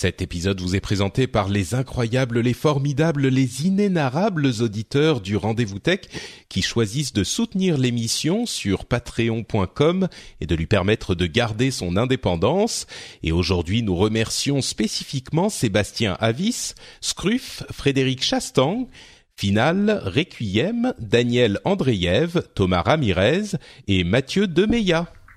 Cet épisode vous est présenté par les incroyables, les formidables, les inénarrables auditeurs du Rendez-vous Tech qui choisissent de soutenir l'émission sur patreon.com et de lui permettre de garder son indépendance. Et aujourd'hui, nous remercions spécifiquement Sébastien Avis, Scruff, Frédéric Chastang, Final, Requiem, Daniel Andreev, Thomas Ramirez et Mathieu Demeya.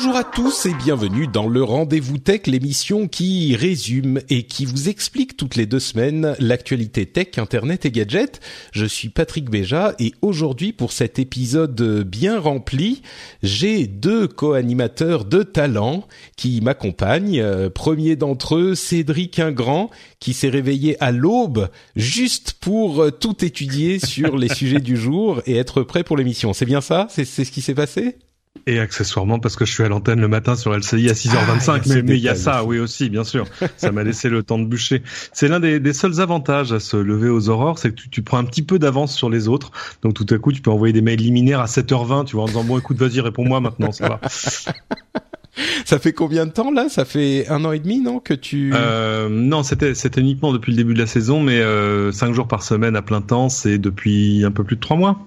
Bonjour à tous et bienvenue dans le Rendez-vous Tech, l'émission qui résume et qui vous explique toutes les deux semaines l'actualité tech, internet et gadgets. Je suis Patrick Béja et aujourd'hui pour cet épisode bien rempli, j'ai deux co-animateurs de talent qui m'accompagnent. Euh, premier d'entre eux, Cédric Ingrand, qui s'est réveillé à l'aube juste pour euh, tout étudier sur les sujets du jour et être prêt pour l'émission. C'est bien ça? C'est ce qui s'est passé? Et accessoirement parce que je suis à l'antenne le matin sur LCI à 6h25. Ah, mais il y a ça, oui aussi, bien sûr. ça m'a laissé le temps de bûcher. C'est l'un des, des, seuls avantages à se lever aux aurores, c'est que tu, tu, prends un petit peu d'avance sur les autres. Donc tout à coup, tu peux envoyer des mails liminaires à 7h20, tu vois, en disant bon, écoute, vas-y, réponds-moi maintenant, ça va. Ça fait combien de temps là? Ça fait un an et demi, non Que tu euh, Non, c'était c'était uniquement depuis le début de la saison, mais euh, cinq jours par semaine à plein temps, c'est depuis un peu plus de trois mois.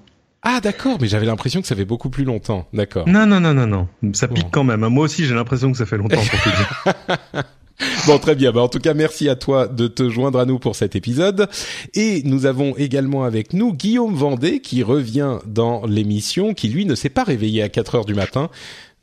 Ah d'accord, mais j'avais l'impression que ça fait beaucoup plus longtemps. D'accord. Non non non non non, ça pique bon. quand même. Moi aussi j'ai l'impression que ça fait longtemps pour te dire. Bon, très bien. Bah, en tout cas, merci à toi de te joindre à nous pour cet épisode. Et nous avons également avec nous Guillaume Vendée qui revient dans l'émission, qui lui ne s'est pas réveillé à 4 heures du matin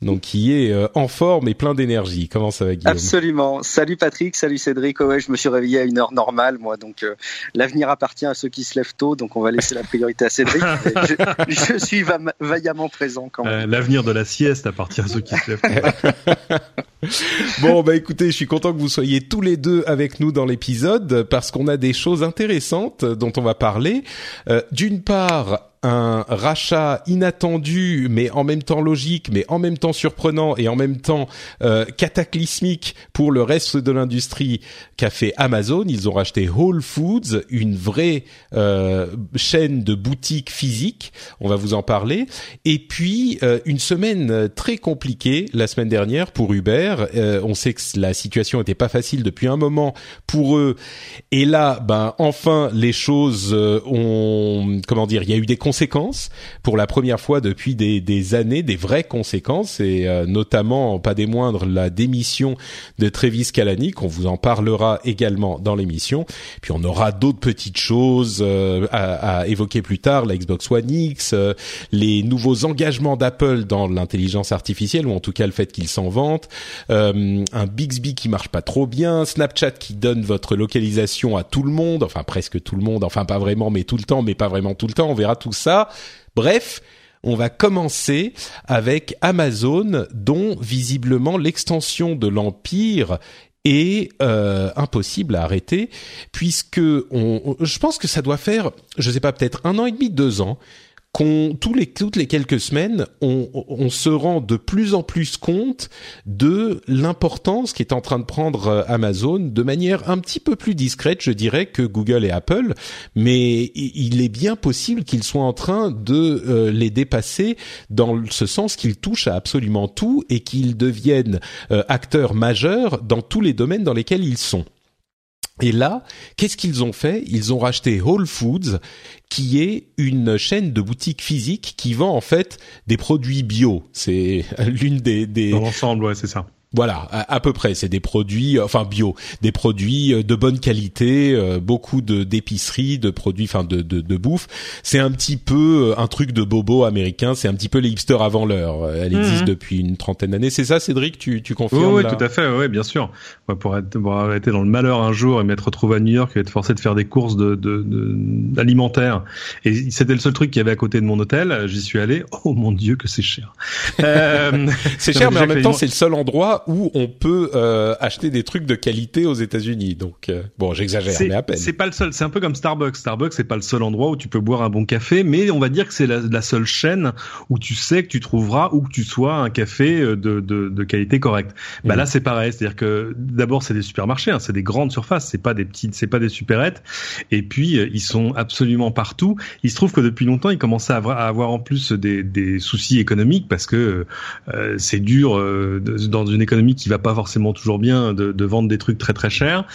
donc qui est euh, en forme et plein d'énergie. Comment ça va Guillaume? Absolument. Salut Patrick, salut Cédric. ouais, je me suis réveillé à une heure normale moi, donc euh, l'avenir appartient à ceux qui se lèvent tôt, donc on va laisser la priorité à Cédric. je, je, suis va vaillamment présent quand même. Euh, l'avenir de la sieste appartient à ceux qui se lèvent tôt. bon bah écoutez, je suis content que vous soyez tous les deux avec nous dans l'épisode parce qu'on a des choses intéressantes dont on va parler. Euh, D'une part, un rachat inattendu, mais en même temps logique, mais en même temps surprenant et en même temps euh, cataclysmique pour le reste de l'industrie qu'a fait Amazon. Ils ont racheté Whole Foods, une vraie euh, chaîne de boutiques physiques. On va vous en parler. Et puis euh, une semaine très compliquée la semaine dernière pour Uber. Euh, on sait que la situation était pas facile depuis un moment pour eux. Et là, ben enfin les choses euh, ont comment dire, il y a eu des conséquences pour la première fois depuis des, des années, des vraies conséquences et euh, notamment pas des moindres la démission de Travis Kalanick. On vous en parlera également dans l'émission. Puis on aura d'autres petites choses euh, à, à, évoquer plus tard, la Xbox One X, euh, les nouveaux engagements d'Apple dans l'intelligence artificielle ou en tout cas le fait qu'ils s'en vantent, un Bixby qui marche pas trop bien, Snapchat qui donne votre localisation à tout le monde, enfin presque tout le monde, enfin pas vraiment mais tout le temps, mais pas vraiment tout le temps. On verra tout Bref, on va commencer avec Amazon, dont visiblement l'extension de l'empire est euh, impossible à arrêter, puisque je pense que ça doit faire, je sais pas, peut-être un an et demi, deux ans qu'on tous les toutes les quelques semaines, on, se rend de plus en plus compte de l'importance qui est en train de prendre Amazon de manière un petit peu plus discrète, je dirais, que Google et Apple, mais il est bien possible qu'ils soient en train de euh, les dépasser dans ce sens qu'ils touchent à absolument tout et qu'ils deviennent euh, acteurs majeurs dans tous les domaines dans lesquels ils sont. Et là, qu'est-ce qu'ils ont fait? Ils ont racheté Whole Foods, qui est une chaîne de boutiques physiques qui vend en fait des produits bio. C'est l'une des, des... Dans ouais, c'est ça. Voilà, à, peu près. C'est des produits, enfin bio, des produits de bonne qualité, beaucoup de d'épicerie, de produits, enfin de, de, de bouffe. C'est un petit peu un truc de bobo américain. C'est un petit peu les hipsters avant l'heure. Elle existe mhm. depuis une trentaine d'années. C'est ça, Cédric Tu, tu confirmes Oui, tout à fait. Oui, bien sûr. pour, être, pour être dans le malheur un jour et m'être retrouvé à New York et être forcé de faire des courses de, de, de alimentaires, et c'était le seul truc qu'il y avait à côté de mon hôtel. J'y suis allé. Oh mon Dieu, que c'est cher. Euh, c'est cher, mais en même temps, c'est le seul endroit où on peut euh, acheter des trucs de qualité aux États-Unis. Donc euh, bon, j'exagère, mais à peine. C'est pas le seul. C'est un peu comme Starbucks. Starbucks, c'est pas le seul endroit où tu peux boire un bon café, mais on va dire que c'est la, la, seule chaîne où tu sais que tu trouveras où que tu sois un café de, de, de qualité correcte. Bah là, mmh. c'est pareil. C'est-à-dire que d'abord, c'est des supermarchés, hein, c'est des grandes surfaces, c'est pas des petites, c'est pas des supérettes. Et puis, ils sont absolument partout. Il se trouve que depuis longtemps, ils commençaient à avoir, en plus des, des soucis économiques parce que euh, c'est dur euh, dans une économie qui va pas forcément toujours bien de, vendre des trucs très très chers.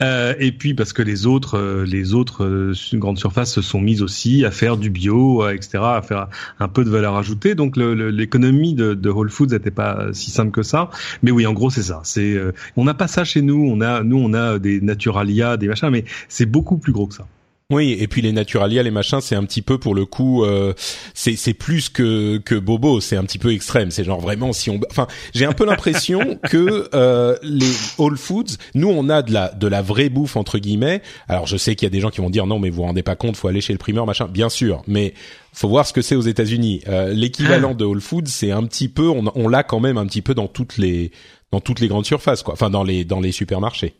Euh, et puis parce que les autres, euh, les autres euh, grandes surfaces se sont mises aussi à faire du bio, etc., à faire un peu de valeur ajoutée. Donc l'économie de, de, Whole Foods n'était pas si simple que ça. Mais oui, en gros, c'est ça. C'est on n'a pas ça chez nous. On a nous on a des Naturalia, des machins, mais c'est beaucoup plus gros que ça. Oui, et puis les Naturalia, les machins, c'est un petit peu pour le coup, euh, c'est c'est plus que que bobo, c'est un petit peu extrême. C'est genre vraiment si on, enfin, j'ai un peu l'impression que euh, les Whole Foods, nous on a de la de la vraie bouffe entre guillemets. Alors je sais qu'il y a des gens qui vont dire non, mais vous vous rendez pas compte, faut aller chez le primeur, machin. Bien sûr, mais faut voir ce que c'est aux États-Unis. Euh, L'équivalent ah. de Whole Foods, c'est un petit peu, on, on l'a quand même un petit peu dans toutes les dans toutes les grandes surfaces, quoi. Enfin, dans les dans les supermarchés.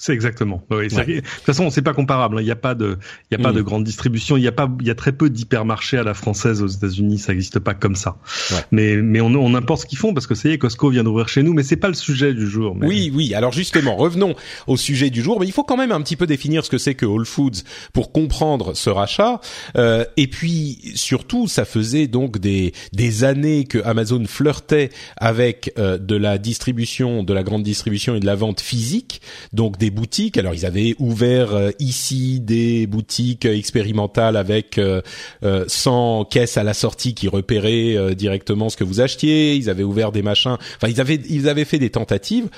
C'est exactement. Oui, De toute façon, c'est pas comparable. Hein. Il n'y a pas de, il y a pas de mm. grande distribution. Il y a pas, il y a très peu d'hypermarchés à la française aux États-Unis. Ça n'existe pas comme ça. Ouais. Mais, mais on, on importe ce qu'ils font parce que ça y est, Costco vient d'ouvrir chez nous. Mais c'est pas le sujet du jour. Mais... Oui, oui. Alors justement, revenons au sujet du jour. Mais il faut quand même un petit peu définir ce que c'est que Whole Foods pour comprendre ce rachat. Euh, et puis surtout, ça faisait donc des des années que Amazon flirtait avec euh, de la distribution, de la grande distribution et de la vente physique. Donc des boutiques. Alors ils avaient ouvert euh, ici des boutiques expérimentales avec euh, 100 euh, caisses à la sortie qui repéraient euh, directement ce que vous achetiez. Ils avaient ouvert des machins. Enfin ils avaient ils avaient fait des tentatives.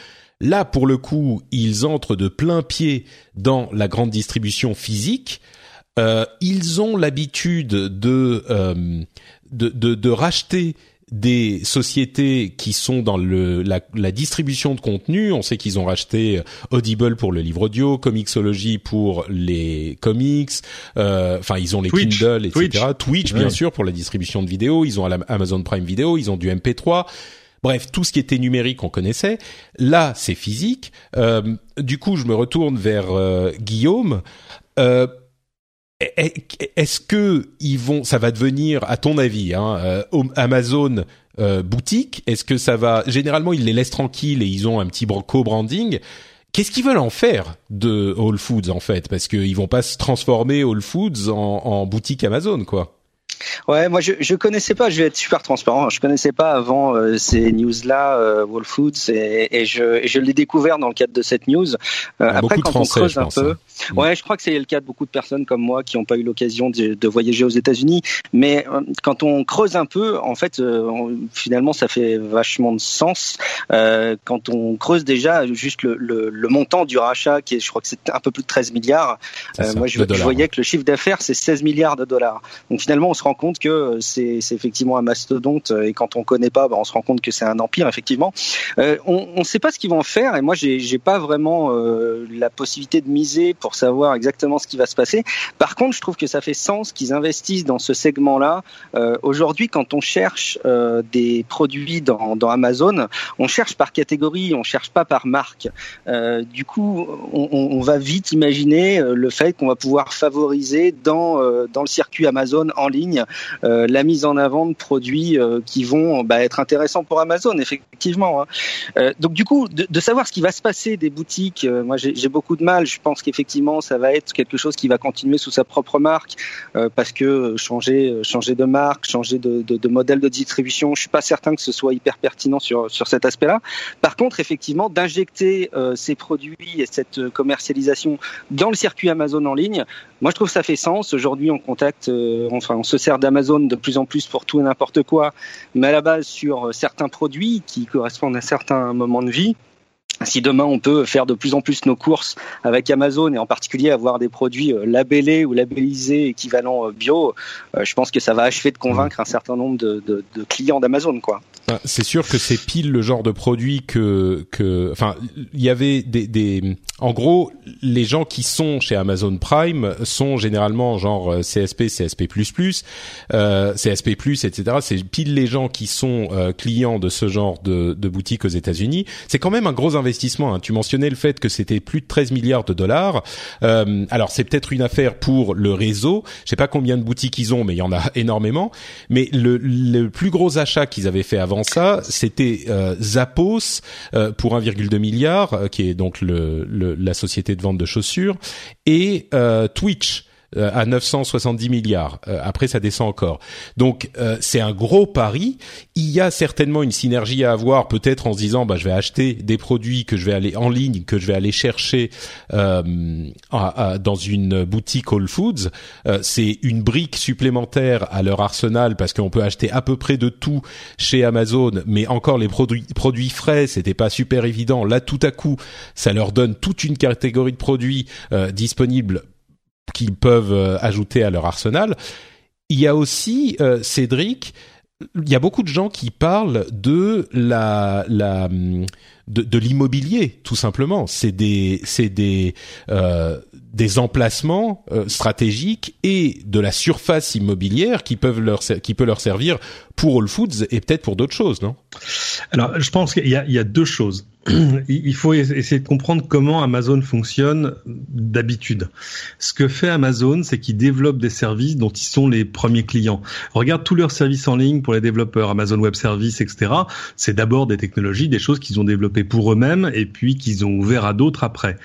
Là pour le coup ils entrent de plein pied dans la grande distribution physique. ils ont l'habitude de, de, de, de racheter des sociétés qui sont dans le, la, la, distribution de contenu. On sait qu'ils ont racheté euh, Audible pour le livre audio, Comixology pour les comics. Euh, enfin, ils ont les Kindle, etc. Twitch, bien sûr, pour la distribution de vidéos. Ils ont Amazon Prime Video. Ils ont du MP3. Bref, tout ce qui était numérique, on connaissait. Là, c'est physique. Euh, du coup, je me retourne vers Guillaume. Euh, est-ce que ils vont, ça va devenir, à ton avis, hein, euh, Amazon euh, boutique? Est-ce que ça va Généralement, ils les laissent tranquilles et ils ont un petit co-branding. Qu'est-ce qu'ils veulent en faire de Whole Foods en fait? Parce qu'ils vont pas se transformer Whole Foods en, en boutique Amazon, quoi. Ouais, moi je je connaissais pas, je vais être super transparent, je connaissais pas avant euh, ces news-là, euh, Whole Foods, et, et je, je l'ai découvert dans le cadre de cette news. Euh, après, quand on creuse un peu, hein. ouais, je crois que c'est le cas de beaucoup de personnes comme moi qui n'ont pas eu l'occasion de, de, voyager aux États-Unis, mais quand on creuse un peu, en fait, finalement, ça fait vachement de sens. quand on creuse déjà juste le, le, le, montant du rachat, qui est, je crois que c'est un peu plus de 13 milliards. moi, je, je, voyais que le chiffre d'affaires c'est 16 milliards de dollars. Donc finalement, on se rend compte que euh, c'est effectivement un mastodonte euh, et quand on connaît pas, bah, on se rend compte que c'est un empire effectivement. Euh, on ne sait pas ce qu'ils vont faire et moi j'ai pas vraiment la possibilité de miser pour savoir exactement ce qui va se passer. Par contre, je trouve que ça fait sens qu'ils investissent dans ce segment-là. Aujourd'hui, quand on cherche des produits dans, dans, Amazon, on cherche par catégorie, on cherche pas par marque. du coup, on, on, va vite imaginer le fait qu'on va pouvoir favoriser dans dans le circuit Amazon en ligne euh, la mise en avant de produits euh, qui vont bah, être intéressants pour Amazon, effectivement. Hein. Euh, donc du coup, de, savoir ce qui va se passer des boutiques, moi j'ai beaucoup de mal. Je pense qu'effectivement, ça va être quelque chose qui va continuer sous sa propre marque, parce que changer, changer de marque, changer de, modèle de distribution, je suis pas certain que ce soit hyper pertinent sur sur cet aspect-là. Par contre, effectivement, d'injecter ces produits et cette commercialisation dans le circuit Amazon en ligne, moi je trouve que ça fait sens. Aujourd'hui, on contacte, enfin, on se sert d'Amazon de plus en plus pour tout et n'importe quoi, mais à la base sur certains produits qui correspondent à certains moments de vie si demain on peut faire de plus en plus nos courses avec Amazon et en particulier avoir des produits euh, labellés ou labellisés équivalents euh, bio, euh, je pense que ça va achever de convaincre un certain nombre de, de, de clients d'Amazon, quoi. Ah, c'est sûr que c'est pile le genre de produit que que, enfin, il y avait des, des, en gros, les gens qui sont chez Amazon Prime sont généralement genre CSP, CSP++, euh, CSP+, etc. C'est pile les gens qui sont clients de ce genre de, de boutique aux États-Unis. C'est quand même un gros investissement. Hein. Tu mentionnais le fait que c'était plus de 13 milliards de dollars. Euh, alors c'est peut-être une affaire pour le réseau. Je sais pas combien de boutiques ils ont, mais il y en a énormément. Mais le, le plus gros achat qu'ils avaient fait avant ça, c'était euh, Zappos euh, pour 1,2 milliard, euh, qui est donc la société de vente de chaussures, et Twitch euh, à 970 milliards. Euh, après, ça descend encore. Donc, euh, c'est un gros pari. Il y a certainement une synergie à avoir, peut-être en se disant, bah, je vais acheter des produits que je vais aller en ligne, que je vais aller chercher dans une boutique Whole Foods. c'est une brique supplémentaire à leur arsenal parce qu'on peut acheter à peu près de tout chez Amazon, mais encore les produits produits frais, c'était pas super évident. Là, tout à coup, ça leur donne toute une catégorie de produits disponibles qu'ils peuvent euh, ajouter à leur arsenal. Il y a aussi euh, Cédric. Il y a beaucoup de gens qui parlent de la, la de, de l'immobilier tout simplement. C'est des c'est des euh, des emplacements euh, stratégiques et de la surface immobilière qui peuvent leur qui peut leur servir pour All Foods et peut-être pour d'autres choses, non? Alors, je pense qu'il y a, il y a deux choses. il faut essayer de comprendre comment Amazon fonctionne d'habitude. Ce que fait Amazon, c'est qu'ils développent des services dont ils sont les premiers clients. Regarde tous leurs services en ligne pour les développeurs, Amazon Web Services, etc. C'est d'abord des technologies, des choses qu'ils ont développées pour eux-mêmes et puis qu'ils ont ouvert à d'autres après.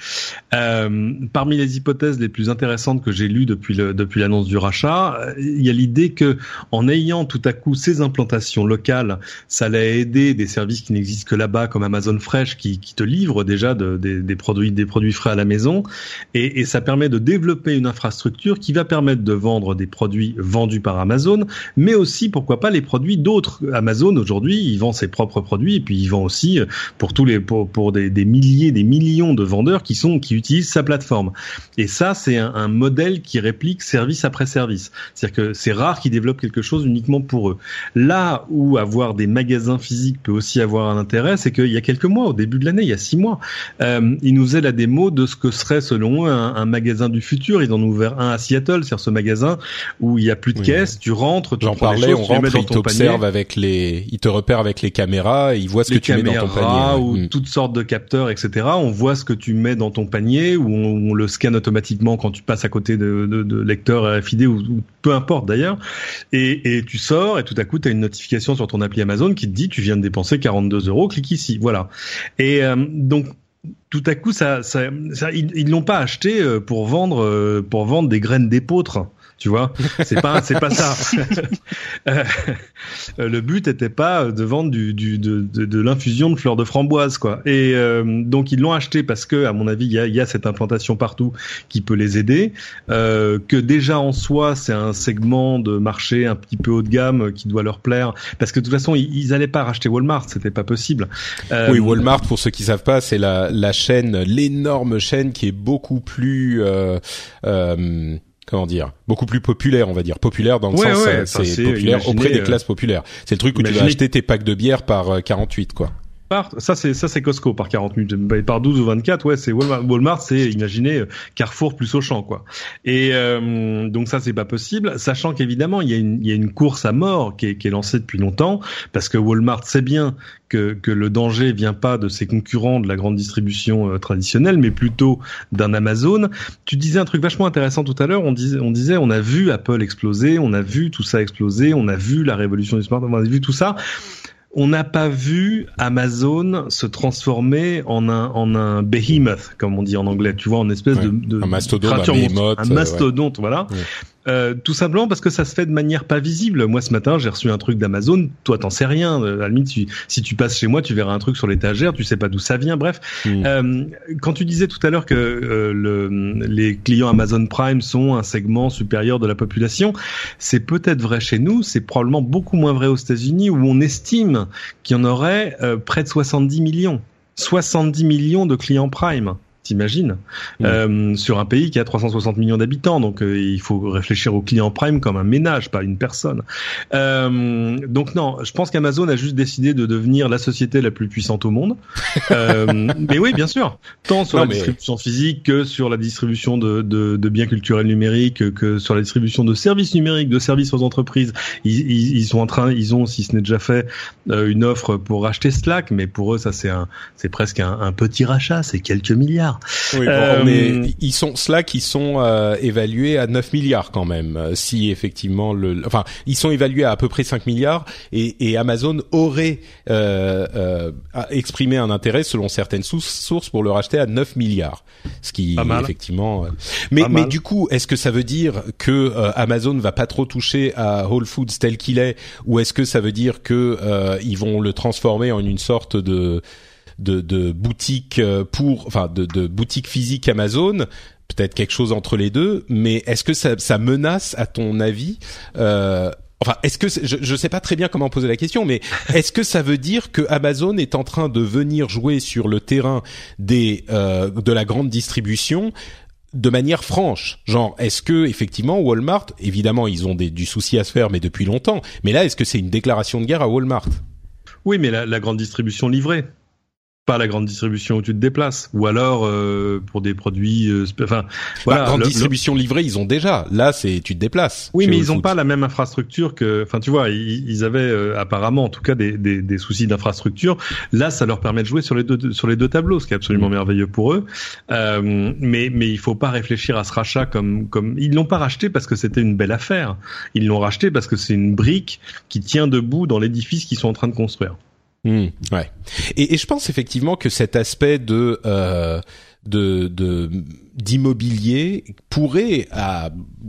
Euh, parmi les hypothèses les plus intéressantes que j'ai lues depuis le, depuis l'annonce du rachat, il y a l'idée que en ayant tout à coup ces implantations locales, ça allait aider des services qui n'existent que là-bas comme Amazon Fresh qui, te livre déjà des produits des produits frais à la maison et, ça permet de développer une infrastructure qui va permettre de vendre des produits vendus par Amazon, mais aussi pourquoi pas les produits d'autres. Amazon aujourd'hui, il vend ses propres produits et puis il vend aussi pour tous les pour, des, milliers, des millions de vendeurs qui sont qui utilisent sa plateforme. Et ça, c'est un, un modèle qui réplique service après service. C'est-à-dire que c'est rare qu'ils développent quelque chose uniquement pour eux. Là où avoir des magasins physiques peut aussi avoir un intérêt, c'est qu'il y a quelques mois, début de l'année, il y a six mois. Euh, ils nous faisaient la démo de ce que serait selon eux un, magasin du futur. Ils en ont ouvert un à Seattle, c'est ce magasin où il y a plus de caisses, tu rentres, tu prends parlais, choses, on rentre, il t'observe avec les, il te repère avec les caméras, il voit ce que tu mets dans ton panier. Ou mm. toutes sortes de capteurs, etc. On voit ce que tu mets dans ton panier ou on, le scanne automatiquement quand tu passes à côté de, de, de lecteurs RFID ou, ou, peu importe d'ailleurs. Et, et tu sors et tout à coup tu as une notification sur ton appli Amazon qui te dit tu viens de dépenser 42 euros, clique ici. Voilà. Et euh, donc tout à coup, ça, ça, ça ils l'ont pas acheté euh, pour vendre euh, pour vendre des graines d'épeautre tu vois c'est pas c'est pas ça. Euh, le but était pas de vendre du, du de, de, de l'infusion de fleurs de framboise quoi. Et euh, donc ils l'ont acheté parce que à mon avis il y a, y a, cette implantation partout qui peut les aider. Euh, que déjà en soi c'est un segment de marché un petit peu haut de gamme qui doit leur plaire. Parce que de toute façon ils, ils allaient pas racheter Walmart. C'était pas possible. Euh, oui Walmart pour ceux qui savent pas c'est la la chaîne l'énorme chaîne qui est beaucoup plus euh, comment dire beaucoup plus populaire on va dire. Populaire dans le sens euh, c'est populaire auprès des euh, classes populaires. C'est le truc où tu vas acheter tes packs de bière par 48 euh, quoi ça c'est ça c'est Costco par 40 minutes, bah, par 12 ou 24, ouais, c'est Walmart, Walmart c'est imaginez Carrefour plus Auchan quoi. Et euh, donc ça c'est pas possible, sachant qu'évidemment il y a une il y a une course à mort qui est, qui est lancée depuis longtemps parce que Walmart sait bien que que le danger vient pas de ses concurrents de la grande distribution euh, traditionnelle, mais plutôt d'un Amazon. Tu disais un truc vachement intéressant tout à l'heure. On disait on disait on a vu Apple exploser, on a vu tout ça exploser, on a vu la révolution du smartphone, on a vu tout ça on n'a pas vu Amazon se transformer en un en un behemoth comme on dit en anglais tu vois en espèce de, de un mastodonte un, mastodonte voilà euh, tout simplement parce que ça se fait de manière pas visible. Moi, ce matin, j'ai reçu un truc d'Amazon. Toi, t'en sais rien. À la limite, si, tu passes chez moi, tu verras un truc sur l'étagère. Tu sais pas d'où ça vient. Bref, hmm. euh, quand tu disais tout à l'heure que euh, le, les clients Amazon Prime sont un segment supérieur de la population, c'est peut-être vrai chez nous. C'est probablement beaucoup moins vrai aux États-Unis où on estime qu'il y en aurait près de 70 millions. 70 millions de clients Prime. T'imagines mm. euh, Sur un pays qui a 360 millions d'habitants, donc euh, il faut réfléchir au client Prime comme un ménage, pas une personne. Euh, donc non, je pense qu'Amazon a juste décidé de devenir la société la plus puissante au monde. Euh, mais oui, bien sûr, tant sur la distribution physique que sur la distribution de, de, de, biens culturels numériques, que sur la distribution de services numériques, de services aux entreprises. Ils, ils, ils sont en train, ils ont, si ce n'est déjà fait, euh, une offre pour racheter Slack, mais pour eux, ça c'est un, c'est presque un, un petit rachat, c'est quelques milliards. Oui, mais euh, ils sont cela qui sont euh, évalués à 9 milliards quand même. Euh, si effectivement le, enfin, ils sont évalués à à peu près 5 milliards et, et Amazon aurait euh, exprimé un intérêt selon certaines sources pour le racheter à 9 milliards, ce qui effectivement. Mais mais du coup, est-ce que ça veut dire que Amazon va pas trop toucher à Whole Foods tel qu'il est, ou est-ce que ça veut dire que ils vont le transformer en une sorte de de, de boutique euh, pour, enfin, de, de boutique physique Amazon peut-être quelque chose entre les deux, mais est-ce que ça, ça, menace, à ton avis, euh, Enfin, est-ce que je ne sais pas très bien comment poser la question, mais est-ce que ça veut dire que Amazon est en train de venir jouer sur le terrain des euh, de la grande distribution de manière franche? Genre, est-ce que effectivement Walmart, évidemment, ils ont des, du souci à se faire, mais depuis longtemps. Mais là, est-ce que c'est une déclaration de guerre à Walmart? Oui, mais la, la grande distribution livrée pas la grande distribution où tu te déplaces. Ou alors euh, pour des produits euh, enfin bah, voilà grande distribution livrée ils ont déjà. Là c'est tu te déplaces. Oui mais ils ont pas la même infrastructure que enfin tu vois ils, avaient euh, apparemment en tout cas des, des, des soucis d'infrastructure. Là ça leur permet de jouer sur les deux sur les deux tableaux ce qui est absolument mm. merveilleux pour eux. Euh, mais mais il faut pas réfléchir à ce rachat comme comme ils l'ont pas racheté parce que c'était une belle affaire. Ils l'ont racheté parce que c'est une brique qui tient debout dans l'édifice qu'ils sont en train de construire Mmh, ouais. Et, je pense effectivement que cet aspect de euh, de d'immobilier pourrait,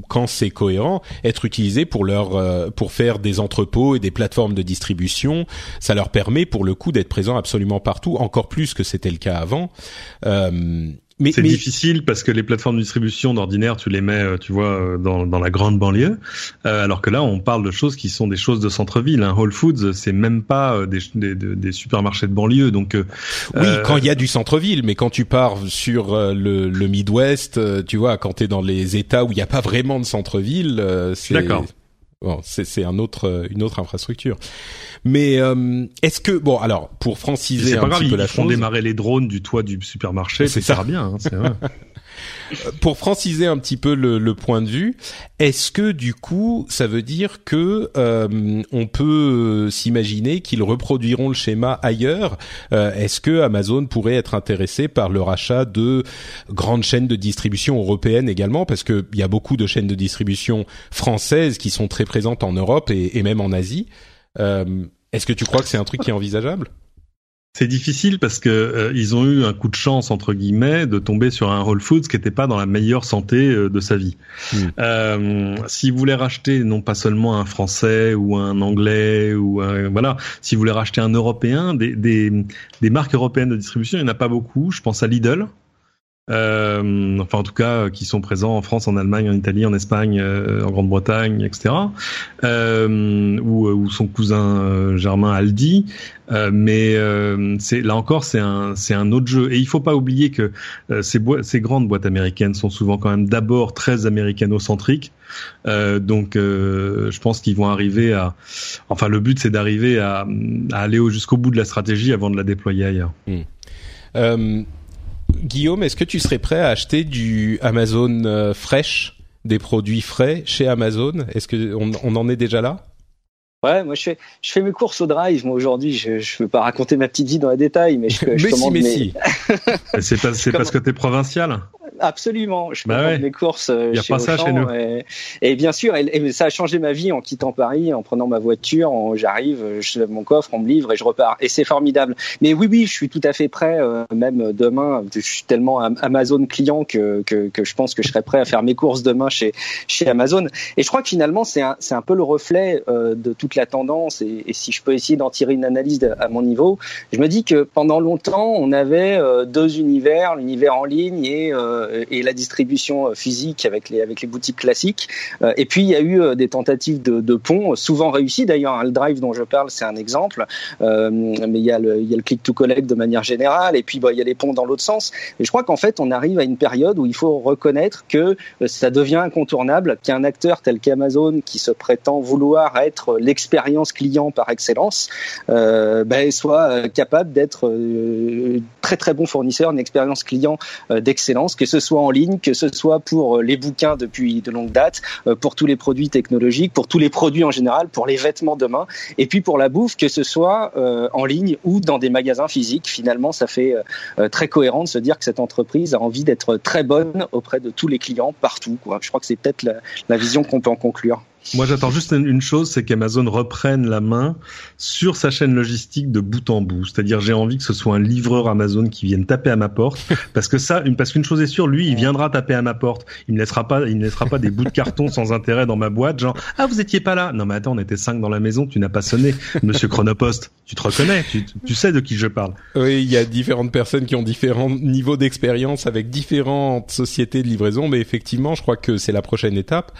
quand c'est cohérent, être utilisé pour leur euh, pour faire des entrepôts et des plateformes de distribution. Ça leur permet pour le coup d'être présent absolument partout, encore plus que c'était le cas avant. Euh, mais, c'est difficile parce que les plateformes de distribution d'ordinaire, tu les mets, euh, tu vois, euh, dans, dans la grande banlieue, euh, alors que là, on parle de choses qui sont des choses de centre-ville. Hein. Whole Foods, c'est même pas des, des, des, supermarchés de banlieue. Donc oui, quand il y a du centre-ville, mais quand tu pars sur le, le Midwest, tu vois, quand t'es dans les États où il n'y a pas vraiment de centre-ville, c'est d'accord. Bon, c'est un autre, une autre infrastructure. Mais euh, est-ce que bon alors pour franciser un petit peu la font démarrer les drones du toit du supermarché, c'est ça bien. Hein, vrai. pour franciser un petit peu le, le point de vue, est-ce que du coup ça veut dire que euh, on peut s'imaginer qu'ils reproduiront le schéma ailleurs? Euh, Est-ce que Amazon pourrait être intéressé par le rachat de grandes chaînes de distribution européennes également? Parce qu'il y a beaucoup de chaînes de distribution françaises qui sont très présentes en Europe et, et même en Asie. Euh, est-ce que tu crois que c'est un truc qui est envisageable? C'est difficile parce que euh, ils ont eu un coup de chance entre guillemets de tomber sur un Whole Foods qui n'était pas dans la meilleure santé euh, de sa vie. Hmm. Euh, S'ils voulaient racheter non pas seulement un Français ou un Anglais ou un, voilà, s'ils voulaient racheter un Européen, des, des, des marques européennes de distribution, il n'y en a pas beaucoup. Je pense à Lidl enfin en tout cas euh, qui sont présents en France, en Allemagne, en Italie, en Espagne, euh, en Grande-Bretagne, etc. Euh, ou, son cousin Germain Aldi. mais c'est là encore c'est un un autre jeu et il faut pas oublier que ces, ces grandes boîtes américaines sont souvent quand même d'abord très américano-centriques. donc je pense qu'ils vont arriver à enfin le but c'est d'arriver à, à, aller jusqu'au bout de la stratégie avant de la déployer ailleurs. Hmm. Guillaume, est-ce que tu serais prêt à acheter du Amazon euh, Fresh, des produits frais chez Amazon? Est-ce que on, en est déjà là? Ouais, moi je fais, je fais mes courses au drive. Moi aujourd'hui, je ne veux pas raconter ma petite vie dans les détails, mais je, je mais si, mais si. c'est parce que tu es provincial? Absolument. Je bah mes courses euh, chez Auchan. Et, bien sûr, et, ça a changé ma vie en quittant Paris, en prenant ma voiture. J'arrive, je lève mon coffre, on me livre et je repars. Et c'est formidable. Mais oui, oui, je suis tout à fait prêt. Euh, même demain, je suis tellement Amazon client que, que, que, je pense que je serais prêt à faire mes courses demain chez chez Amazon. Et je crois que finalement, c'est un, peu le reflet euh, de toute la tendance. Et, et si je peux essayer d'en tirer une analyse à mon niveau, je me dis que pendant longtemps, on avait deux univers, l'univers en ligne et, euh, et la distribution euh, physique avec les, avec les boutiques classiques. Euh, et puis, il y a eu des tentatives de, de pont, souvent réussies d'ailleurs. Le drive dont je parle, c'est un exemple. mais il y, a le, il y a le click to collect de manière générale. Et puis, bah, il y a les ponts dans l'autre sens. Et je crois qu'en fait, on arrive à une période où il faut reconnaître que ça devient incontournable qu'un acteur tel qu'Amazon, qui se prétend vouloir être l'expérience client par excellence, euh, ben, soit capable d'être très très bon fournisseur, une expérience client euh, d'excellence, que ce soit en ligne, que ce soit pour euh, les bouquins depuis de longue date, euh, pour tous les produits technologiques, pour tous les produits en général, pour les vêtements demain, et puis pour la bouffe, que ce soit en ligne ou dans des magasins physiques. Finalement, ça fait très cohérent de se dire que cette entreprise a envie d'être très bonne auprès de tous les clients partout. Je crois que c'est peut-être la vision qu'on peut en conclure. Moi, j'attends juste une chose, c'est qu'Amazon reprenne la main sur sa chaîne logistique de bout en bout. C'est-à-dire, j'ai envie que ce soit un livreur Amazon qui vienne taper à ma porte, parce que ça, parce qu'une chose est sûre, lui, il viendra taper à ma porte. Il ne laissera pas, il ne laissera pas des bouts de carton sans intérêt dans ma boîte, genre ah vous étiez pas là. Non mais attends, on était cinq dans la maison, tu n'as pas sonné, Monsieur Chronopost. Tu te reconnais, tu, tu sais de qui je parle. Oui, il y a différentes personnes qui ont différents niveaux d'expérience avec différentes sociétés de livraison, mais effectivement, je crois que c'est la prochaine étape.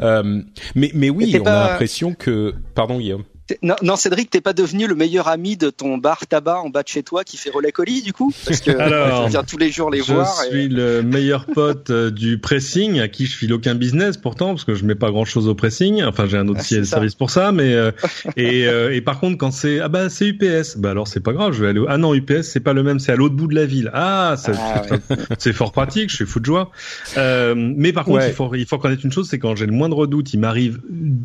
Euh, mais mais oui, on a l'impression que. Pardon, Guillaume. Non, non, Cédric, t'es pas devenu le meilleur ami de ton bar tabac en bas de chez toi qui fait relais colis du coup? Parce que Alors, je viens tous les jours les voir. Je suis le meilleur pote euh, du pressing à qui je file aucun business pourtant parce que je mets pas grand chose au pressing. Enfin, j'ai un autre ah, service pour ça, mais euh, et, euh, et par contre quand c'est ah bah c'est UPS, bah alors c'est pas grave, je vais aller au... ah non UPS c'est pas le même, c'est à l'autre bout de la ville. Ah, ah c'est fort pratique, je suis fou de joie. Euh, mais par contre il faut il faut connaître une chose, c'est quand j'ai le moindre doute, il m'arrive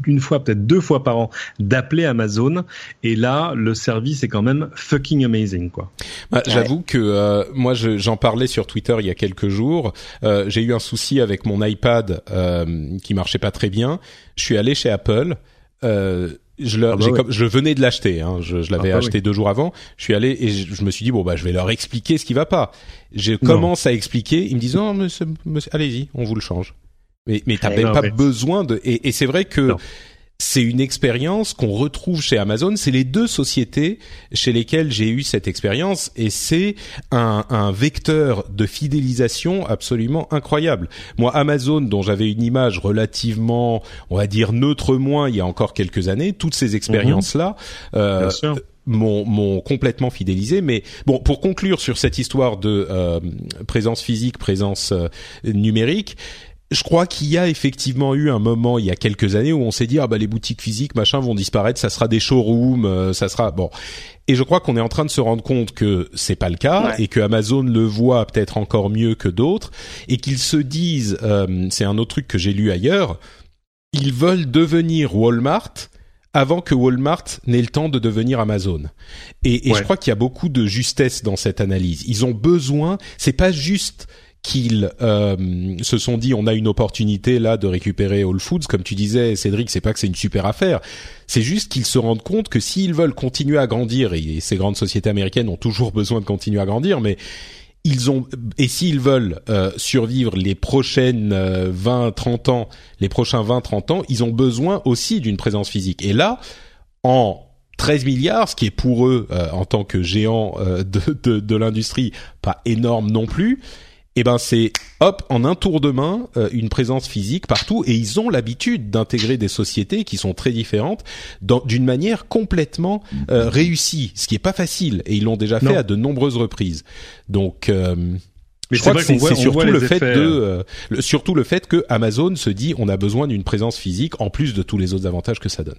une fois peut-être deux fois par an d'appeler à Amazon. Et là, le service est quand même fucking amazing, quoi. Bah, J'avoue que euh, moi, j'en parlais sur Twitter il y a quelques jours. Euh, j'ai eu un souci avec mon iPad euh, qui marchait pas très bien. Je suis allé chez Apple. Euh, je, leur, ah bah je venais de l'acheter, hein, je, je l'avais ah bah acheté deux jours avant. Je suis allé et je, me suis dit bon bah je vais leur expliquer ce qui va pas. Je commence à expliquer, ils me disent non monsieur, monsieur allez-y, on vous le change. Mais mais t'as même pas besoin de et, et c'est vrai que c'est une expérience qu'on retrouve chez Amazon. C'est les deux sociétés chez lesquelles j'ai eu cette expérience et c'est un, un, vecteur de fidélisation absolument incroyable. Moi, Amazon, dont j'avais une image relativement, on va dire neutre moins il y a encore quelques années, toutes ces expériences-là. Euh, m'ont complètement fidélisé. Mais bon, pour conclure sur cette histoire de euh, présence physique, présence euh, numérique, je crois qu'il y a effectivement eu un moment il y a quelques années où on s'est dit ah bah les boutiques physiques machin vont disparaître, ça sera des showrooms, euh, ça sera bon. Et je crois qu'on est en train de se rendre compte que c'est pas le cas et que Amazon le voit peut-être encore mieux que d'autres et qu'ils se disent euh, c'est un autre truc que j'ai lu ailleurs, ils veulent devenir Walmart avant que Walmart n'ait le temps de devenir Amazon. Et, et je crois qu'il y a beaucoup de justesse dans cette analyse. Ils ont besoin, c'est pas juste qu'ils euh, se sont dit on a une opportunité là de récupérer All Foods. Comme tu disais Cédric c'est pas que c'est une super affaire. C'est juste qu'ils se rendent compte que s'ils veulent continuer à grandir et ces grandes sociétés américaines ont toujours besoin de continuer à grandir mais ils ont et s'ils veulent euh, survivre les prochaines 20 euh, 30 ans les prochains 20 30 ans ils ont besoin aussi d'une présence physique. Et là en 13 milliards, ce qui est pour eux, en tant que géants de, de, de l'industrie, pas énorme non plus eh ben c'est hop en un tour de main euh, une présence physique partout et ils ont l'habitude d'intégrer des sociétés qui sont très différentes d'une manière complètement euh, réussie, ce qui est pas facile et ils l'ont déjà fait à de nombreuses reprises. Donc euh, mais je crois que c'est surtout le fait de, surtout le fait que Amazon se dit on a besoin d'une présence physique en plus de tous les autres avantages que ça donne.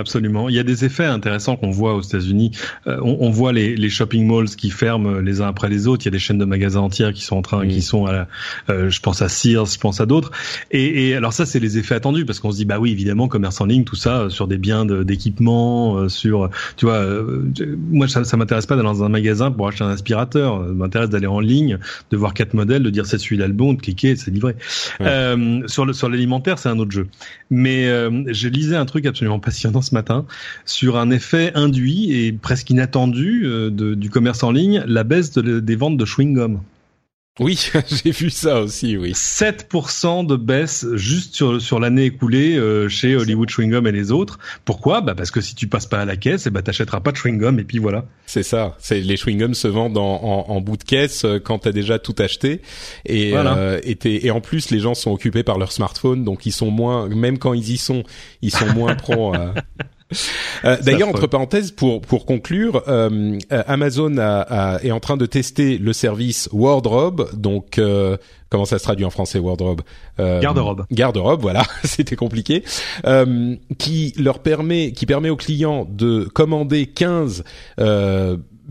Absolument. Il y a des effets intéressants qu'on voit aux États-Unis. Euh, on, on, voit les, les, shopping malls qui ferment les uns après les autres. Il y a des chaînes de magasins entières qui sont en train, qui sont à la, euh, je pense à Sears, je pense à d'autres. Et, et, alors ça, c'est les effets attendus parce qu'on se dit bah oui, évidemment, commerce en ligne, tout ça, sur des biens d'équipement, euh, sur, tu vois, euh, moi ça, ça m'intéresse pas d'aller dans un magasin pour acheter un aspirateur. Ça m'intéresse d'aller en ligne, de voir quatre modèles, de dire c'est celui-là le bon, de cliquer, c'est livré. Ouais. sur le sur l'alimentaire, c'est un autre jeu. Mais je lisais un truc absolument passionnant ce matin sur un effet induit et presque inattendu euh, du commerce en ligne, la baisse de, des ventes de chewing-gum. Oui, j'ai vu ça aussi, oui. 7% de baisse juste sur, sur l'année écoulée euh, chez Hollywood Chewing Gum et les autres. Pourquoi? Bah Parce que si tu passes pas à la caisse, eh bah t'achèteras pas de chewing gum et puis voilà. C'est ça. C'est les chewing gums se vendent en, en, en bout de caisse euh, quand t'as déjà tout acheté et, voilà. euh, et, et, en plus les gens sont occupés par leur smartphone donc ils sont moins même quand ils y sont ils sont moins pro à, euh, D'ailleurs, entre parenthèses, pour pour conclure, euh, euh, Amazon a, a, est en train de tester le service Wardrobe, donc euh, comment ça se traduit en français Wardrobe euh, Garde-robe. Garde-robe, voilà, c'était compliqué. Euh, qui leur permet, qui permet aux clients de commander 15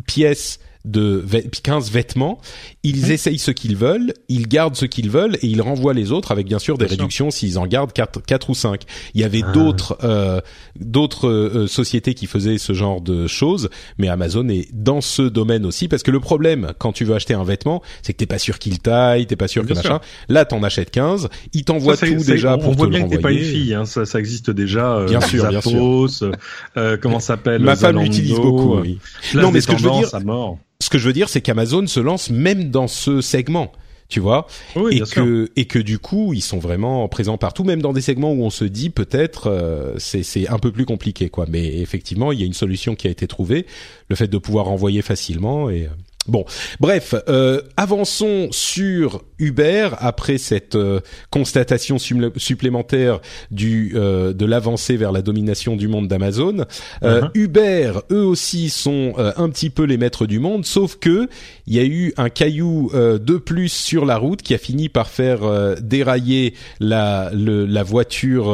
pièces de 15 vêtements, ils mmh. essayent ce qu'ils veulent, ils gardent ce qu'ils veulent et ils renvoient les autres avec bien sûr des bien réductions s'ils en gardent 4, 4 ou 5. Il y avait ah. d'autres euh, d'autres euh, sociétés qui faisaient ce genre de choses, mais Amazon est dans ce domaine aussi parce que le problème quand tu veux acheter un vêtement, c'est que t'es pas sûr qu'il taille, t'es pas sûr bien que sûr. machin. Là, t'en achètes 15, ils t'envoient tout déjà on, pour voit te bien le que t'es pas une fille, hein, ça, ça existe déjà. Euh, bien sûr, Zappos, bien sûr. Euh, comment s'appelle Ma femme l'utilise beaucoup. Oui. Non, mais ce que je veux dire, mort ce que je veux dire, c'est qu'Amazon se lance même dans ce segment tu vois oui, et que sûr. et que du coup ils sont vraiment présents partout même dans des segments où on se dit peut-être euh, c'est c'est un peu plus compliqué quoi mais effectivement il y a une solution qui a été trouvée le fait de pouvoir envoyer facilement et Bon, bref, euh, avançons sur Uber après cette euh, constatation supplémentaire du euh, de l'avancée vers la domination du monde d'Amazon. Uh -huh. Uber, eux aussi, sont euh, un petit peu les maîtres du monde, sauf que il y a eu un caillou euh, de plus sur la route qui a fini par faire euh, dérailler la le, la voiture.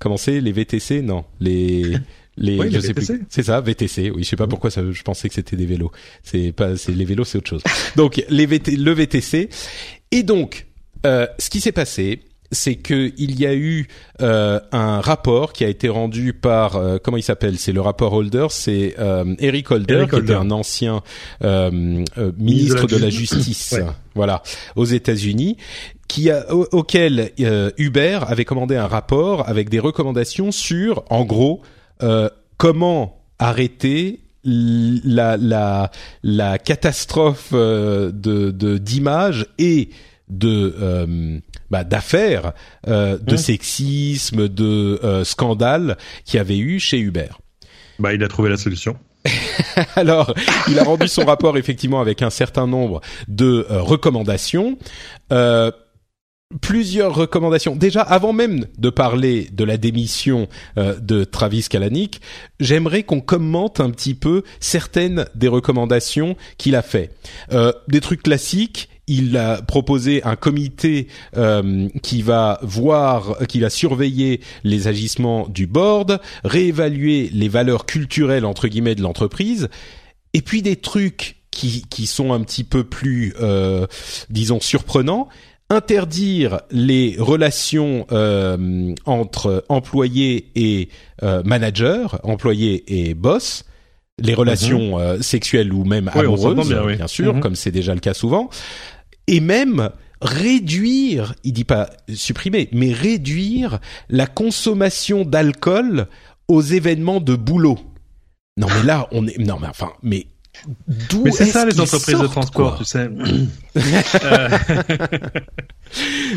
comment c'est les VTC Non, les les, oui, je les sais VTC. plus. C'est ça, VTC. Oui, je sais pas pourquoi ça, je pensais que c'était des vélos. C'est pas, c'est les vélos, c'est autre chose. Donc les VT, le VTC. Et donc, euh, ce qui s'est passé, c'est que il y a eu euh, un rapport qui a été rendu par euh, comment il s'appelle? C'est le rapport Holder, c'est euh, Eric Holder, Eric qui Holder. était un ancien euh, ministre de la, Justice, ouais. voilà, aux États-Unis, qui a, au, auquel Uber avait commandé un rapport avec des recommandations sur, en gros, euh, comment arrêter la, la, la catastrophe euh, de d'image et de euh, bah, d'affaires, euh, de mmh. sexisme, de euh, scandales qu'il y avait eu chez Uber. Bah, il a trouvé la solution. Alors, il a rendu son rapport effectivement avec un certain nombre de recommandations. Plusieurs recommandations. Déjà, avant même de parler de la démission euh, de Travis Kalanick, j'aimerais qu'on commente un petit peu certaines des recommandations qu'il a fait. Euh, des trucs classiques. Il a proposé un comité euh, qui va voir, qui va surveiller les agissements du board, réévaluer les valeurs culturelles entre guillemets de l'entreprise, et puis des trucs qui, qui sont un petit peu plus, disons, surprenants interdire les relations euh, entre employés et euh, managers, employés et boss, les relations mm -hmm. euh, sexuelles ou même oui, amoureuses, bien, oui. bien, sûr, mm -hmm. comme c'est déjà le cas souvent, et même réduire, il dit pas supprimer, mais réduire la consommation d'alcool aux événements de boulot. Non mais là on est non mais enfin mais mais c'est ça les entreprises sortent, de transport, tu sais.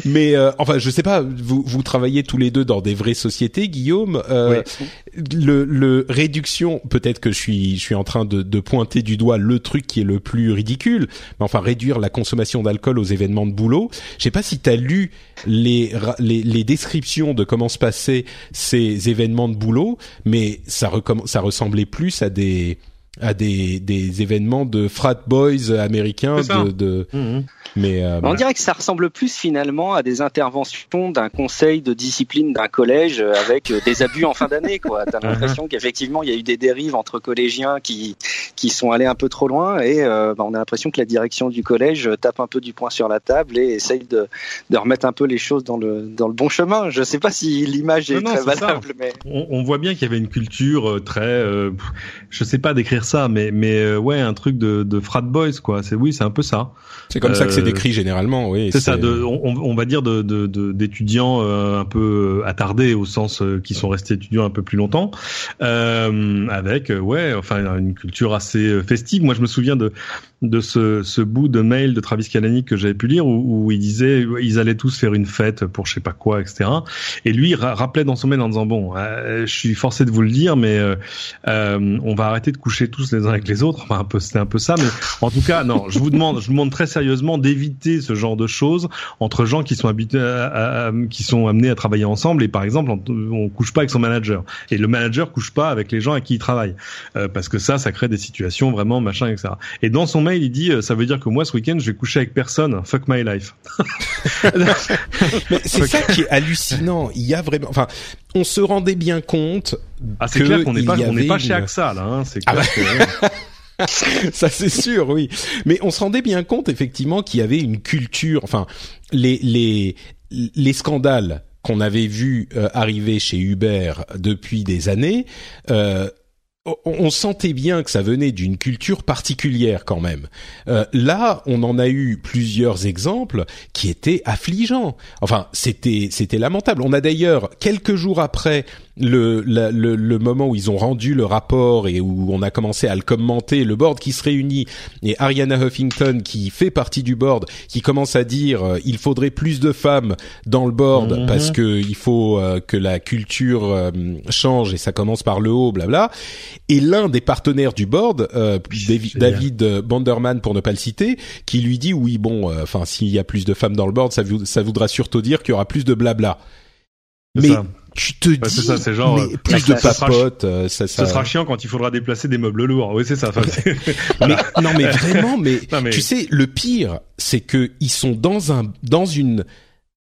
Mais euh, enfin, je sais pas. Vous vous travaillez tous les deux dans des vraies sociétés, Guillaume. Euh, oui. Le, le réduction, peut-être que je suis je suis en train de, de pointer du doigt le truc qui est le plus ridicule. Mais enfin, réduire la consommation d'alcool aux événements de boulot. Je sais pas si tu as lu les, les les descriptions de comment se passaient ces événements de boulot, mais ça ça ressemblait plus à des à des, des événements de frat boys américains de, de... Mmh. mais euh, on dirait que ça ressemble plus finalement à des interventions d'un conseil de discipline d'un collège avec des abus en fin d'année quoi. T'as l'impression qu'effectivement il y a eu des dérives entre collégiens qui qui sont allés un peu trop loin et euh, bah, on a l'impression que la direction du collège tape un peu du poing sur la table et essaye de, de remettre un peu les choses dans le dans le bon chemin. Je sais pas si l'image est très valable mais on, on, voit bien qu'il y avait une culture euh, très euh, je sais pas décrire ça, mais mais euh, ouais, un truc de, de frat boys quoi. C'est oui, c'est un peu ça. C'est comme ça que c'est euh, décrit généralement, oui. C'est ça, de, on, on, va dire de d'étudiants euh, un peu attardés au sens qui sont restés étudiants un peu plus longtemps, avec ouais, enfin une culture assez festive. Moi, je me souviens de de ce, ce bout de mail de Travis Kalanick que j'avais pu lire où, où, il disait ils allaient tous faire une fête pour je sais pas quoi, etc. Et lui rappelait dans son mail en disant bon, je suis forcé de vous le dire, mais euh, on va arrêter de coucher tous les uns avec les autres. Enfin, un peu, c'était un peu ça, mais en tout cas, non. Je vous demande, je vous demande très sérieusement d'éviter ce genre de choses entre gens qui sont habitués, à, qui sont amenés à travailler ensemble. Et par exemple, on, on, couche pas avec son manager, et le manager couche pas avec les gens avec qui il travaille, euh, parce que ça, ça crée des situations vraiment machin, etc. Et dans son mail, il dit, euh, ça veut dire que moi, ce week-end, je vais coucher avec personne. Fuck my life. mais c'est ça qui est hallucinant. Il y a vraiment, enfin, on se rendait bien compte. Ah, c'est clair qu'on n'est pas, on n'est pas chez AXA là. Hein, c'est clair ah bah. ça c'est sûr, oui. Mais on se rendait bien compte effectivement qu'il y avait une culture, enfin les les les scandales qu'on avait vus euh, arriver chez Uber depuis des années. Euh, on sentait bien que ça venait d'une culture particulière quand même. Euh, là, on en a eu plusieurs exemples qui étaient affligeants. Enfin, c'était c'était lamentable. On a d'ailleurs quelques jours après le, le, le, moment où ils ont rendu le rapport et où on a commencé à le commenter, le board qui se réunit et Ariana Huffington qui fait partie du board, qui commence à dire euh, il faudrait plus de femmes dans le board mhm. parce que il faut euh, que la culture euh, change et ça commence par le haut, blabla. Et l'un des partenaires du board, David, David Bonderman pour ne pas le citer, qui lui dit oui bon, enfin s'il y a plus de femmes dans le board, ça, ça voudra surtout dire qu'il y aura plus de blabla. Mais tu te dis ça, c'est genre mais plus de papote, euh, ça, ça, sera chiant quand il faudra déplacer des meubles lourds. Oui, c'est ça. mais, non, mais vraiment, mais, tu sais, le pire, c'est que ils sont dans un dans une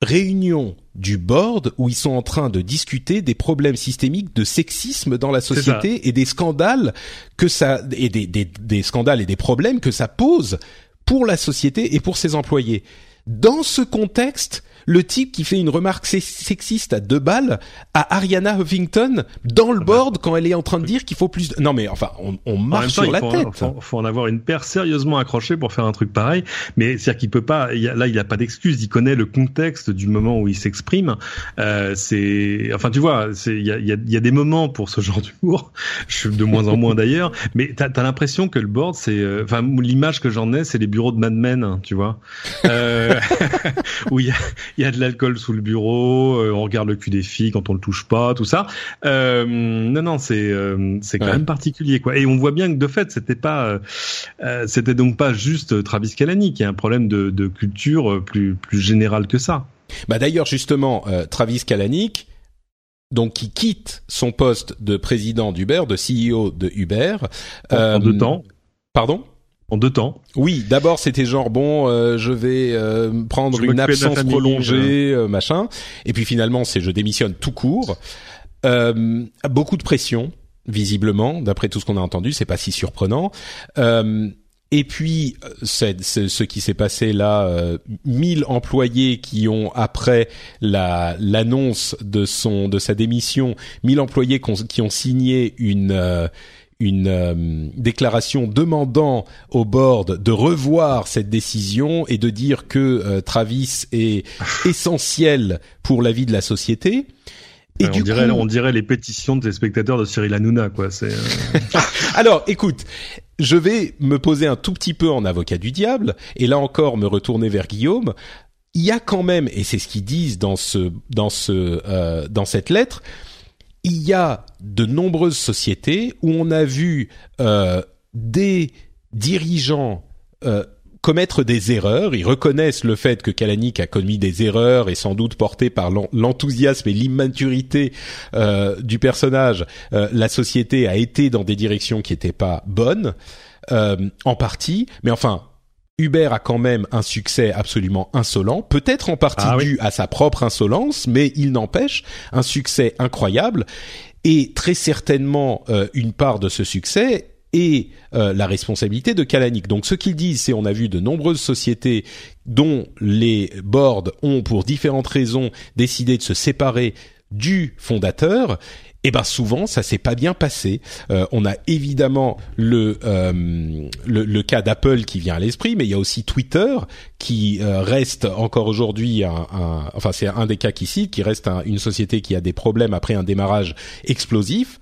réunion du board où ils sont en train de discuter des problèmes systémiques de sexisme dans la société et des scandales que ça et des, des, des scandales et des problèmes que ça pose pour la société et pour ses employés. Dans ce contexte, le type qui fait une remarque sexiste à deux balles à Ariana Huffington dans le board quand elle est en train de dire qu'il faut plus de... Non mais enfin, on, on marche sur la tête. Faut, faut, en avoir une paire sérieusement accrochée pour faire un truc pareil. Mais c'est-à-dire qu'il peut pas... Il là, il a pas d'excuse. Il connaît le contexte du moment où il s'exprime. Euh, c'est... Enfin, tu vois, il y a, y, a, y a, des moments pour ce genre d'humour. Je suis de moins en moins d'ailleurs. Mais t'as as, l'impression que le board, c'est... Euh, enfin, l'image que j'en ai, c'est les bureaux de Mad Men, tu vois. Euh, où il y a, il y a de l'alcool sous le bureau, euh, on regarde le cul des filles quand on le touche pas, tout ça. Euh, non, non, c'est euh, c'est quand même particulier, quoi. Et on voit bien que de fait, c'était pas, c'était donc pas juste Travis Kalanick, qui a un problème de, de culture plus plus général que ça. Bah d'ailleurs, justement, Travis Kalanick, donc qui quitte son poste de président d'Uber, de CEO de Uber. En, deux temps. Pardon? En deux temps. Oui, d'abord c'était genre bon, euh, je vais euh, prendre une absence prolongée, euh, machin, et puis finalement c'est je démissionne tout court. beaucoup de pression, visiblement, d'après tout ce qu'on a entendu, c'est pas si surprenant. et puis, c'est, ce qui s'est passé là, 1000 employés qui ont après la l'annonce de son de sa démission, 1000 employés qui ont signé une une euh, déclaration demandant au board de revoir cette décision et de dire que euh, Travis est essentiel pour la vie de la société. Et on, dirait, on dirait les pétitions des spectateurs de Cyril Hanouna, quoi. C'est. Euh, Alors, écoute, je vais me poser un tout petit peu en avocat du diable et là encore me retourner vers Guillaume. Il y a quand même, et c'est ce qu'ils disent dans ce dans ce dans cette lettre, il y a de nombreuses sociétés où on a vu euh, des dirigeants euh, commettre des erreurs. Ils reconnaissent le fait que Kalanick a commis des erreurs et sans doute porté par l'enthousiasme et l'immaturité euh, du personnage, la société a été dans des directions qui n'étaient pas bonnes, en partie. Mais enfin, Uber a quand même un succès absolument insolent, peut-être en partie ah dû à sa propre insolence, mais il n'empêche un succès incroyable. Et très certainement, une part de ce succès et euh, la responsabilité de Kalanick. Donc ce qu'ils disent, c'est on a vu de nombreuses sociétés dont les boards ont pour différentes raisons décidé de se séparer du fondateur. Eh ben souvent ça s'est pas bien passé. Euh, on a évidemment le, euh, le, le cas d'Apple qui vient à l'esprit, mais il y a aussi Twitter qui reste encore aujourd'hui un, un, enfin c'est un des cas qui cite, qui reste une société qui a des problèmes après un démarrage explosif.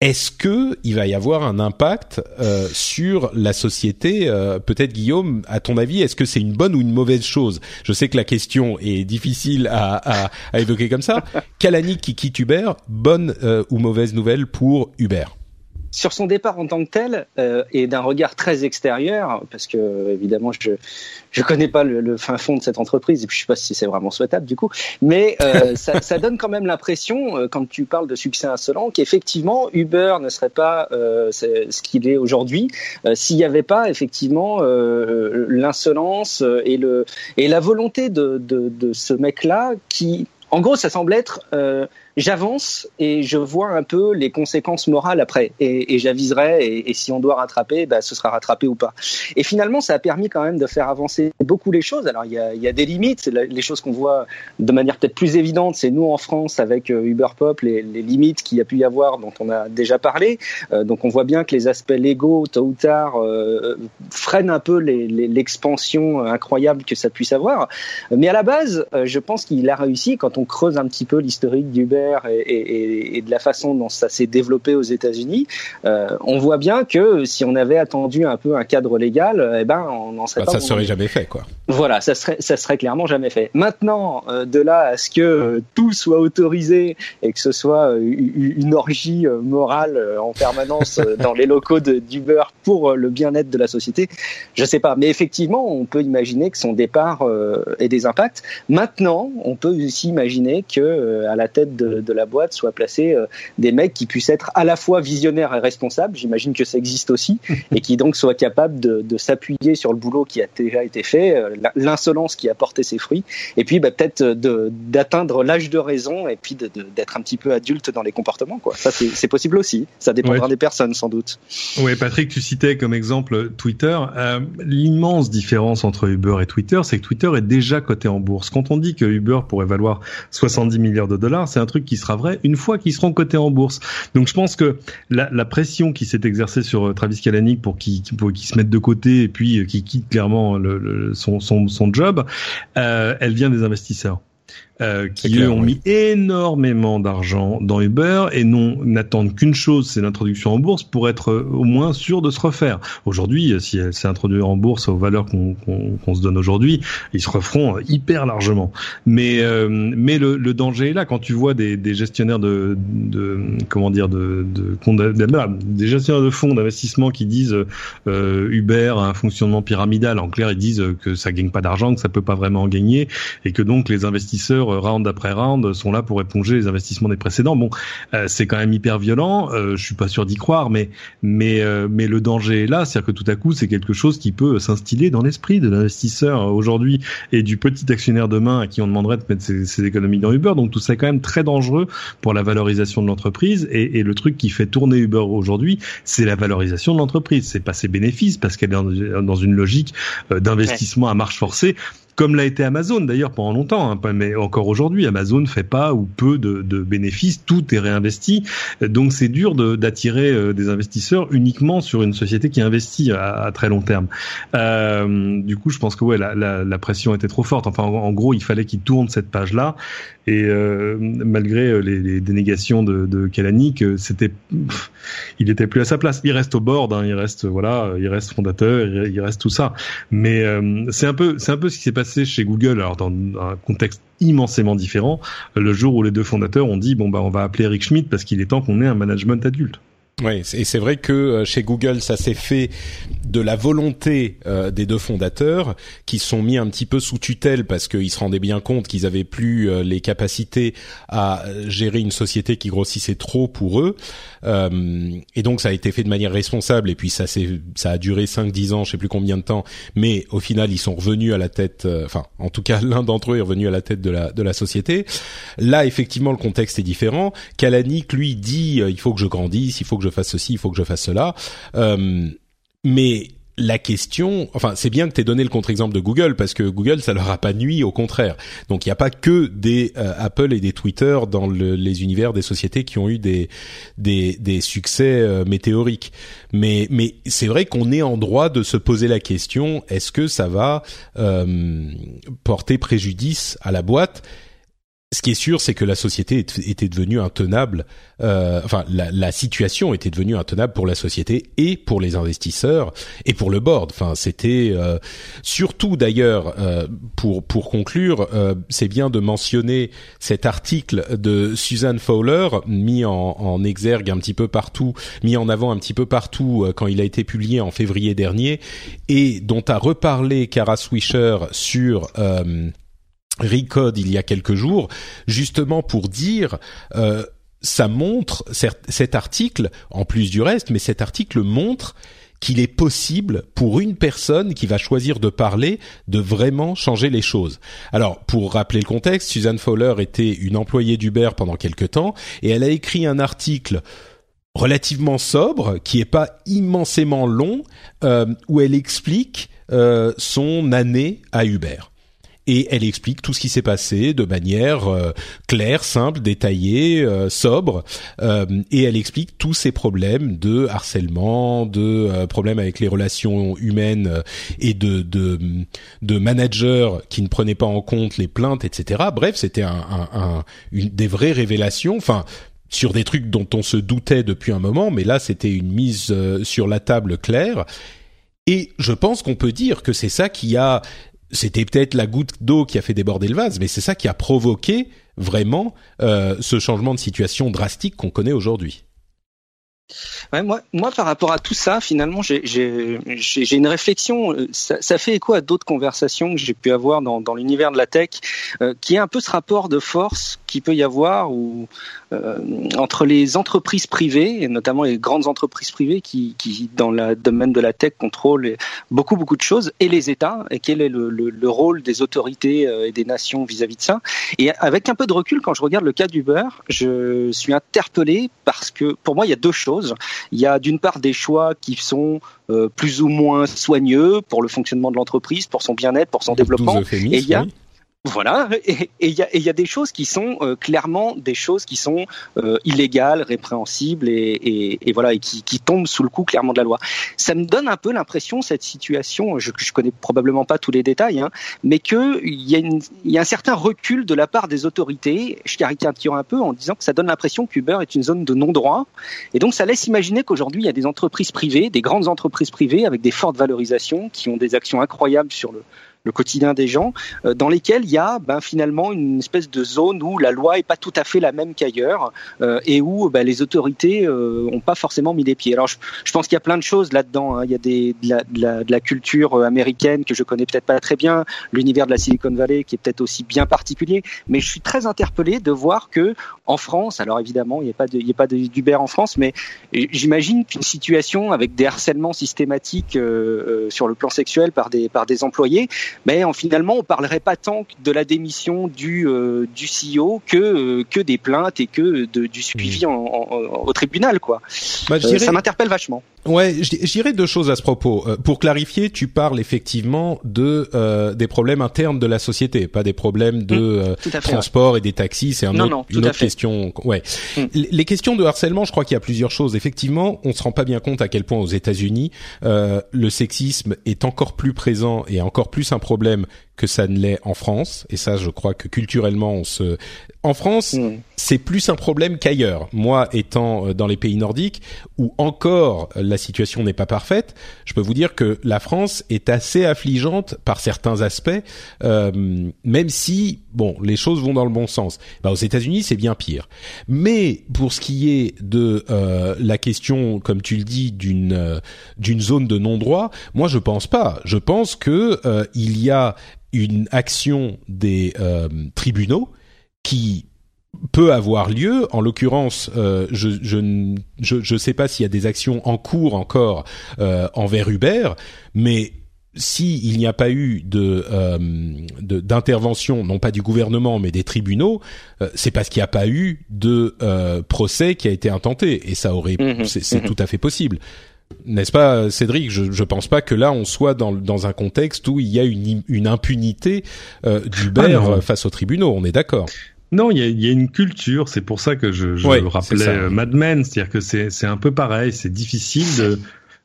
Est-ce que il va y avoir un impact euh, sur la société euh, Peut-être Guillaume, à ton avis, est-ce que c'est une bonne ou une mauvaise chose? Je sais que la question est difficile à, à, à évoquer comme ça. Kalani qui quitte Uber, bonne euh, ou mauvaise nouvelle pour Uber sur son départ en tant que tel euh, et d'un regard très extérieur, parce que évidemment je je connais pas le, fin fond de cette entreprise et puis je sais pas si c'est vraiment souhaitable du coup, mais euh, ça, ça, donne quand même l'impression euh, quand tu parles de succès insolent qu'effectivement Uber ne serait pas euh, ce qu'il est aujourd'hui s'il n'y avait pas effectivement l'insolence et le et la volonté de de, de ce mec là qui en gros ça semble être j'avance et je vois un peu les conséquences morales après et, et j'aviserai et, si on doit rattraper, bah, ce sera rattrapé ou pas. Et finalement, ça a permis quand même de faire avancer beaucoup les choses. Alors il y a, y a des limites, les choses qu'on voit de manière peut-être plus évidente, c'est nous en France avec euh, Uber Pop, les, les limites qu'il y a pu y avoir dont on a déjà parlé. Euh, donc on voit bien que les aspects légaux, tôt ou tard, euh, freinent un peu l'expansion incroyable que ça puisse avoir. Mais à la base, je pense qu'il a réussi quand on creuse un petit peu l'historique d'Uber et, de la façon dont ça s'est développé aux États-Unis, euh, on voit bien que si on avait attendu un peu un cadre légal, eh ben on n'en serait bah, pas. Ça serait jamais fait, quoi. Voilà, ça serait ça serait clairement jamais fait. Maintenant, euh, de là à ce que euh, tout soit autorisé et que ce soit une orgie morale en permanence dans les locaux d'Uber pour le bien-être de la société, je sais pas. Mais effectivement, on peut imaginer que son départ ait des impacts. Maintenant, on peut aussi imaginer que à la tête de de, la boîte soient placés euh, des mecs qui puissent être à la fois visionnaires et responsables, j'imagine que ça existe aussi, et qui donc soient capables de, de s'appuyer sur le boulot qui a déjà été fait, euh, l'insolence qui a porté ses fruits, et puis bah, peut-être d'atteindre l'âge de raison et puis d'être un petit peu adulte dans les comportements. Quoi. Ça, c'est possible aussi. Ça dépendra des personnes, sans doute. Oui, Patrick, tu citais comme exemple Twitter. Euh, L'immense différence entre Uber et Twitter, c'est que Twitter est déjà coté en bourse. Quand on dit que Uber pourrait valoir 70 milliards de dollars, c'est un truc qui sera vrai une fois qu'ils seront cotés en bourse. Donc je pense que la, la pression qui s'est exercée sur euh, Travis Kalanick pour qu'il pour qu'il se mette de côté et puis euh, qu'il quitte clairement le, son, son, son job, euh, elle vient des investisseurs. Euh, qui eux ont mis énormément d'argent dans Uber et non n'attendent qu'une chose, c'est l'introduction en bourse pour être euh, au moins sûr de se refaire. Aujourd'hui, euh, si elle s'est introduite en bourse aux valeurs qu'on se donne aujourd'hui, ils se referont hyper largement. Mais mais le, le, danger est là quand tu vois des, des gestionnaires de, de, comment dire de, de, des gestionnaires de fonds d'investissement qui disent euh, Uber a un fonctionnement pyramidal. En clair, ils disent que ça gagne pas d'argent, que ça peut pas vraiment en gagner et que donc les investisseurs euh, round après round sont là pour éponger les investissements des précédents. Bon, euh, c'est quand même hyper violent. Euh, je suis pas sûr d'y croire, mais mais mais le danger est là, c'est-à-dire que tout à coup c'est quelque chose qui peut s'instiller dans l'esprit de l'investisseur aujourd'hui et du petit actionnaire demain à qui on demanderait de mettre ses, économies dans Uber. Donc tout ça est quand même très dangereux pour la valorisation de l'entreprise et, et, le truc qui fait tourner Uber aujourd'hui, c'est la valorisation de l'entreprise. C'est pas ses bénéfices parce qu'elle est dans une logique d'investissement à marche forcée comme l'a été Amazon d'ailleurs pendant longtemps, hein, mais encore aujourd'hui, Amazon fait pas ou peu de, de bénéfices, tout est réinvesti, donc c'est dur d'attirer euh, des investisseurs uniquement sur une société qui investit à, très long terme. Euh, du coup, je pense que ouais, la, la, la, pression était trop forte. Enfin, en, gros, il fallait qu'il tourne cette page-là, et euh, malgré euh, les, les, dénégations de, de Kalanick, c'était, il était plus à sa place. Il reste au board, hein, il reste voilà, il reste fondateur, il, reste tout ça, mais c'est un peu, c'est un peu ce qui s'est passé chez Google, alors dans un contexte immensément différent, le jour où les deux fondateurs ont dit bon bah on va appeler Eric Schmidt parce qu'il est temps qu'on ait un management adulte. Oui, et c'est vrai que euh, chez Google, ça s'est fait de la volonté euh, des deux fondateurs qui sont mis un petit peu sous tutelle parce qu'ils se rendaient bien compte qu'ils avaient plus euh, les capacités à gérer une société qui grossissait trop pour eux. Et donc ça a été fait de manière responsable et puis ça c'est ça a duré 5 10 ans, je sais plus combien de temps, mais au final, ils sont revenus à la tête enfin, en tout cas, l'un d'entre eux est revenu à la tête de la de la société. Là, effectivement, le contexte est différent. Kalanick lui dit il faut que je grandisse, il faut que je fasse ceci, il faut que je fasse cela. Euh, mais la question, enfin, c'est bien que tu aies donné le contre-exemple de Google parce que Google, ça leur a pas nuit, au contraire. Donc, il n'y a pas que des euh, Apple et des Twitter dans le, les univers des sociétés qui ont eu des des, des succès euh, météoriques. Mais mais c'est vrai qu'on est en droit de se poser la question est-ce que ça va euh, porter préjudice à la boîte ce qui est sûr, c'est que la société était devenue intenable. Euh, enfin, la, situation était devenue intenable pour la société et pour les investisseurs et pour le board. Enfin, c'était euh, surtout d'ailleurs euh, pour pour conclure, euh, c'est bien de mentionner cet article de Suzanne Fowler mis en, en, exergue un petit peu partout, mis en avant un petit peu partout quand il a été publié en février dernier et dont a reparlé Kara Swisher sur Recode il y a quelques jours, justement pour dire euh, ça montre cet article, en plus du reste, mais cet article montre qu'il est possible pour une personne qui va choisir de parler de vraiment changer les choses. Alors, pour rappeler le contexte, Suzanne Fowler était une employée d'Uber pendant quelque temps et elle a écrit un article relativement sobre, qui est pas immensément long, euh, où elle explique euh, son année à Uber et elle explique tout ce qui s'est passé de manière euh, claire, simple, détaillée, euh, sobre, euh, et elle explique tous ces problèmes de harcèlement, de problèmes avec les relations humaines et de, de, de managers qui ne prenaient pas en compte les plaintes, etc. Bref, c'était un, un, un, une, des vraies révélations. Enfin, sur des trucs dont on se doutait depuis un moment, mais là c'était une mise sur la table claire. Et je pense qu'on peut dire que c'est ça qui a c'était peut-être la goutte d'eau qui a fait déborder le vase, mais c'est ça qui a provoqué vraiment euh, ce changement de situation drastique qu'on connaît aujourd'hui. Moi, par rapport à tout ça, finalement, j'ai une réflexion. Euh, ça, fait écho à d'autres conversations que j'ai pu avoir dans, l'univers de la tech, euh, qui est un peu ce rapport de force qui peut y avoir euh, entre les entreprises privées et notamment les grandes entreprises privées qui, dans le domaine de la tech contrôlent beaucoup beaucoup de choses et les États et quel est le, le, le rôle des autorités et des nations vis-à-vis -vis de ça. Et avec un peu de recul, quand je regarde le cas d'Uber, je suis interpellé parce que pour moi il y a deux choses. Il y a d'une part des choix qui sont euh, plus ou moins soigneux pour le fonctionnement de l'entreprise, pour son bien-être, pour son développement. Et il y a voilà, et il y a, y a, des choses qui sont euh, clairement des choses qui sont euh, illégales, répréhensibles et, et, et voilà et qui, qui, tombent sous le coup clairement de la loi. Ça me donne un peu l'impression cette situation, je, je connais probablement pas tous les détails, hein, mais que il y, a y a un certain recul de la part des autorités. Je caricature un peu en disant que ça donne l'impression qu'Uber est une zone de non-droit, et donc ça laisse imaginer qu'aujourd'hui il y a des entreprises privées, des grandes entreprises privées avec des fortes valorisations, qui ont des actions incroyables sur le le quotidien des gens, euh, dans lesquels il y a ben, finalement une espèce de zone où la loi est pas tout à fait la même qu'ailleurs euh, et où ben, les autorités euh, ont pas forcément mis les pieds. Alors je, je pense qu'il y a plein de choses là-dedans. Hein. Il y a des, de, la, de, la, de la culture euh, américaine que je connais peut-être pas très bien, l'univers de la Silicon Valley qui est peut-être aussi bien particulier, mais je suis très interpellé de voir que en France, alors évidemment il n'y a pas y a pas d'Uber en France, mais j'imagine qu'une situation avec des harcèlements systématiques euh, sur le plan sexuel par des par des employés mais en, finalement, on parlerait pas tant de la démission du, euh, du CEO que, euh, que des plaintes et que de, du suivi mmh. en, en, au tribunal, quoi. Bah, euh, ça m'interpelle vachement. Ouais, je, dirais deux choses à ce propos. Euh, pour clarifier, tu parles effectivement de euh, des problèmes internes de la société, pas des problèmes de mmh, euh, transport et des taxis. C'est un non, autre, non, une autre question. Ouais. Mmh. Les questions de harcèlement, je crois qu'il y a plusieurs choses. Effectivement, on se rend pas bien compte à quel point aux États-Unis le sexisme est encore plus présent et encore plus un problème que ça ne l'est en France. Et ça, je crois que culturellement, on se. En France, mm. c'est plus un problème qu'ailleurs. Moi, étant euh, dans les pays nordiques, où encore la situation n'est pas parfaite, je peux vous dire que la France est assez affligeante par certains aspects, euh, même si bon, les choses vont dans le bon sens. Bah, aux États-Unis, c'est bien pire. Mais pour ce qui est de euh, la question, comme tu le dis, d'une euh, d'une zone de non-droit, moi, je pense pas. Je pense que euh, il y a une action des euh, tribunaux qui peut avoir lieu. En l'occurrence, euh, je je je je sais pas s'il y a des actions en cours encore euh, envers Uber, mais si il n'y a pas eu de d'intervention, non pas du gouvernement mais des tribunaux, c'est parce qu'il n'y a pas eu de procès qui a été intenté et ça aurait mmh c'est mmh tout à fait possible. N'est-ce pas, Cédric? Je ne pense pas que là on soit dans, dans un contexte où il y a une, une impunité euh, d'Uber ah face aux tribunaux. On est d'accord. Non, il y a, y a, une culture. C'est pour ça que je, je rappelais euh, Mad Men, c'est-à-dire que c'est un peu pareil. C'est difficile de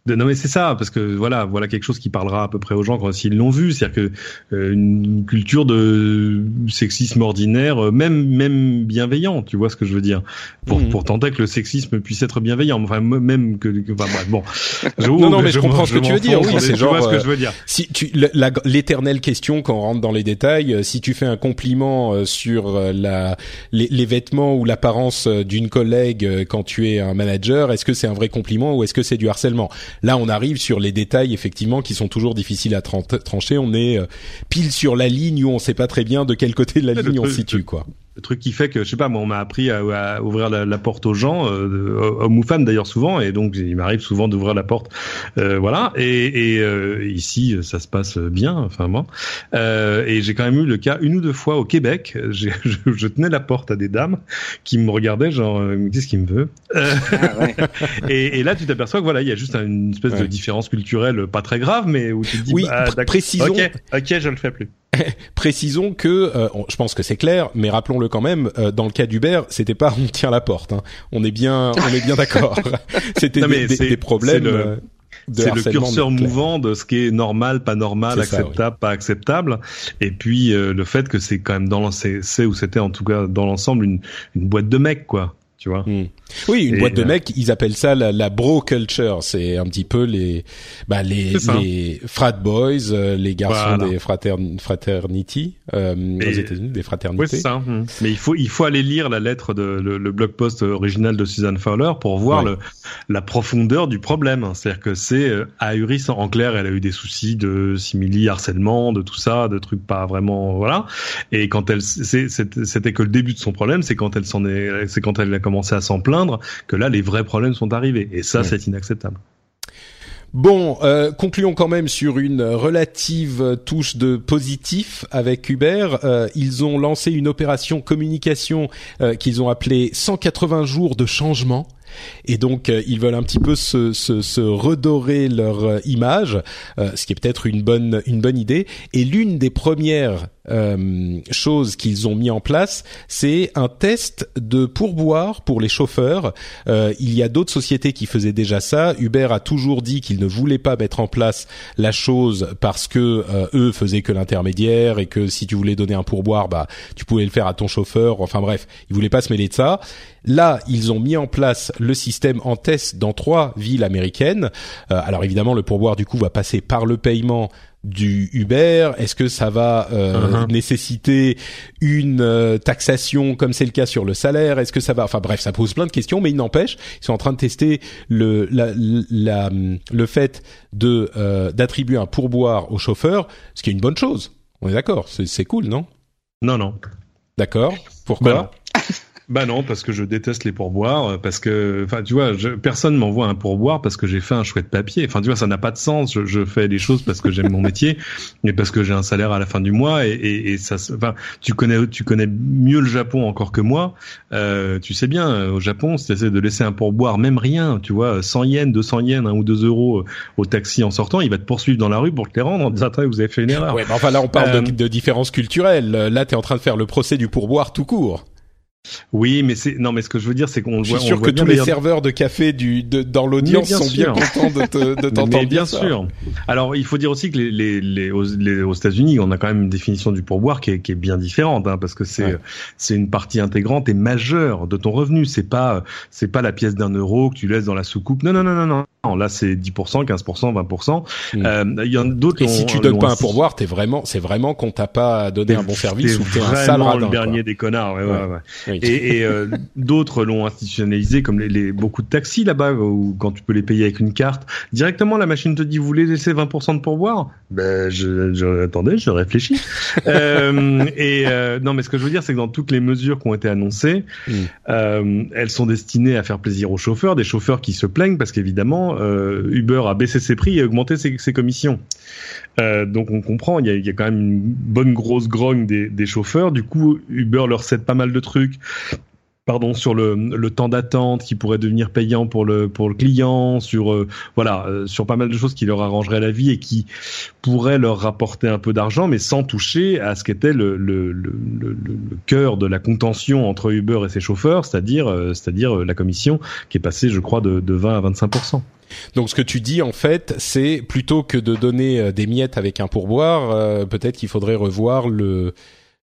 de non mais c'est ça parce que voilà voilà quelque chose qui parlera à peu près aux gens quand s'ils l'ont vu. C'est-à-dire que euh, une culture de sexisme ordinaire euh, même même bienveillant tu vois ce que je veux dire. Pour mmh. pour tenter que le sexisme puisse être bienveillant. Enfin même que, enfin bref, bon. Je, non non mais je, comprends ce que tu veux dire. oui c'est genre ce que je veux dire. si tu l'éternelle question quand on rentre dans les détails euh, si tu fais un compliment sur la les, les vêtements ou l'apparence d'une collègue quand tu es un manager est-ce que c'est un vrai compliment ou est-ce que c'est du harcèlement? Là, on arrive sur les détails effectivement qui sont toujours difficiles à trancher. On est euh, pile sur la ligne où on sait pas très bien de quel côté de la ligne on se situe, quoi le truc qui fait que je sais pas moi on m'a appris à, à, ouvrir la, la, porte aux gens euh, hommes ou femmes d'ailleurs souvent et donc il m'arrive souvent d'ouvrir la porte. Euh, voilà. Et, et euh, ici ça se passe bien enfin moi. Euh, et j'ai quand même eu le cas une ou deux fois au Québec. Je, je, tenais la porte à des dames qui me regardaient genre euh, qu'est-ce qu'il me veut ah, ouais. et, et, là tu t'aperçois que voilà il y a juste une espèce ouais. de différence culturelle pas très grave mais où tu te dis oui bah, précisons. Ok ok je le fais plus Précisons que, euh, je pense que c'est clair, mais rappelons-le quand même. Euh, dans le cas d'Uber, c'était pas on tient la porte. Hein. On est bien, on est bien d'accord. c'était des, des, des, problèmes. Euh, c'est le curseur mouvant de ce qui est normal, pas normal, acceptable, ça, oui. pas acceptable. Et puis le fait que c'est quand même dans c'est où c'était en tout cas dans l'ensemble une, une boîte de mecs quoi tu vois. Hmm. Oui, une et boîte de mecs, ils appellent ça la, la bro culture. C'est un petit peu les, bah les, les frat boys, euh, les garçons voilà. des fratern fraternity euh, aux États-Unis, des fraternités. Oui, c'est ça. Hmm. Mais il faut il faut aller lire la lettre de le, le blog post original de Suzanne Fowler pour voir ouais. le la profondeur du problème. C'est-à-dire que c'est euh, ahurissant. En clair, elle a eu des soucis de simili harcèlement, de tout ça, de trucs pas vraiment voilà. Et quand elle c'était que le début de son problème, c'est quand elle s'en est, c'est quand elle a commencé à s'en plaindre que là, les vrais problèmes sont arrivés. Et ça, c'est inacceptable. Bon, euh, concluons quand même sur une relative touche de positif avec Uber. Euh, ils ont lancé une opération communication euh, qu'ils ont appelée 180 jours de changement. Et donc euh, ils veulent un petit peu se, se, se redorer leur euh, image, euh, ce qui est peut-être une bonne une bonne idée. Et l'une des premières euh, choses qu'ils ont mis en place, c'est un test de pourboire pour les chauffeurs. Euh, il y a d'autres sociétés qui faisaient déjà ça. Uber a toujours dit qu'il ne voulait pas mettre en place la chose parce que euh, eux faisaient que l'intermédiaire et que si tu voulais donner un pourboire, bah tu pouvais le faire à ton chauffeur. Enfin bref, ils voulaient pas se mêler de ça. Là, ils ont mis en place le système en test dans trois villes américaines. Euh, alors évidemment, le pourboire du coup va passer par le paiement du Uber Est-ce que ça va euh, uh -huh. nécessiter une euh, taxation comme c'est le cas sur le salaire? Est-ce que ça va Enfin bref, ça pose plein de questions, mais il n'empêche, ils sont en train de tester le la, la, le fait de euh, d'attribuer un pourboire au chauffeur, ce qui est une bonne chose. On est d'accord C'est cool, non? Non, non. D'accord. Pourquoi? Bah Bah non, parce que je déteste les pourboires, parce que, enfin, tu vois, je, personne m'envoie un pourboire parce que j'ai fait un chouette papier. Enfin, tu vois, ça n'a pas de sens. Je, je, fais les choses parce que j'aime mon métier, mais parce que j'ai un salaire à la fin du mois et, et, et ça, enfin, tu connais, tu connais mieux le Japon encore que moi. Euh, tu sais bien, au Japon, si tu essaies de laisser un pourboire, même rien, tu vois, 100 yens, 200 yens, 1 ou 2 euros au taxi en sortant, il va te poursuivre dans la rue pour te les rendre en disant, vous avez fait une erreur. Ouais, mais enfin là, on parle euh... de, de différences culturelles. Là, tu es en train de faire le procès du pourboire tout court. Oui, mais c'est non, mais ce que je veux dire, c'est qu'on Je voit. suis sûr on que voit tous les serveurs de café du de, dans l'audience sont bien sûr. contents de te- de t'entendre Mais bien ça. sûr. Alors, il faut dire aussi que les, les, les, aux, les- aux États-Unis, on a quand même une définition du pourboire qui est, qui est bien différente, hein, parce que c'est Ouais. c'est une partie intégrante et majeure de ton revenu. C'est pas c'est pas la pièce d'un euro que tu laisses dans la soucoupe. Non, non, non, non, non. Non, Là, c'est 10%, 15%, 20%. Mm. Euh, Il y en a d'autres. Et si tu donnes pas un pourboire, t'es vraiment, c'est vraiment qu'on t'a pas donné un bon service ou t'es un sale radin. le quoi. dernier des connards. Ouais, ouais, Ouais. Oui. Et, et, euh, d'autres l'ont institutionnalisé, comme les, les- beaucoup de taxis là-bas, où quand tu peux les payer avec une carte, directement la machine te dit vous voulez laisser 20% de pourboire? Ben je, je attendez, je réfléchis. euh, et euh, non, mais ce que je veux dire, c'est que dans toutes les mesures qui ont été annoncées, Mm. euh, elles sont destinées à faire plaisir aux chauffeurs, des chauffeurs qui se plaignent parce qu'évidemment euh, Uber a baissé ses prix et augmenté ses, ses commissions. Euh, donc on comprend, il y a, y a quand même une bonne grosse grogne des, des chauffeurs. Du coup, Uber leur cède pas mal de trucs. Pardon sur le, temps d'attente qui pourrait devenir payant pour le pour le client, sur euh, voilà euh, sur pas mal de choses qui leur arrangeraient la vie et qui pourraient leur rapporter un peu d'argent, mais sans toucher à ce qu'était le le, cœur de la contention entre Uber et ses chauffeurs, c'est-à-dire euh, c'est-à-dire la commission qui est passée, je crois, de, de 20 à 25% Donc ce que tu dis en fait, c'est plutôt que de donner des miettes avec un pourboire, peut-être qu'il faudrait revoir le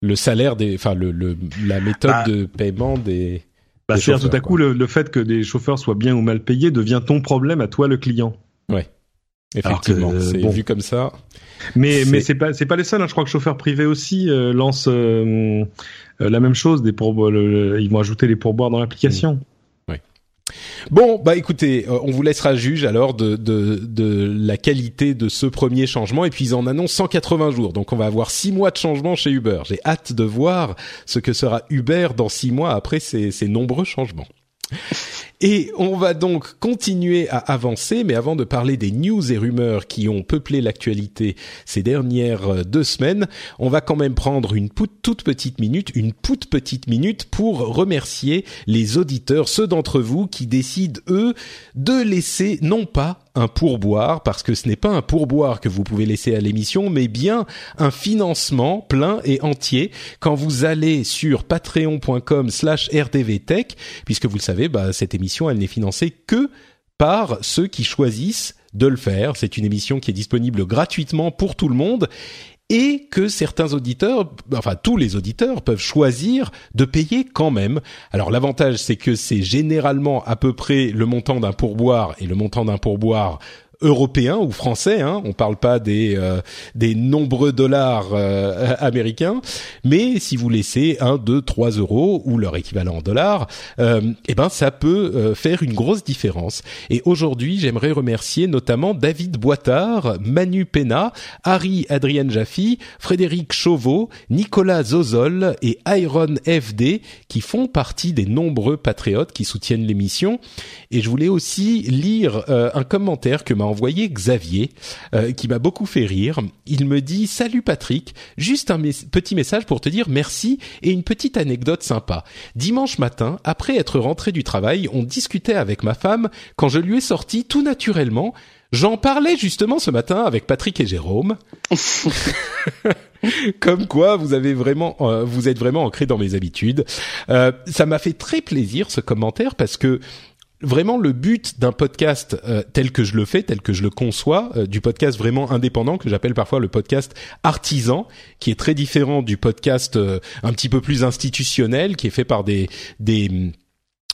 le salaire des, enfin le, le la méthode Bah, de paiement des. Bah, c'est-à-dire tout à coup le, le fait que des chauffeurs soient bien ou mal payés devient ton problème à toi le client. Effectivement, Alors que, c'est bon. vu comme ça. Mais C'est- mais c'est pas c'est pas les seuls. Hein. Je crois que chauffeurs privés aussi euh, lancent euh, euh, la même chose. Des ils vont ajouter les pourboires dans l'application. Bon, bah écoutez, euh, on vous laissera juge alors de, de, de la qualité de ce premier changement. Et puis ils en annoncent 180 jours, donc on va avoir six mois de changement chez Uber. J'ai hâte de voir ce que sera Uber dans six mois après ces, ces nombreux changements. Et on va donc continuer à avancer, mais avant de parler des news et rumeurs qui ont peuplé l'actualité ces dernières euh, deux semaines, on va quand même prendre une toute petite minute, une toute petite minute pour remercier les auditeurs, ceux d'entre vous qui décident, eux, de laisser non pas un pourboire, parce que ce n'est pas un pourboire que vous pouvez laisser à l'émission, mais bien un financement plein et entier quand vous allez sur patreon.com slash rdvtech, puisque vous le savez, bah, cette émission, elle n'est financée que par ceux qui choisissent de le faire. C'est une émission qui est disponible gratuitement pour tout le monde et que certains auditeurs, enfin tous les auditeurs peuvent choisir de payer quand même. Alors l'avantage c'est que c'est généralement à peu près le montant d'un pourboire et le montant d'un pourboire européen ou français, hein, on parle pas des euh, des nombreux dollars euh, américains, mais si vous laissez 1, 2, 3 euros ou leur équivalent en dollars, euh, eh ben ça peut euh, faire une grosse différence. Et aujourd'hui, j'aimerais remercier notamment David Boitard, Manu Pena, Harry Adrien Jaffi, Frédéric Chauveau, Nicolas Zozol et Iron FD qui font partie des nombreux patriotes qui soutiennent l'émission. Et je voulais aussi lire euh, un commentaire que m'a envoyé Xavier, euh, qui m'a beaucoup fait rire. Il me dit Salut Patrick, juste un mes- petit message pour te dire merci et une petite anecdote sympa. Dimanche matin, après être rentré du travail, on discutait avec ma femme quand je lui ai sorti tout naturellement. J'en parlais justement ce matin avec Patrick et Jérôme. Comme quoi, vous avez vraiment, euh, vous êtes vraiment ancré dans mes habitudes. Euh, ça m'a fait très plaisir ce commentaire parce que vraiment le but d'un podcast euh, tel que je le fais, tel que je le conçois, euh, du podcast vraiment indépendant que j'appelle parfois le podcast artisan, qui est très différent du podcast euh, un petit peu plus institutionnel, qui est fait par des des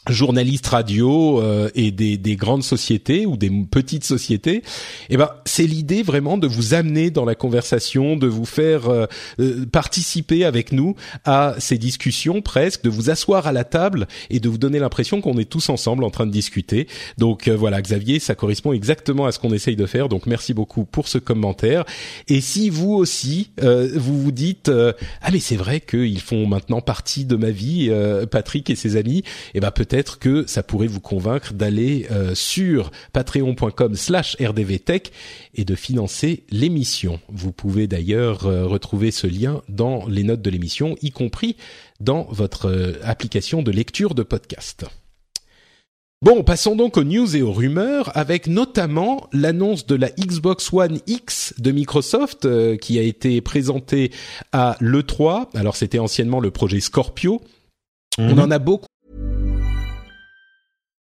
journalistes radio euh, et des, des grandes sociétés ou des petites sociétés, eh ben c'est l'idée vraiment de vous amener dans la conversation, de vous faire euh, euh, participer avec nous à ces discussions presque, de vous asseoir à la table et de vous donner l'impression qu'on est tous ensemble en train de discuter. Donc euh, voilà, Xavier, ça correspond exactement à ce qu'on essaye de faire. Donc merci beaucoup pour ce commentaire. Et si vous aussi euh, vous vous dites ah mais c'est vrai qu'ils font maintenant partie de ma vie, Patrick et ses amis, eh ben peut-être que ça pourrait vous convaincre d'aller euh, sur patreon.com/slash rdvtech et de financer l'émission. Vous pouvez d'ailleurs euh, retrouver ce lien dans les notes de l'émission, y compris dans votre euh, application de lecture de podcast. Bon, passons donc aux news et aux rumeurs, avec notamment l'annonce de la Xbox One X de Microsoft euh, qui a été présentée à l'E3. Alors c'était anciennement le projet Scorpio, On en a beaucoup.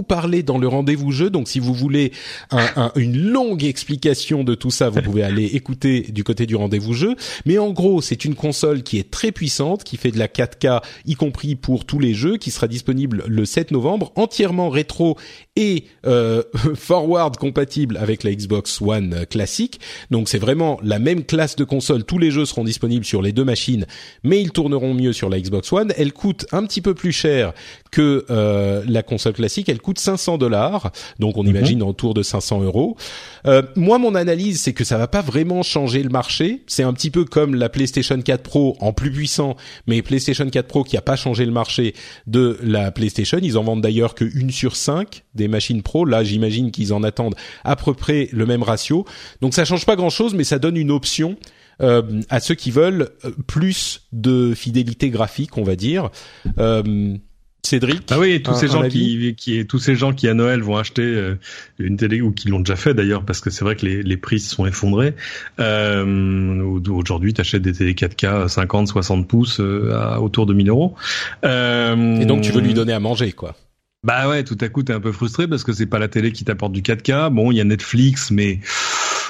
Beaucoup parlé dans le rendez-vous jeu. Donc, si vous voulez un, un, une longue explication de tout ça, vous pouvez aller écouter du côté du rendez-vous jeu. Mais en gros, c'est une console qui est très puissante, qui fait de la 4K, y compris pour tous les jeux, qui sera disponible le 7 novembre, entièrement rétro et euh, forward compatible avec la Xbox One classique. Donc, c'est vraiment la même classe de console. Tous les jeux seront disponibles sur les deux machines, mais ils tourneront mieux sur la Xbox One. Elle coûte un petit peu plus cher que euh, la console classique. Elle coûte 500 dollars, donc on imagine autour de 500 euros. Euh, moi, mon analyse, c'est que ça va pas vraiment changer le marché. C'est un petit peu comme la PlayStation 4 Pro en plus puissant, mais PlayStation 4 Pro qui a pas changé le marché de la PlayStation. Ils en vendent d'ailleurs que une sur cinq des machines Pro. Là, j'imagine qu'ils en attendent à peu près le même ratio. Donc ça change pas grand-chose, mais ça donne une option. Euh, à ceux qui veulent euh, plus de fidélité graphique, on va dire. Euh, Cédric. Ah oui, tous un, ces gens qui, qui, tous ces gens qui à Noël vont acheter euh, une télé ou qui l'ont déjà fait d'ailleurs, parce que c'est vrai que les, les prix se sont effondrés. Euh, Aujourd'hui, tu achètes des télé 4K 50, 60 pouces euh, à autour de 1000 euros. Euh, Et donc tu veux lui donner à manger, quoi. Bah ouais, tout à coup t'es un peu frustré parce que c'est pas la télé qui t'apporte du 4K. Bon, il y a Netflix, mais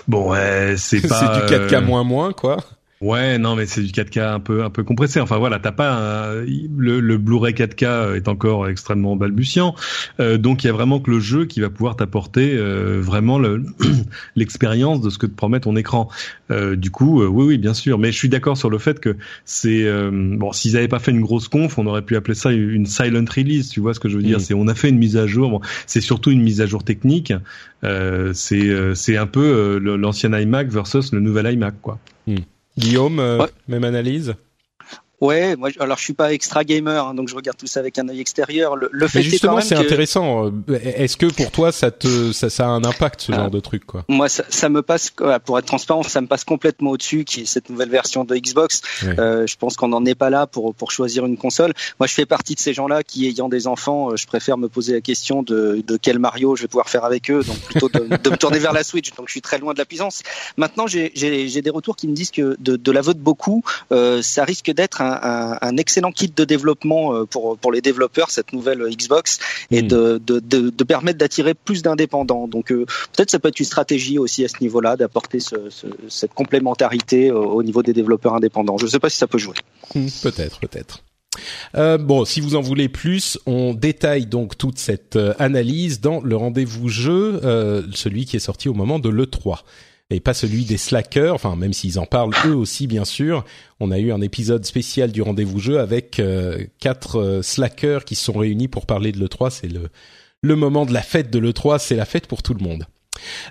bon, ouais, c'est pas. c'est du 4K moins moins, quoi. Ouais, non, mais c'est du 4K un peu un peu compressé. Enfin voilà, t'as pas un, le, le Blu-ray 4K est encore extrêmement balbutiant, euh, donc il y a vraiment que le jeu qui va pouvoir t'apporter euh, vraiment l'expérience de ce que te promet ton écran. Euh, du coup, oui, oui, bien sûr. Mais je suis d'accord sur le fait que c'est bon. S'ils avaient pas fait une grosse conf, on aurait pu appeler ça une silent release. Tu vois ce que je veux dire? Mmh. C'est on a fait une mise à jour. Bon, c'est surtout une mise à jour technique. c'est c'est un peu l'ancien iMac versus le nouvel iMac, quoi. Mmh. Guillaume, euh, ouais. même analyse? Ouais, moi, alors je suis pas extra gamer, hein, donc je regarde tout ça avec un œil extérieur. Le, le fait Mais justement, c'est que... intéressant. Est-ce que pour toi, ça te, ça, ça a un impact ce ah. genre de truc, quoi? Moi, ça, ça, me passe, pour être transparent, ça me passe complètement au-dessus, qui est cette nouvelle version de Xbox. Euh, je pense qu'on n'en est pas là pour pour choisir une console. Moi, je fais partie de ces gens-là qui, ayant des enfants, euh, je préfère me poser la question de, de quel Mario je vais pouvoir faire avec eux, donc plutôt de, de me tourner vers la Switch. Donc, je suis très loin de la puissance. Maintenant, j'ai des retours qui me disent que de, de la vote beaucoup, euh, ça risque d'être un, un, un excellent kit de développement euh, pour pour les développeurs cette nouvelle Xbox et mmh. de, de, de, de permettre d'attirer plus d'indépendants. Donc euh, peut-être ça peut être une stratégie aussi à ce niveau-là d'apporter ce, ce, cette complémentarité au, au niveau des développeurs indépendants. Je ne sais pas si ça peut jouer. Mmh, peut-être, peut-être. Euh, bon, si vous en voulez plus, on détaille donc toute cette euh, analyse dans le rendez-vous jeu, euh, celui qui est sorti au moment de l'E3 et pas celui des slackers, enfin même s'ils en parlent eux aussi bien sûr. On a eu un épisode spécial du rendez-vous jeu avec euh, quatre euh, slackers qui sont réunis pour parler de l'E3. C'est le, le moment de la fête de l'E3, c'est la fête pour tout le monde.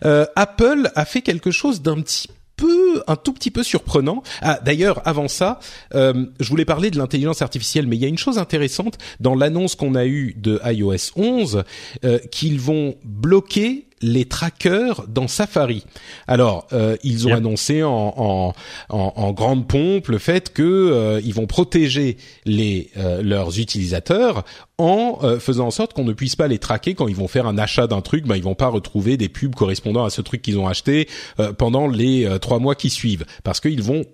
Euh, Apple a fait quelque chose d'un petit peu, un tout petit peu surprenant. Ah, d'ailleurs, avant ça, euh, je voulais parler de l'intelligence artificielle, mais il y a une chose intéressante dans l'annonce qu'on a eue de iOS 11, euh, qu'ils vont bloquer les trackers dans Safari. Alors, euh, ils ont yep. annoncé en, en, en, en, grande pompe le fait que euh, ils vont protéger les euh, leurs utilisateurs en euh, faisant en sorte qu'on ne puisse pas les traquer quand ils vont faire un achat d'un truc. Ben, ils vont pas retrouver des pubs correspondant à ce truc qu'ils ont acheté euh, pendant les trois mois qui suivent, parce qu'ils vont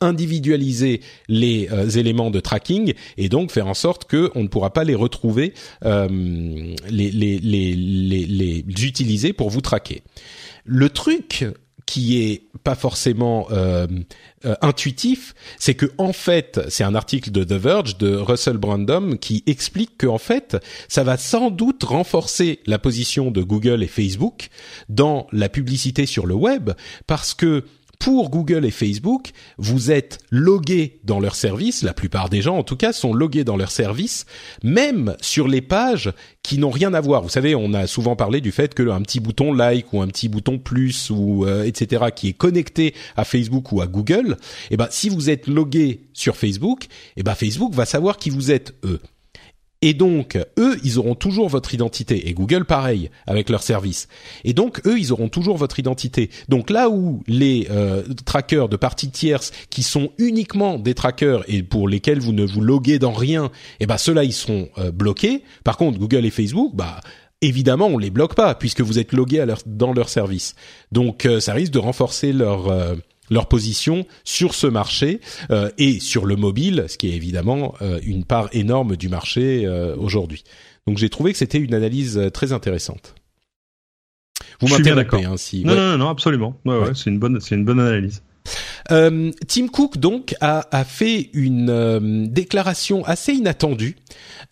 individualiser les éléments de tracking et donc faire en sorte que on ne pourra pas les retrouver, les, les, les, les, les utiliser pour vous traquer. Le truc qui est pas forcément euh, euh, intuitif, c'est que en fait, c'est un article de The Verge de Russell Brandom qui explique que en fait, ça va sans doute renforcer la position de Google et Facebook dans la publicité sur le web parce que pour Google et Facebook, vous êtes logué dans leur service, la plupart des gens en tout cas sont logués dans leur service, même sur les pages qui n'ont rien à voir. Vous savez, on a souvent parlé du fait que un petit bouton like ou un petit bouton plus ou euh, etc. qui est connecté à Facebook ou à Google, eh ben si vous êtes logué sur Facebook, eh ben Facebook va savoir qui vous êtes eux. Et donc, eux, ils auront toujours votre identité. Et Google, pareil, avec leur service. Et donc, eux, ils auront toujours votre identité. Donc là où les euh, trackers de parties tierces, qui sont uniquement des trackers et pour lesquels vous ne vous loguez dans rien, eh ben ceux-là, ils seront euh, bloqués. Par contre, Google et Facebook, bah évidemment, on les bloque pas puisque vous êtes logué à dans leur service. Donc, euh, ça risque de renforcer leur leur position sur ce marché euh, et sur le mobile, ce qui est évidemment euh, une part énorme du marché euh, aujourd'hui. Donc j'ai trouvé que c'était une analyse très intéressante. Vous m'interrompez hein, si. Non, non, non, absolument. Ouais, ouais. c'est une bonne, c'est une bonne analyse. Euh, Tim Cook donc a, a fait une déclaration assez inattendue.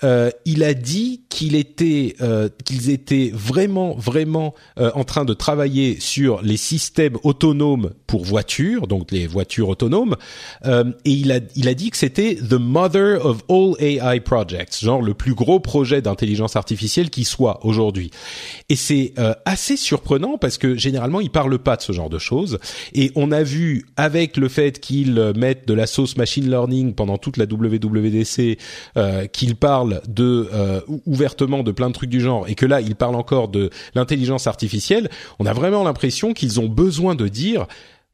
Euh, il a dit qu'il était, euh, qu'ils étaient vraiment, vraiment euh, en train de travailler sur les systèmes autonomes pour voitures, donc les voitures autonomes, et il a, il a dit que c'était the mother of all AI projects, genre le plus gros projet d'intelligence artificielle qui soit aujourd'hui. Et c'est assez surprenant parce que généralement il parle pas de ce genre de choses, et on a vu avec le fait qu'il mette de la sauce machine learning pendant toute la WWDC, qu'il parle de euh, ouvertement de plein de trucs du genre et que là il parle encore de l'intelligence artificielle, on a vraiment l'impression qu'ils ont besoin de dire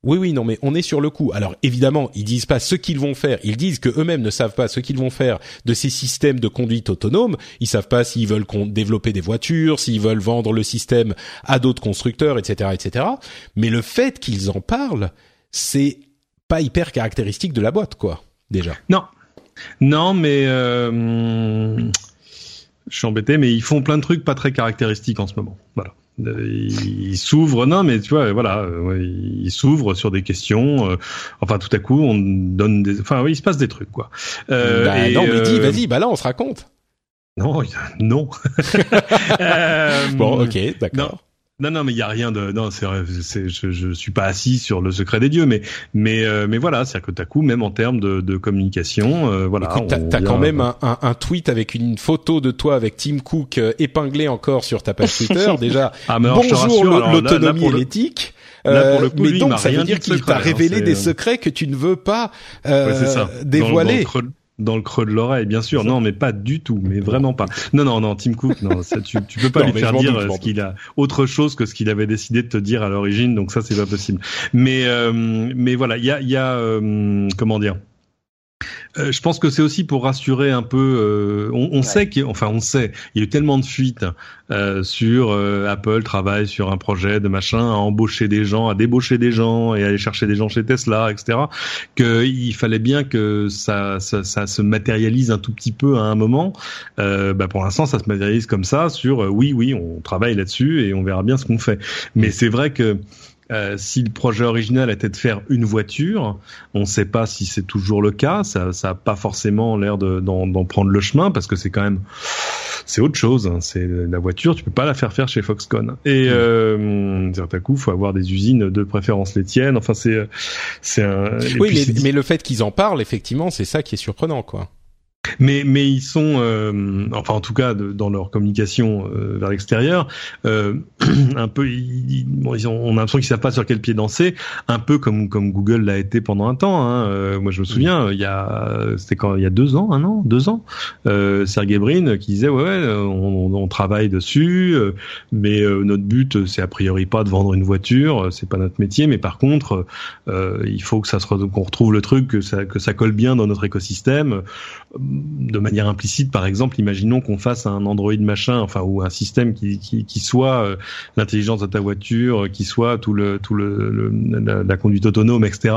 oui, oui, non, mais on est sur le coup. Alors évidemment, ils disent pas ce qu'ils vont faire. Ils disent que eux-mêmes ne savent pas ce qu'ils vont faire de ces systèmes de conduite autonome. Ils savent pas s'ils veulent développer des voitures, s'ils veulent vendre le système à d'autres constructeurs, etc., etc. Mais le fait qu'ils en parlent, c'est pas hyper caractéristique de la boîte, quoi. Déjà. Non, non, mais euh, je suis embêté, mais ils font plein de trucs pas très caractéristiques en ce moment. Voilà. Ils s'ouvrent, non, mais tu vois, voilà, ils s'ouvrent sur des questions. Euh, enfin, tout à coup, on donne des, enfin, oui, il se passe des trucs, quoi. Euh, bah, non, mais dis, vas-y, bah là, on se raconte. Non, non. bon, ok, d'accord. Non, non, mais il y a rien de. Non, c'est, c'est, je, je suis pas assis sur le secret des dieux, mais, mais, euh, mais voilà, c'est à que coup, même en termes de, de communication, euh, voilà. t'as, t'as quand même un, un, tweet avec une photo de toi avec Tim Cook euh, épinglé encore sur ta page Twitter. Déjà, ah, bonjour l'autonomie et l'éthique. Euh, mais donc ça veut dire qu'il t'a révélé des secrets que tu ne veux pas euh, dévoiler dans le creux de l'oreille, bien sûr. Non, mais pas du tout, mais vraiment pas. Non, non, non, Tim Cook, non, ça, tu, tu peux pas lui faire dire ce qu'il a autre chose que ce qu'il avait décidé de te dire à l'origine, donc ça c'est pas possible. Mais euh, mais voilà, il y a, y a euh, comment dire euh, je pense que c'est aussi pour rassurer un peu. Euh, on, on sait qu'il, enfin, on sait, il y a eu tellement de fuites euh, sur Apple travaille sur un projet de machin à embaucher des gens, à débaucher des gens et à aller chercher des gens chez Tesla, etc. Qu'il fallait bien que ça, ça, ça, se matérialise un tout petit peu à un moment. Bah pour l'instant, ça se matérialise comme ça sur oui, oui, on travaille là-dessus et on verra bien ce qu'on fait. Mais c'est vrai que euh, si le projet original était de faire une voiture, on ne sait pas si c'est toujours le cas. Ça, ça a pas forcément l'air d'en prendre le chemin parce que c'est quand même c'est autre chose. Hein. C'est la voiture, tu peux pas la faire faire chez Foxconn. Et euh, d'un coup, faut avoir des usines de préférence les tiennes. Enfin, c'est c'est un. Oui, mais, mais le fait qu'ils en parlent, effectivement, c'est ça qui est surprenant, quoi. Mais, mais ils sont, euh, enfin en tout cas dans leur communication euh, vers l'extérieur, euh, un peu, ils, bon, ils ont, on a l'impression qu'ils savent pas sur quel pied danser, un peu comme comme Google l'a été pendant un temps. Hein. Euh, moi je me souviens, il y a, c'était quand il y a deux ans, un an, deux ans, euh, Sergey Brin qui disait ouais, ouais on, on, travaille dessus, mais notre but c'est a priori pas de vendre une voiture, c'est pas notre métier, mais par contre il faut que ça se qu'on retrouve le truc, que ça que ça colle bien dans notre écosystème de manière implicite, par exemple, imaginons qu'on fasse un Android machin, enfin ou un système qui qui, qui soit euh, l'intelligence de ta voiture, qui soit tout le tout le, la, conduite autonome, etc.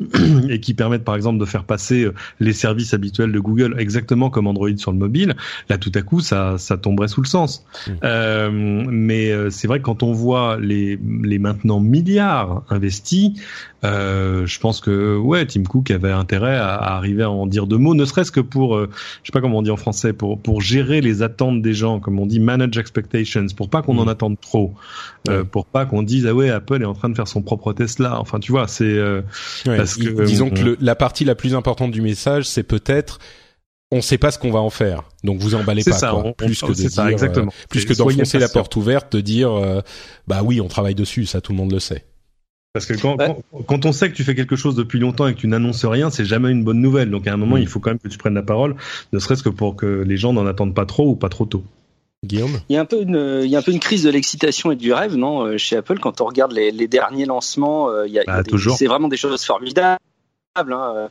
et qui permette par exemple de faire passer les services habituels de Google exactement comme Android sur le mobile. Là, tout à coup, ça ça tomberait sous le sens. Mmh. Euh, mais c'est vrai que quand on voit les les maintenant milliards investis, euh, je pense que ouais, Tim Cook avait intérêt à, arriver à en dire deux mots, ne serait-ce que pour, euh, je sais pas comment on dit en français, pour pour gérer les attentes des gens, comme on dit manage expectations, pour pas qu'on en mm. attende trop, euh, pour pas qu'on dise ah ouais Apple est en train de faire son propre Tesla. Enfin tu vois, c'est euh, parce que disons que la partie la plus importante du message, c'est peut-être on sait pas ce qu'on va en faire. Donc vous emballez pas ça, plus que de dire, exactement. plus que d'enfoncer la porte ouverte, de dire bah oui, on travaille dessus, ça tout le monde le sait. Parce que quand, quand, on sait que tu fais quelque chose depuis longtemps et que tu n'annonces rien, c'est jamais une bonne nouvelle. Donc à un moment, mm. il faut quand même que tu prennes la parole, ne serait-ce que pour que les gens n'en attendent pas trop ou pas trop tôt. Guillaume? Il y a un peu une, il y a un peu une crise de l'excitation et du rêve, non, euh, chez Apple quand on regarde les, les derniers lancements, euh, il y a, bah, c'est vraiment des choses formidables. Hein, euh,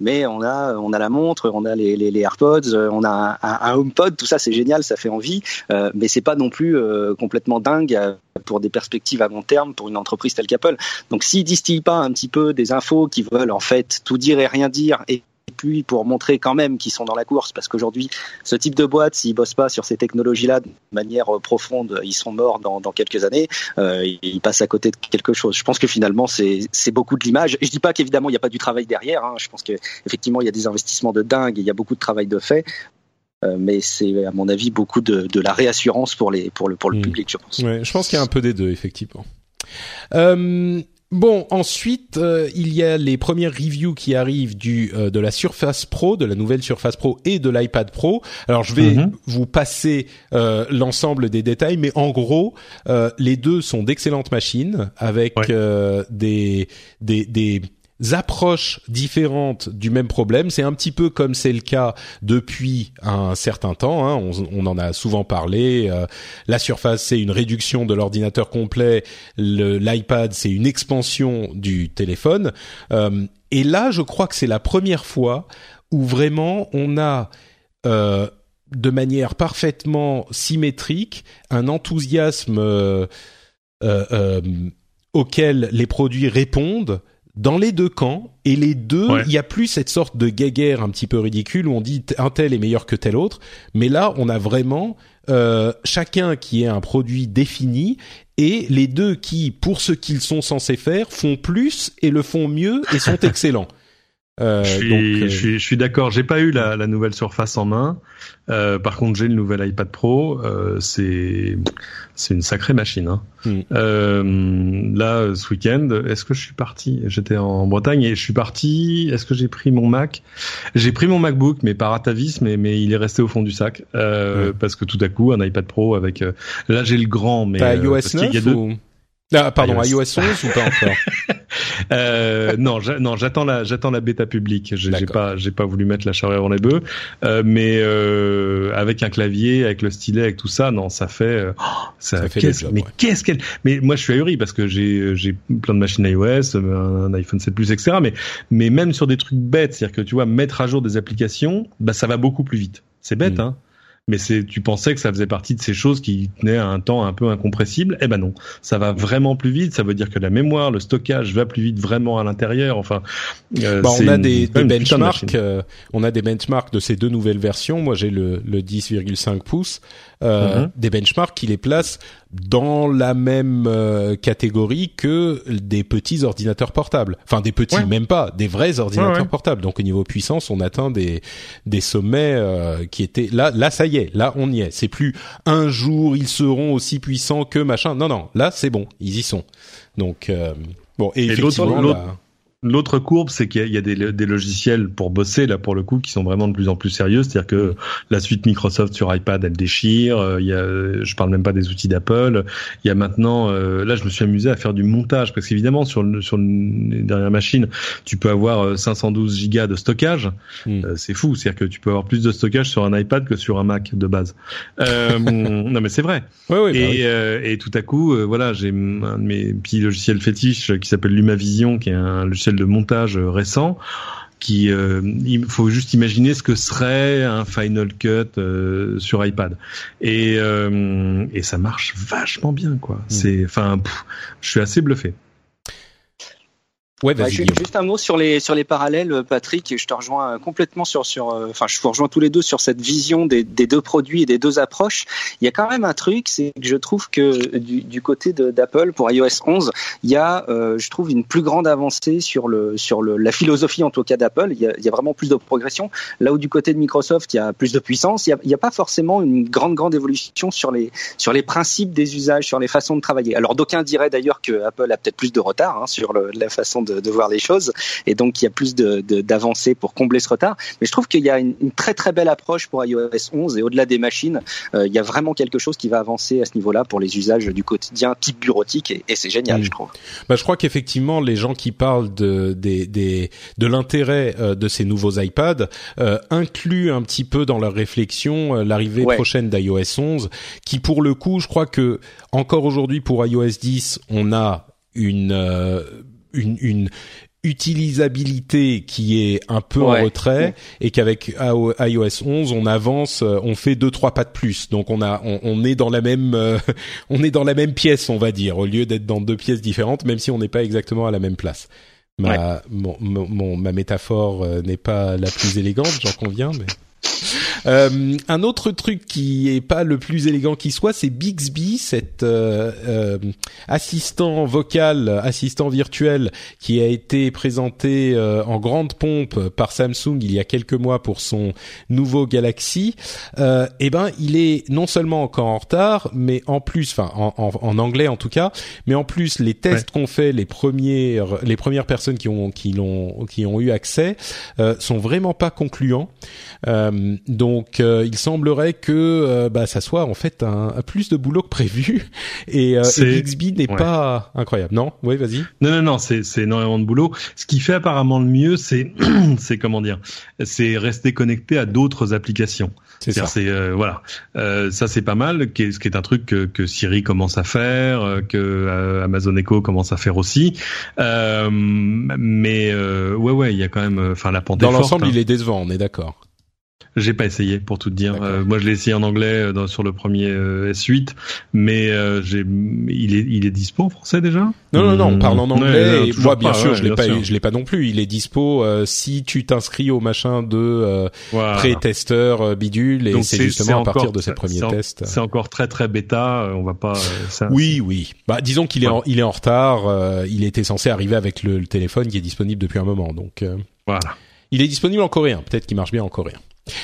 mais on a on a la montre, on a les, les, AirPods, on a un, un, HomePod, tout ça c'est génial, ça fait envie, euh, mais c'est pas non plus euh, complètement dingue pour des perspectives à long terme pour une entreprise telle qu'Apple. Donc s'ils distillent pas un petit peu des infos qui veulent en fait tout dire et rien dire et puis pour montrer quand même qu'ils sont dans la course, parce qu'aujourd'hui, ce type de boîte, s'ils bossent pas sur ces technologies-là de manière euh, profonde, ils sont morts dans, dans quelques années, euh, ils passent à côté de quelque chose. Je pense que finalement, c'est beaucoup de l'image. Et je dis pas qu'évidemment, il n'y a pas du travail derrière. Hein. Je pense qu'effectivement, il y a des investissements de dingue, il y a beaucoup de travail de fait. Euh, mais c'est à mon avis beaucoup de, de, la réassurance pour les pour le pour le hmm. public je pense. Ouais, je pense qu'il y a un peu des deux effectivement. Euh, Bon, ensuite, euh, il y a les premières reviews qui arrivent du euh, de la Surface Pro, de la nouvelle Surface Pro et de l'iPad Pro. Alors, je vais mhm. vous passer euh, l'ensemble des détails, mais en gros, les deux sont d'excellentes machines avec des, des, des approches différentes du même problème. C'est un petit peu comme c'est le cas depuis un certain temps. Hein. On, en a souvent parlé. Euh, la Surface, c'est une réduction de l'ordinateur complet. L'iPad, c'est une expansion du téléphone. Euh, et là, je crois que c'est la première fois où vraiment on a euh, de manière parfaitement symétrique un enthousiasme auquel les produits répondent dans les deux camps et les deux, il y a plus cette sorte de guéguerre un petit peu ridicule où on dit un tel est meilleur que tel autre, mais là on a vraiment euh, chacun qui est un produit défini et les deux qui, pour ce qu'ils sont censés faire, font plus et le font mieux et sont excellents. Euh, je, suis, euh, je, suis, je suis d'accord. J'ai pas eu la, la, nouvelle Surface en main. Euh, par contre, j'ai le nouvel iPad Pro. Euh, c'est c'est une sacrée machine. Hein. Hmm. Euh, là, ce week-end, est-ce que je suis parti? J'étais en Bretagne et je suis parti. Est-ce que j'ai pris mon Mac? J'ai pris mon MacBook, mais par atavisme, mais, mais il est resté au fond du sac euh, parce que tout à coup, un iPad Pro avec. là, j'ai le grand, mais. T'as iOS 9 ou... Ah, pardon, iOS, 11 ou pas encore euh, Non, non, j'attends la, j'attends la bêta publique. J'ai pas, j'ai pas voulu mettre la charrue avant les bœufs, euh, mais euh, avec un clavier, avec le stylet, avec tout ça, non, ça fait, euh, ça, fait mais qu'est-ce qu'elle, mais moi je suis ahuri parce que j'ai, j'ai plein de machines iOS, un iPhone 7 Plus, etc. Mais, mais même sur des trucs bêtes, c'est-à-dire que tu vois mettre à jour des applications, bah ça va beaucoup plus vite. C'est bête, mm. hein mais c'est tu pensais que ça faisait partie de ces choses qui tenaient à un temps un peu incompressible? Eh ben non. Ça va vraiment plus vite. Ça veut dire que la mémoire le stockage va plus vite vraiment à l'intérieur. Enfin euh, bah, on a des, des benchmarks euh, on a des benchmarks de ces deux nouvelles versions. Moi j'ai le, le 10,5 pouces. Euh, mhm. des benchmarks qui les placent dans la même euh, catégorie que des petits ordinateurs portables. Enfin des petits, même pas, des vrais ordinateurs portables. Donc au niveau puissance, on atteint des des sommets euh, qui étaient là. Là, ça y est, là on y est. C'est plus un jour ils seront aussi puissants que machin. Non, non, là c'est bon, ils y sont. Donc bon et, et effectivement. L'autre courbe, c'est qu'il y a, des, des, logiciels pour bosser là pour le coup qui sont vraiment de plus en plus sérieux. C'est-à-dire que la suite Microsoft sur iPad, elle déchire. Euh, il y a, je parle même pas des outils d'Apple. Il y a maintenant, euh, là, je me suis amusé à faire du montage parce qu'évidemment sur le, sur les dernières machines, tu peux avoir 512 euh, gigas de stockage. Hmm. c'est fou. C'est-à-dire que tu peux avoir plus de stockage sur un iPad que sur un Mac de base. non, mais c'est vrai. Ouais, et, bah et tout à coup, voilà, j'ai un de mes petits logiciels fétiches qui s'appelle LumaVision, qui est un logiciel de montage récent qui il faut juste imaginer ce que serait un Final Cut sur iPad et et ça marche vachement bien quoi. Mm. C'est enfin je suis assez bluffé. Ouais, juste un mot sur les sur les parallèles, Patrick. Je te rejoins complètement sur sur. Euh, enfin, je vous rejoins tous les deux sur cette vision des, des, deux produits et des deux approches. Il y a quand même un truc, c'est que je trouve que du, du côté d'Apple pour iOS 11, il y a, euh, je trouve, une plus grande avancée sur le sur le la philosophie en tout cas d'Apple. Il, il, y a vraiment plus de progression. Là où du côté de Microsoft, il y a plus de puissance. Il n'y a, a, pas forcément une grande grande évolution sur les sur les principes des usages, sur les façons de travailler. Alors d'aucuns diraient d'ailleurs que Apple a peut-être plus de retard hein, sur le, la façon de de, voir les choses, et donc il y a plus d'avancées de, pour combler ce retard. Mais je trouve qu'il y a une, très très belle approche pour iOS 11 et au-delà des machines, euh, il y a vraiment quelque chose qui va avancer à ce niveau-là pour les usages du quotidien type bureautique et, c'est génial, mm. je trouve. Bah, je crois qu'effectivement les gens qui parlent de des, des de l'intérêt euh, de ces nouveaux iPads euh, incluent un petit peu dans leur réflexion l'arrivée prochaine d'iOS 11, qui pour le coup, je crois que encore aujourd'hui pour iOS 10, on a une une, une utilisabilité qui est un peu en retrait et qu'avec iOS 11 on avance euh, on fait deux trois pas de plus. Donc on a on, est dans la même euh, on est dans la même pièce on va dire au lieu d'être dans deux pièces différentes même si on n'est pas exactement à la même place. Ma mon, ma métaphore euh, n'est pas la plus élégante j'en conviens mais euh, un autre truc qui est pas le plus élégant qui soit, c'est Bixby, cet euh, euh, assistant vocal, assistant virtuel qui a été présenté en grande pompe par Samsung il y a quelques mois pour son nouveau Galaxy. eh ben, il est non seulement encore en retard, mais en plus, enfin en, anglais en tout cas, mais en plus les tests qu'on fait, les premières, les premières personnes qui ont qui l'ont qui ont eu accès sont vraiment pas concluants. donc donc euh, il semblerait que euh, bah, ça soit en fait un, plus de boulot que prévu et, euh, Bixby n'est pas incroyable. Non, oui, vas-y. Non, non, non, c'est énormément de boulot. Ce qui fait apparemment le mieux, c'est c'est comment dire, c'est rester connecté à d'autres applications. C'est ça. Euh, voilà, ça c'est pas mal. Ce qui est un truc que, que Siri commence à faire, que Amazon Echo commence à faire aussi. mais ouais, ouais, il y a quand même, enfin la pente. Dans l'ensemble, hein. il est décevant. On est d'accord. J'ai pas essayé pour tout te dire. Euh, moi, je l'ai essayé en anglais euh, dans, sur le premier euh, S8, mais j'ai, il est, il est dispo en français déjà? Non, non, non, on parle en hmm. anglais. et moi, bien sûr, je l'ai pas, je l'ai pas non plus. Il est dispo si tu t'inscris au machin de pré-testeur bidule, et c'est justement à partir de ces premiers tests. C'est encore très très bêta. On va pas. Ça, oui, oui. Bah, disons qu'il est, en, il est en retard. il était censé arriver avec le, le, téléphone qui est disponible depuis un moment, donc. voilà. Il est disponible en coréen. Peut-être qu'il marche bien en coréen.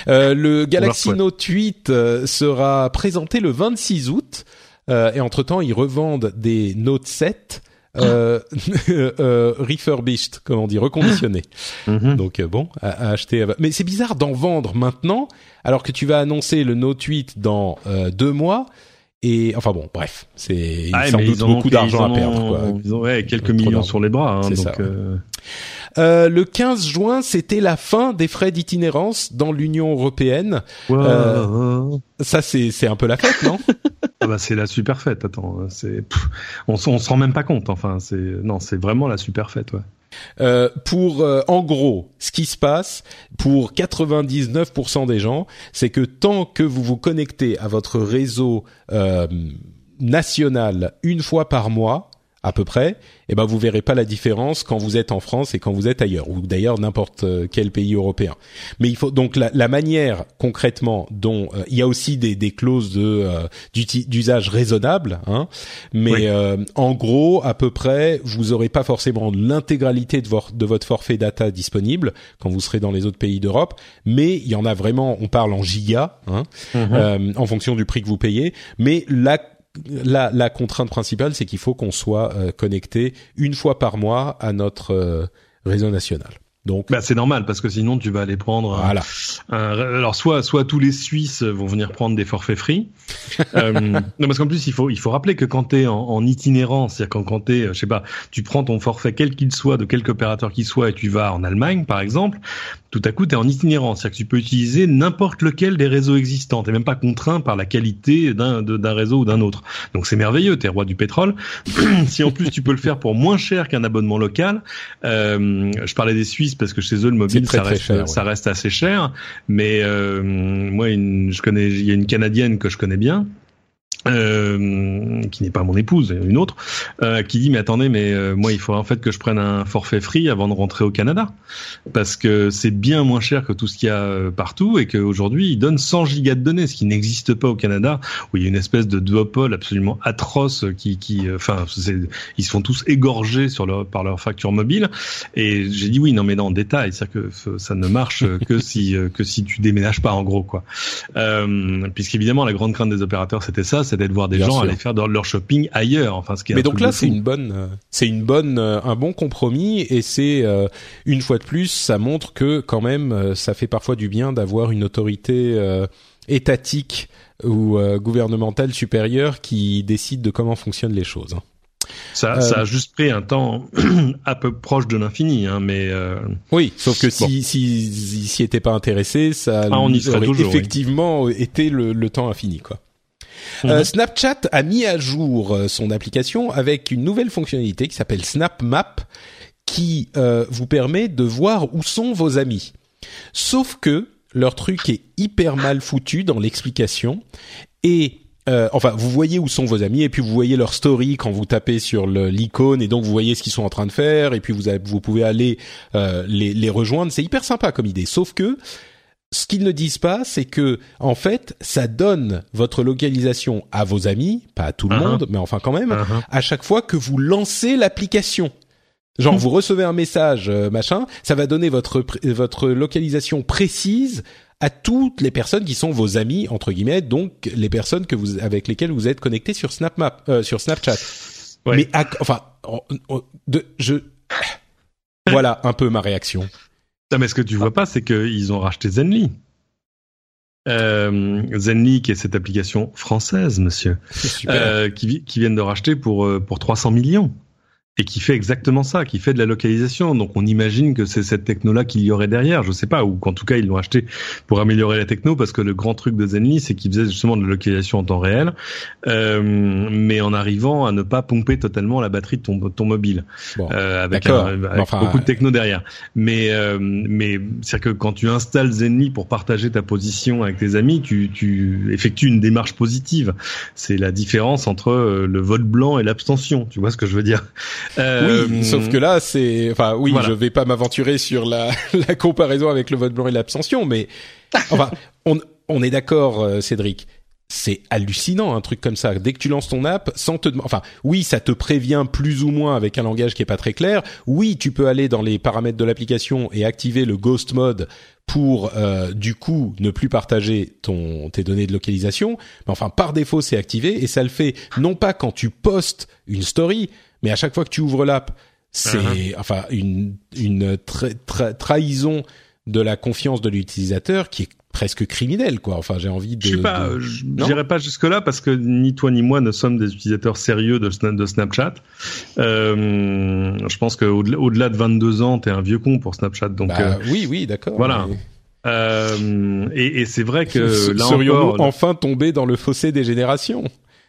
Euh, le Galaxy Note 8 euh, sera présenté le 26 août euh, et entre-temps ils revendent des Note 7 euh, euh, refurbished, comment on dit, reconditionné. Mhm. Donc bon, à, acheter. Mais c'est bizarre d'en vendre maintenant, alors que tu vas annoncer le Note 8 dans deux mois. Et enfin bon, bref, c'est ah, sans doute beaucoup d'argent à perdre. Quoi. Ils ont ouais, quelques millions sur les bras. Hein, donc, ça, euh, le 15 juin, c'était la fin des frais d'itinérance dans l'Union européenne. Euh, ça, c'est c'est un peu la fête, non? Ah bah c'est la super fête. Attends, c'est on, on se rend même pas compte. Enfin, c'est non, c'est vraiment la super fête, ouais. Euh, pour euh, en gros, ce qui se passe pour 99% des gens, c'est que tant que vous vous connectez à votre réseau euh, national une fois par mois, à peu près, eh ben vous verrez pas la différence quand vous êtes en France et quand vous êtes ailleurs, ou d'ailleurs n'importe euh, quel pays européen. Mais il faut donc la, la manière concrètement dont euh, il y a aussi des, des clauses de euh, d'usage raisonnable, hein, mais en gros à peu près vous aurez pas forcément l'intégralité de, de votre forfait data disponible quand vous serez dans les autres pays d'Europe, mais il y en a vraiment, on parle en gigas, hein, mm-hmm. en fonction du prix que vous payez, mais la la, contrainte principale, c'est qu'il faut qu'on soit euh, connecté une fois par mois à notre euh, réseau national. Donc, bah, c'est normal parce que sinon tu vas aller prendre. Voilà. alors soit soit tous les Suisses vont venir prendre des forfaits free. euh, non parce qu'en plus il faut il faut rappeler que quand t'es en, en itinérance, c'est-à-dire quand quand t'es je sais pas, tu prends ton forfait quel qu'il soit de quelque opérateur qu'il soit et tu vas en Allemagne par exemple, tout à coup, tu es en itinérance, c'est-à-dire que tu peux utiliser n'importe lequel des réseaux existants. Tu même pas contraint par la qualité d'un d'un réseau ou d'un autre. Donc c'est merveilleux, tu es roi du pétrole. si en plus tu peux le faire pour moins cher qu'un abonnement local, euh, je parlais des Suisses parce que chez eux le mobile ça, reste, ça reste assez cher. Mais euh, moi, une, je connais, il y a une canadienne que je connais bien euh, qui n'est pas mon épouse, une autre, euh, qui dit mais attendez, mais euh, moi il faut en fait que je prenne un forfait free avant de rentrer au Canada, parce que c'est bien moins cher que tout ce qu'il y a euh, partout et qu'aujourd'hui ils donnent 100 gigas de données, ce qui n'existe pas au Canada, où il y a une espèce de duopole absolument atroce qui, qui, enfin, ils se font tous égorger sur leur par leur facture mobile. Et j'ai dit oui, non mais non en détail, c'est-à-dire que ça ne marche que si que si tu déménages pas en gros quoi, puisqu'évidemment la grande crainte des opérateurs c'était ça c'était de voir des gens aller faire leur shopping ailleurs. Enfin, ce qui est Mais donc là, c'est une bonne, euh, c'est une bonne, euh, un bon compromis et c'est euh, une fois de plus, ça montre que quand même, ça fait parfois du bien d'avoir une autorité étatique ou gouvernementale supérieure qui décide de comment fonctionnent les choses. Hein. Ça, ça, a juste pris un temps à peu proche de l'infini, hein, mais oui, sauf que si si s'y était pas intéressé, ça ah, on y aurait toujours, effectivement été le, le, temps infini, quoi. Euh, mhm. Snapchat a mis à jour euh, son application avec une nouvelle fonctionnalité qui s'appelle Snap Map qui euh, vous permet de voir où sont vos amis. Sauf que leur truc est hyper mal foutu dans l'explication et enfin, vous voyez où sont vos amis et puis vous voyez leur story quand vous tapez sur l'icône et donc vous voyez ce qu'ils sont en train de faire et puis vous, vous pouvez aller les, les rejoindre. C'est hyper sympa comme idée. Sauf que ce qu'ils ne disent pas, c'est que en fait, ça donne votre localisation à vos amis, pas à tout le uh-huh. monde, mais enfin quand même, uh-huh. à chaque fois que vous lancez l'application. Genre vous recevez un message euh, machin, ça va donner votre votre localisation précise à toutes les personnes qui sont vos amis entre guillemets, donc les personnes que vous avec lesquelles vous êtes connecté sur SnapMap, euh, sur Snapchat. Mais enfin, de, je voilà un peu ma réaction. Non, mais ce que tu vois pas, c'est qu'ils ont racheté Zenly. Euh, Zenly, qui est cette application française, monsieur, euh, qui, qui viennent de racheter pour euh, pour 300 millions et qui fait exactement ça, qui fait de la localisation. Donc on imagine que c'est cette techno-là qu'il y aurait derrière, je sais pas, ou qu'en tout cas ils l'ont acheté pour améliorer la techno, parce que le grand truc de Zenly, c'est qu'il faisait justement de la localisation en temps réel, euh, mais en arrivant à ne pas pomper totalement la batterie de ton, ton mobile, euh, avec, beaucoup de techno derrière. Mais euh, mais c'est que quand tu installes Zenly pour partager ta position avec tes amis, tu, tu effectues une démarche positive. C'est la différence entre euh, le vote blanc et l'abstention. Tu vois ce que je veux dire? Euh, oui, sauf que là, c'est, enfin, oui, je vais pas m'aventurer sur la, la comparaison avec le vote blanc et l'abstention, mais enfin, on, on est d'accord, euh, Cédric. C'est hallucinant un truc comme ça. Dès que tu lances ton app, sans te, enfin, oui, ça te prévient plus ou moins avec un langage qui est pas très clair. Oui, tu peux aller dans les paramètres de l'application et activer le Ghost Mode pour euh, du coup ne plus partager ton tes données de localisation. Mais enfin, par défaut, c'est activé et ça le fait non pas quand tu postes une story, mais à chaque fois que tu ouvres l'app, c'est uh-huh. enfin une une trahison de la confiance de l'utilisateur qui est presque criminelle quoi. Enfin, j'ai envie de Je sais pas, je n'irai pas jusque là parce que ni toi ni moi ne sommes des utilisateurs sérieux de, de Snapchat. Euh, je pense qu'au-delà au-delà de 22 ans, t'es un vieux con pour Snapchat donc bah, euh, oui oui, d'accord. Voilà. Euh, et, et c'est vrai que là Serions-nous enfin tombé dans le fossé des générations?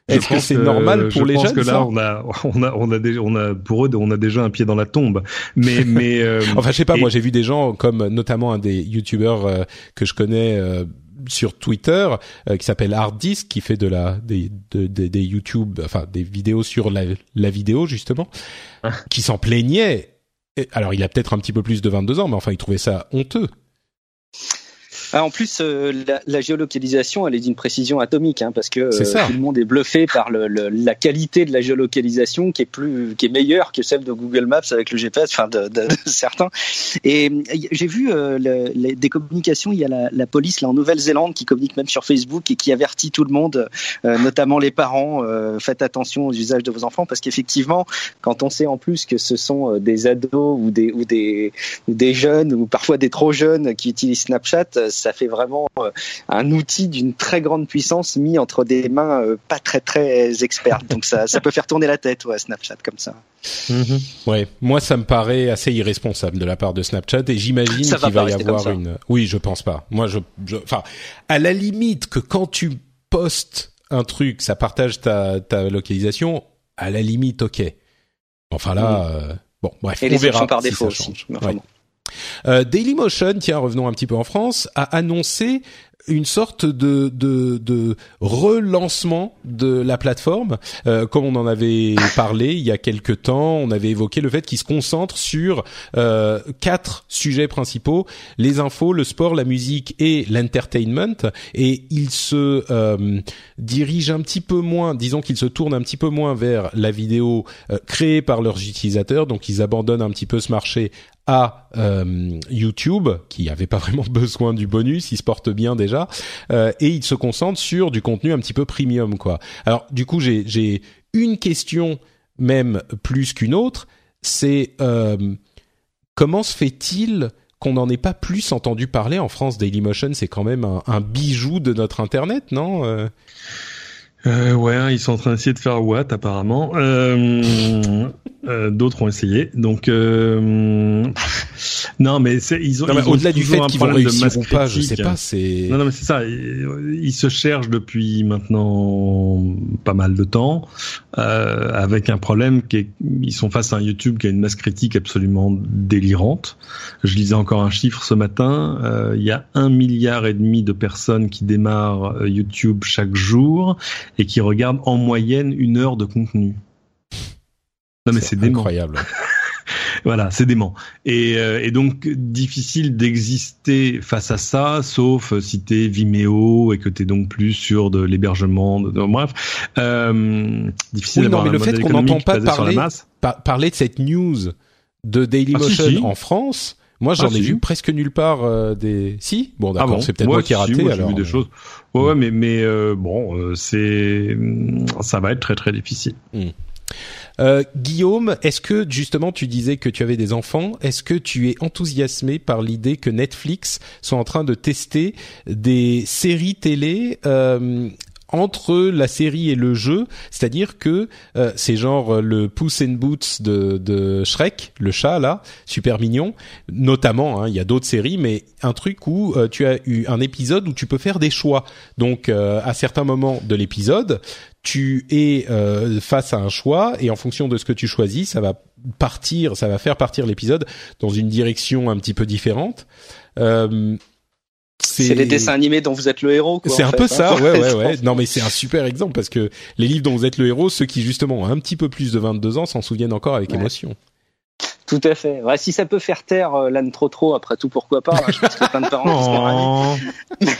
Est-ce que c'est normal pour les jeunes Je pense que là, on a, on a, on a, déjà, on a, pour eux, on a déjà un pied dans la tombe. Mais, mais. Euh, enfin, je sais pas. Moi, j'ai vu des gens comme notamment un des youtubeurs euh, que je connais. Euh, sur Twitter qui s'appelle Hard Disk qui fait de la des de, des YouTube enfin des vidéos sur la, la vidéo justement ah. qui s'en plaignait alors il a peut-être un petit peu plus de 22 ans mais enfin il trouvait ça honteux ah, en plus, euh, la, la, géolocalisation, elle est d'une précision atomique, hein, parce que euh, tout le monde est bluffé par le, le, la qualité de la géolocalisation qui est plus, qui est meilleure que celle de Google Maps avec le GPS, enfin de, de, de certains. Et j'ai vu euh, le, des communications. Il y a la, la police là en Nouvelle-Zélande qui communique même sur Facebook et qui avertit tout le monde, notamment les parents, faites attention aux usages de vos enfants, parce qu'effectivement, quand on sait en plus que ce sont des ados ou des ou des ou des jeunes ou parfois des trop jeunes qui utilisent Snapchat ça fait vraiment euh, un outil d'une très grande puissance mis entre des mains euh, pas très très expertes. Donc ça, ça peut faire tourner la tête, ouais, Snapchat comme ça. Ouais, moi ça me paraît assez irresponsable de la part de Snapchat et j'imagine qu'il va, y avoir une. Oui, je pense pas. Moi, je, enfin, à la limite que quand tu postes un truc, ça partage ta, ta localisation. À la limite, ok. Enfin là, mm. euh, bon, bref, et on les verra par défaut si ça change. Euh, Dailymotion, tiens, revenons un petit peu en France, a annoncé une sorte de, de, de relancement de la plateforme, euh, comme on en avait parlé il y a quelque temps. On avait évoqué le fait qu'il se concentre sur euh, quatre sujets principaux les infos, le sport, la musique et l'entertainment. Et il se euh, un petit peu moins, disons qu'il se tourne un petit peu moins vers la vidéo euh, créée par leurs utilisateurs. Donc ils abandonnent un petit peu ce marché euh, YouTube, qui avait pas vraiment besoin du bonus, il se porte bien déjà, euh, et il se concentre sur du contenu un petit peu premium, quoi. Alors, du coup, j'ai une question même plus qu'une autre, c'est euh, comment se fait-il qu'on n'en ait pas plus entendu parler en France Dailymotion, c'est quand même un, bijou de notre internet, non euh ouais, hein, ils sont en train d'essayer de faire Watt apparemment. Euh, euh, D'autres ont essayé. Donc euh, non, mais ils ont. au-delà du fait qu'ils vont réussir ou pas, je sais pas. C'est. Non, non, mais c'est ça. Ils se cherchent depuis maintenant pas mal de temps, euh, avec un problème qui est, ils sont face à un YouTube qui a une masse critique absolument délirante. Je lisais encore un chiffre ce matin. Euh, il y a un milliard et demi de personnes qui démarrent YouTube chaque jour et qui regardent en moyenne une heure de contenu. Non mais c'est incroyable. voilà, c'est dément. Et, euh, et donc difficile d'exister face à ça, sauf si t'es Vimeo et que t'es donc plus sur de l'hébergement. De, de, bref, euh, difficile. Oui, non, mais le fait qu'on n'entend pas parler, par, parler de cette news de Dailymotion ah, si, si. en France. Moi, j'en ah, ai si. vu presque nulle part euh, des. Si, bon, d'accord, ah bon c'est peut-être moi qui ai raté. Moi, alors. Vu des choses. Ouais, ouais, mais mais euh, bon, euh, c'est ça va être très très difficile. Mm. Euh, Guillaume, est-ce que justement tu disais que tu avais des enfants Est-ce que tu es enthousiasmé par l'idée que Netflix soit en train de tester des séries télé euh, entre la série et le jeu, c'est-à-dire que euh, c'est genre le Puss in Boots de, de Shrek, le chat là, super mignon. Notamment, hein, il y a d'autres séries, mais un truc où euh, tu as eu un épisode où tu peux faire des choix. Donc, euh, à certains moments de l'épisode, tu es euh, face à un choix et en fonction de ce que tu choisis, ça va partir, ça va faire partir l'épisode dans une direction un petit peu différente. C'est les dessins animés dont vous êtes le héros. C'est un fait, peu ça, hein. ouais, ouais, ouais. Non, mais c'est un super exemple parce que les livres dont vous êtes le héros, ceux qui justement ont un petit peu plus de 22 ans, s'en souviennent encore avec ouais. émotion. Tout à fait. Ouais, si ça peut faire taire euh, l'âne trop trop, après tout, pourquoi pas hein, Je pense que plein de parents mais,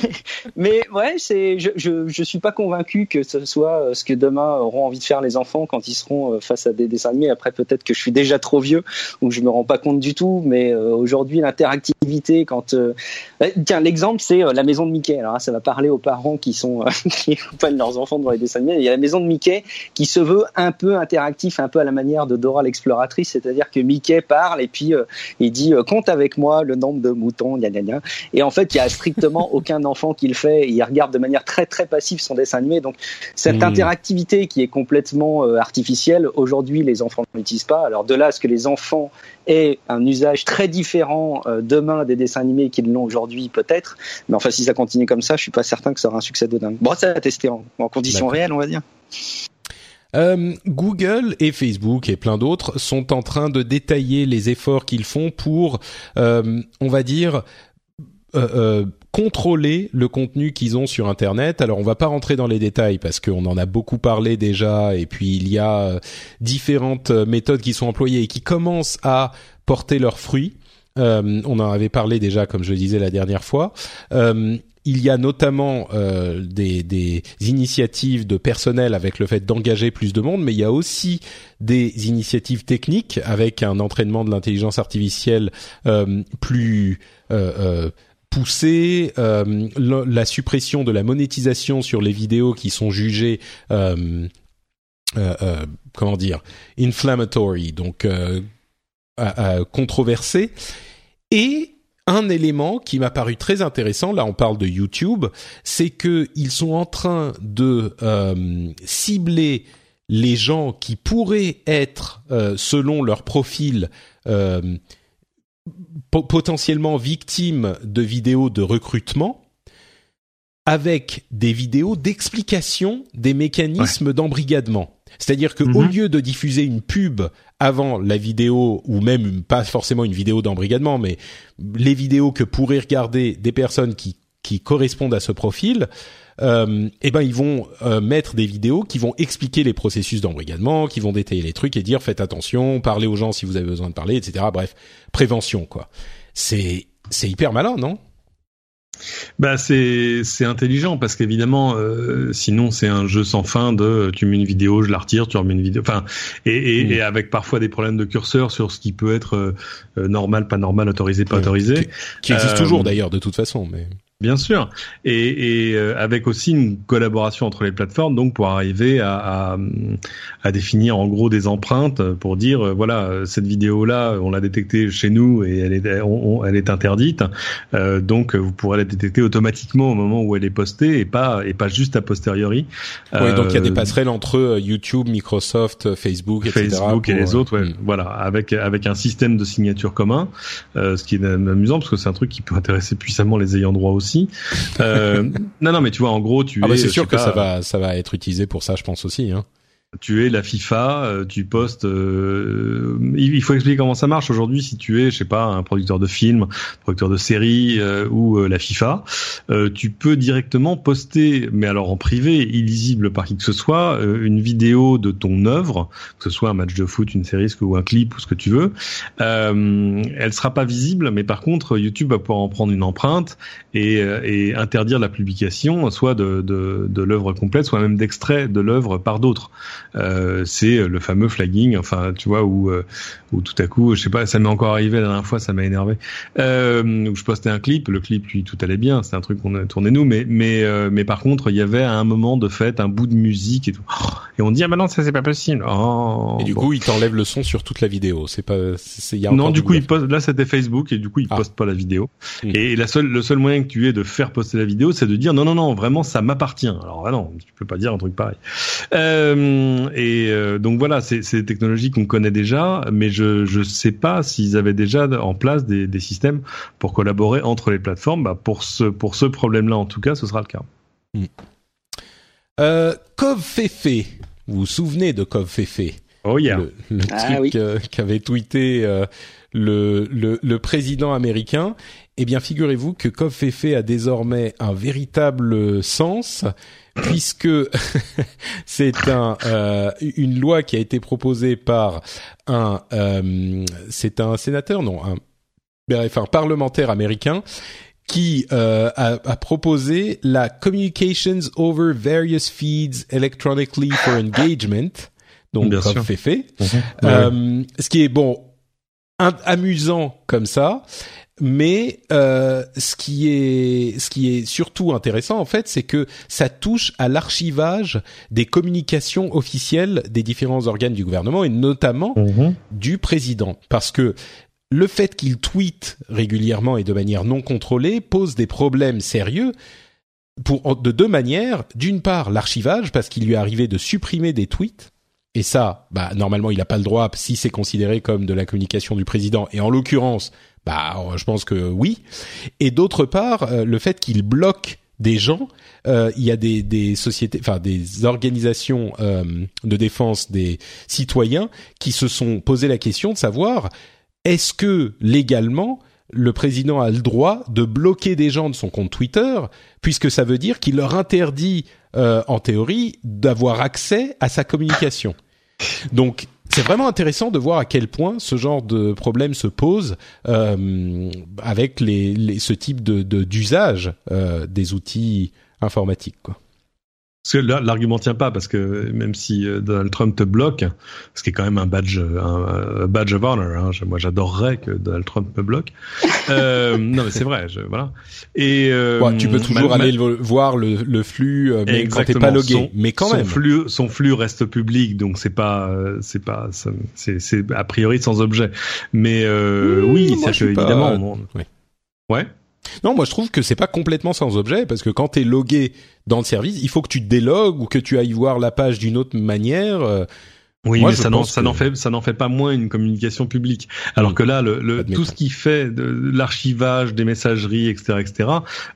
mais ouais, c'est, je, je, je suis pas convaincu que ce soit euh, ce que demain auront envie de faire les enfants quand ils seront euh, face à des dessins animés. Après, peut-être que je suis déjà trop vieux ou je me rends pas compte du tout. Mais euh, aujourd'hui, l'interactivité, quand tiens, l'exemple c'est la maison de Mickey. Alors ça va parler aux parents qui sont qui accompagnent leurs enfants devant les dessins animés. Il y a la maison de Mickey qui se veut un peu interactif, un peu à la manière de Dora l'exploratrice, c'est-à-dire que Mickey parle et puis euh, il dit euh, compte avec moi le nombre de moutons, gna gna gna. Et en fait, il y a strictement aucun enfant qui le fait. Il regarde de manière très très passive son dessin animé. Donc cette mmh. interactivité qui est complètement euh, artificielle, aujourd'hui les enfants ne l'utilisent pas. Alors de là à ce que les enfants aient un usage très différent demain des dessins animés qu'ils l'ont aujourd'hui peut-être. Mais enfin si ça continue comme ça, je suis pas certain que ça aura un succès de dingue. Bon, ça va tester en, en conditions réelles, on va dire. Euh, Google et Facebook et plein d'autres sont en train de détailler les efforts qu'ils font pour, euh, on va dire, euh, contrôler le contenu qu'ils ont sur Internet. Alors on va pas rentrer dans les détails parce qu'on en a beaucoup parlé déjà et puis il y a différentes méthodes qui sont employées et qui commencent à porter leurs fruits. On en avait parlé déjà, comme je le disais la dernière fois. Il y a notamment euh, des, des, initiatives de personnel avec le fait d'engager plus de monde, mais il y a aussi des initiatives techniques avec un entraînement de l'intelligence artificielle euh, plus euh, euh poussé, euh, la suppression de la monétisation sur les vidéos qui sont jugées euh, comment dire inflammatory, donc controversées, et un élément qui m'a paru très intéressant, là on parle de YouTube, c'est que ils sont en train de euh, cibler les gens qui pourraient être, euh, selon leur profil, euh, potentiellement victimes de vidéos de recrutement, avec des vidéos d'explication des mécanismes ouais. d'embrigadement. C'est-à-dire que au lieu de diffuser une pub avant la vidéo ou même pas forcément une vidéo d'embrigadement, mais les vidéos que pourraient regarder des personnes qui qui correspondent à ce profil, euh, eh ben ils vont euh, mettre des vidéos qui vont expliquer les processus d'embrigadement, qui vont détailler les trucs et dire faites attention, parlez aux gens si vous avez besoin de parler, etc. Bref, prévention quoi. C'est c'est hyper malin, non? Bah c'est c'est intelligent parce qu'évidemment euh, sinon c'est un jeu sans fin de tu mets une vidéo je la retire tu remets une vidéo enfin et, et, mm. et avec parfois des problèmes de curseur sur ce qui peut être euh, normal pas normal autorisé pas autorisé qui, qui existe euh, toujours d'ailleurs de toute façon mais Bien sûr, et, et euh, avec aussi une collaboration entre les plateformes, donc pour arriver à, à, à définir en gros des empreintes pour dire euh, voilà cette vidéo là on l'a détectée chez nous et elle est elle est interdite, euh, donc vous pourrez la détecter automatiquement au moment où elle est postée et pas et pas juste a posteriori. Oui, donc il y a des passerelles entre YouTube, Microsoft, Facebook, etc. Facebook et les autres, ouais, hmm. voilà, avec avec un système de signature commun, ce qui est amusant parce que c'est un truc qui peut intéresser puissamment les ayants droit aussi euh, non, non, mais tu vois, en gros, tu ah bah es. c'est sûr que ça va, ça va être utilisé pour ça, je pense aussi. Hein tu es la FIFA, euh, tu postes. Euh, il faut expliquer comment ça marche aujourd'hui. Si tu es, je sais pas, un producteur de films, producteur de séries euh, ou la FIFA, tu peux directement poster, mais alors en privé, illisible par qui que ce soit, une vidéo de ton œuvre, que ce soit un match de foot, une série, ou un clip ou ce que tu veux. elle sera pas visible, mais par contre, YouTube va pouvoir en prendre une empreinte et, interdire la publication, soit de, de, de l'œuvre complète, soit même d'extrait de l'œuvre par d'autres. Euh, c'est le fameux flagging, enfin tu vois où euh, où tout à coup, je sais pas, ça m'est encore arrivé la dernière fois, ça m'a énervé. Euh, où je postais un clip, le clip lui tout allait bien, c'est un truc qu'on a tourné nous, mais mais euh, mais par contre il y avait à un moment de fait un bout de musique et tout, et on dit ah bah non ça c'est pas possible. Oh, et du coup il t'enlève le son sur toute la vidéo, c'est pas, c'est y a non du coup il poste, là c'était Facebook et du coup il ah. poste pas la vidéo. Hmm. Et la seule le seul moyen que tu aies de faire poster la vidéo, c'est de dire non non non vraiment ça m'appartient. Alors ah non, tu peux pas dire un truc pareil. Euh, et euh, donc voilà, c'est des technologies qu'on connaît déjà, mais je je sais pas s'ils avaient déjà en place des, des systèmes pour collaborer entre les plateformes. Bah pour ce pour ce problème-là, en tout cas, ce sera le cas. Hmm. Euh, Fefe, vous vous souvenez de Kov Fefe? Oh yeah. Le, ah truc euh, qu'avait tweeté euh, le, le, le, président américain. Eh bien, figurez-vous que Kov Fefe a désormais un véritable sens puisque c'est un euh, une loi qui a été proposée par un euh, c'est un sénateur non un enfin parlementaire américain qui euh, a, a, proposé la communications over various feeds electronically for engagement. Donc comme fait fait. Mhm. ce qui est bon amusant comme ça mais euh, ce qui est ce qui est surtout intéressant en fait, c'est que ça touche à l'archivage des communications officielles des différents organes du gouvernement et notamment mhm. du président, parce que le fait qu'il tweete régulièrement et de manière non contrôlée pose des problèmes sérieux pour de deux manières. D'une part, l'archivage parce qu'il lui est arrivé de supprimer des tweets. Et ça, bah, normalement, il n'a pas le droit si c'est considéré comme de la communication du président. Et en l'occurrence, bah, je pense que oui. Et d'autre part, euh, le fait qu'il bloque des gens, euh, il y a des, des sociétés, enfin des organisations euh, de défense des citoyens qui se sont posé la question de savoir est-ce que légalement le président a le droit de bloquer des gens de son compte Twitter, puisque ça veut dire qu'il leur interdit, en théorie, d'avoir accès à sa communication? Donc c'est vraiment intéressant de voir à quel point ce genre de problème se pose euh, avec les, les, ce type de d'usage euh, des outils informatiques. Quoi. Parce que l'argument tient pas parce que même si euh, Donald Trump te bloque, ce qui est quand même un badge, un, badge of honor. Hein, moi, j'adorerais que Donald Trump me bloque. euh, non, mais c'est vrai. Je, voilà. Et euh, ouais, tu peux toujours aller voir le, le flux, euh, mais quand t'es pas logué. Son, mais quand son même. Flux, son flux reste public, donc c'est pas, c'est pas, c'est a priori sans objet. Mais euh, oui, c'est que évidemment. Oui. Ouais. Non, moi je trouve que c'est pas complètement sans objet parce que quand t'es logué dans le service, il faut que tu te délogues ou que tu ailles voir la page d'une autre manière. Oui, mais ça n'en ça n'en fait ça n'en fait pas moins une communication publique. Alors que là, le, le tout ce qui fait de l'archivage des messageries, etc., etc.,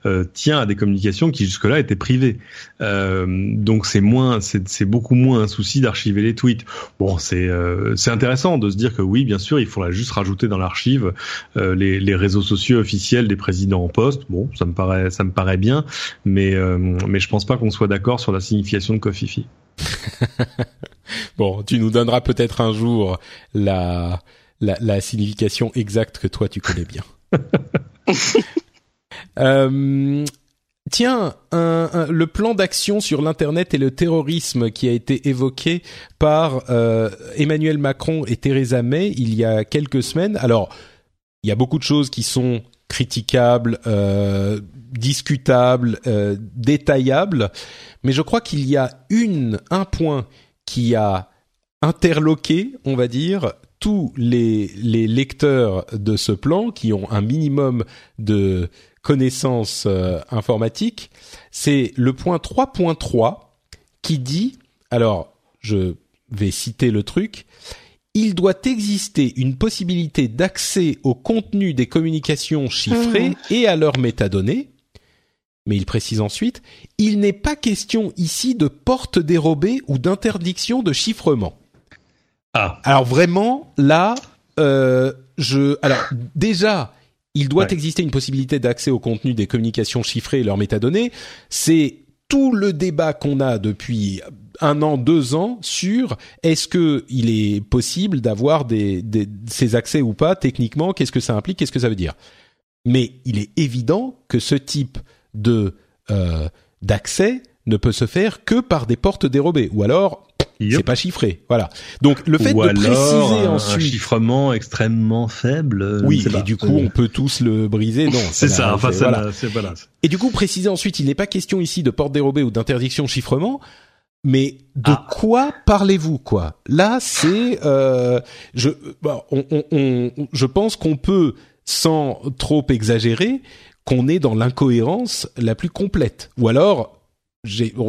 euh, tient à des communications qui jusque-là étaient privées. Euh, donc c'est moins, c'est beaucoup moins un souci d'archiver les tweets. Bon, c'est euh, c'est intéressant de se dire que oui, bien sûr, il faudra juste rajouter dans l'archive euh, les, les réseaux sociaux officiels des présidents en poste. Bon, ça me paraît ça me paraît bien, mais euh, mais je pense pas qu'on soit d'accord sur la signification de Kofifi. bon, tu nous donneras peut-être un jour la, la, la signification exacte que toi tu connais bien. euh, tiens, un, le plan d'action sur l'internet et le terrorisme qui a été évoqué par euh, Emmanuel Macron et Theresa May il y a quelques semaines. Alors, il y a beaucoup de choses qui sont critiquables, euh, discutables, euh, détaillables, mais je crois qu'il y a une un point qui a interloqué, on va dire, tous les, les lecteurs de ce plan qui ont un minimum de connaissances euh, informatiques, c'est le point 3.3 qui dit, alors je vais citer le truc, il doit exister une possibilité d'accès au contenu des communications chiffrées mmh. et à leurs métadonnées, mais il précise ensuite, il n'est pas question ici de porte dérobée ou d'interdiction de chiffrement. Ah. Alors vraiment, là, euh, je, alors déjà, il doit exister une possibilité d'accès au contenu des communications chiffrées et leurs métadonnées. C'est tout le débat qu'on a depuis un an, deux ans sur est-ce que il est possible d'avoir des, des, ces accès ou pas techniquement, qu'est-ce que ça implique, qu'est-ce que ça veut dire? Mais il est évident que ce type de euh, d'accès ne peut se faire que par des portes dérobées ou alors c'est pas chiffré. Voilà. Donc le fait de préciser ensuite un chiffrement extrêmement faible. Euh, oui, et du coup on peut tous le briser. Non, c'est ça. Enfin, voilà. voilà. Et du coup préciser ensuite, il n'est pas question ici de porte dérobée ou d'interdiction de chiffrement. Mais de ah. quoi parlez-vous quoi? Là, c'est euh, je bah, on, on, on, je pense qu'on peut sans trop exagérer qu'on est dans l'incohérence la plus complète. Ou alors,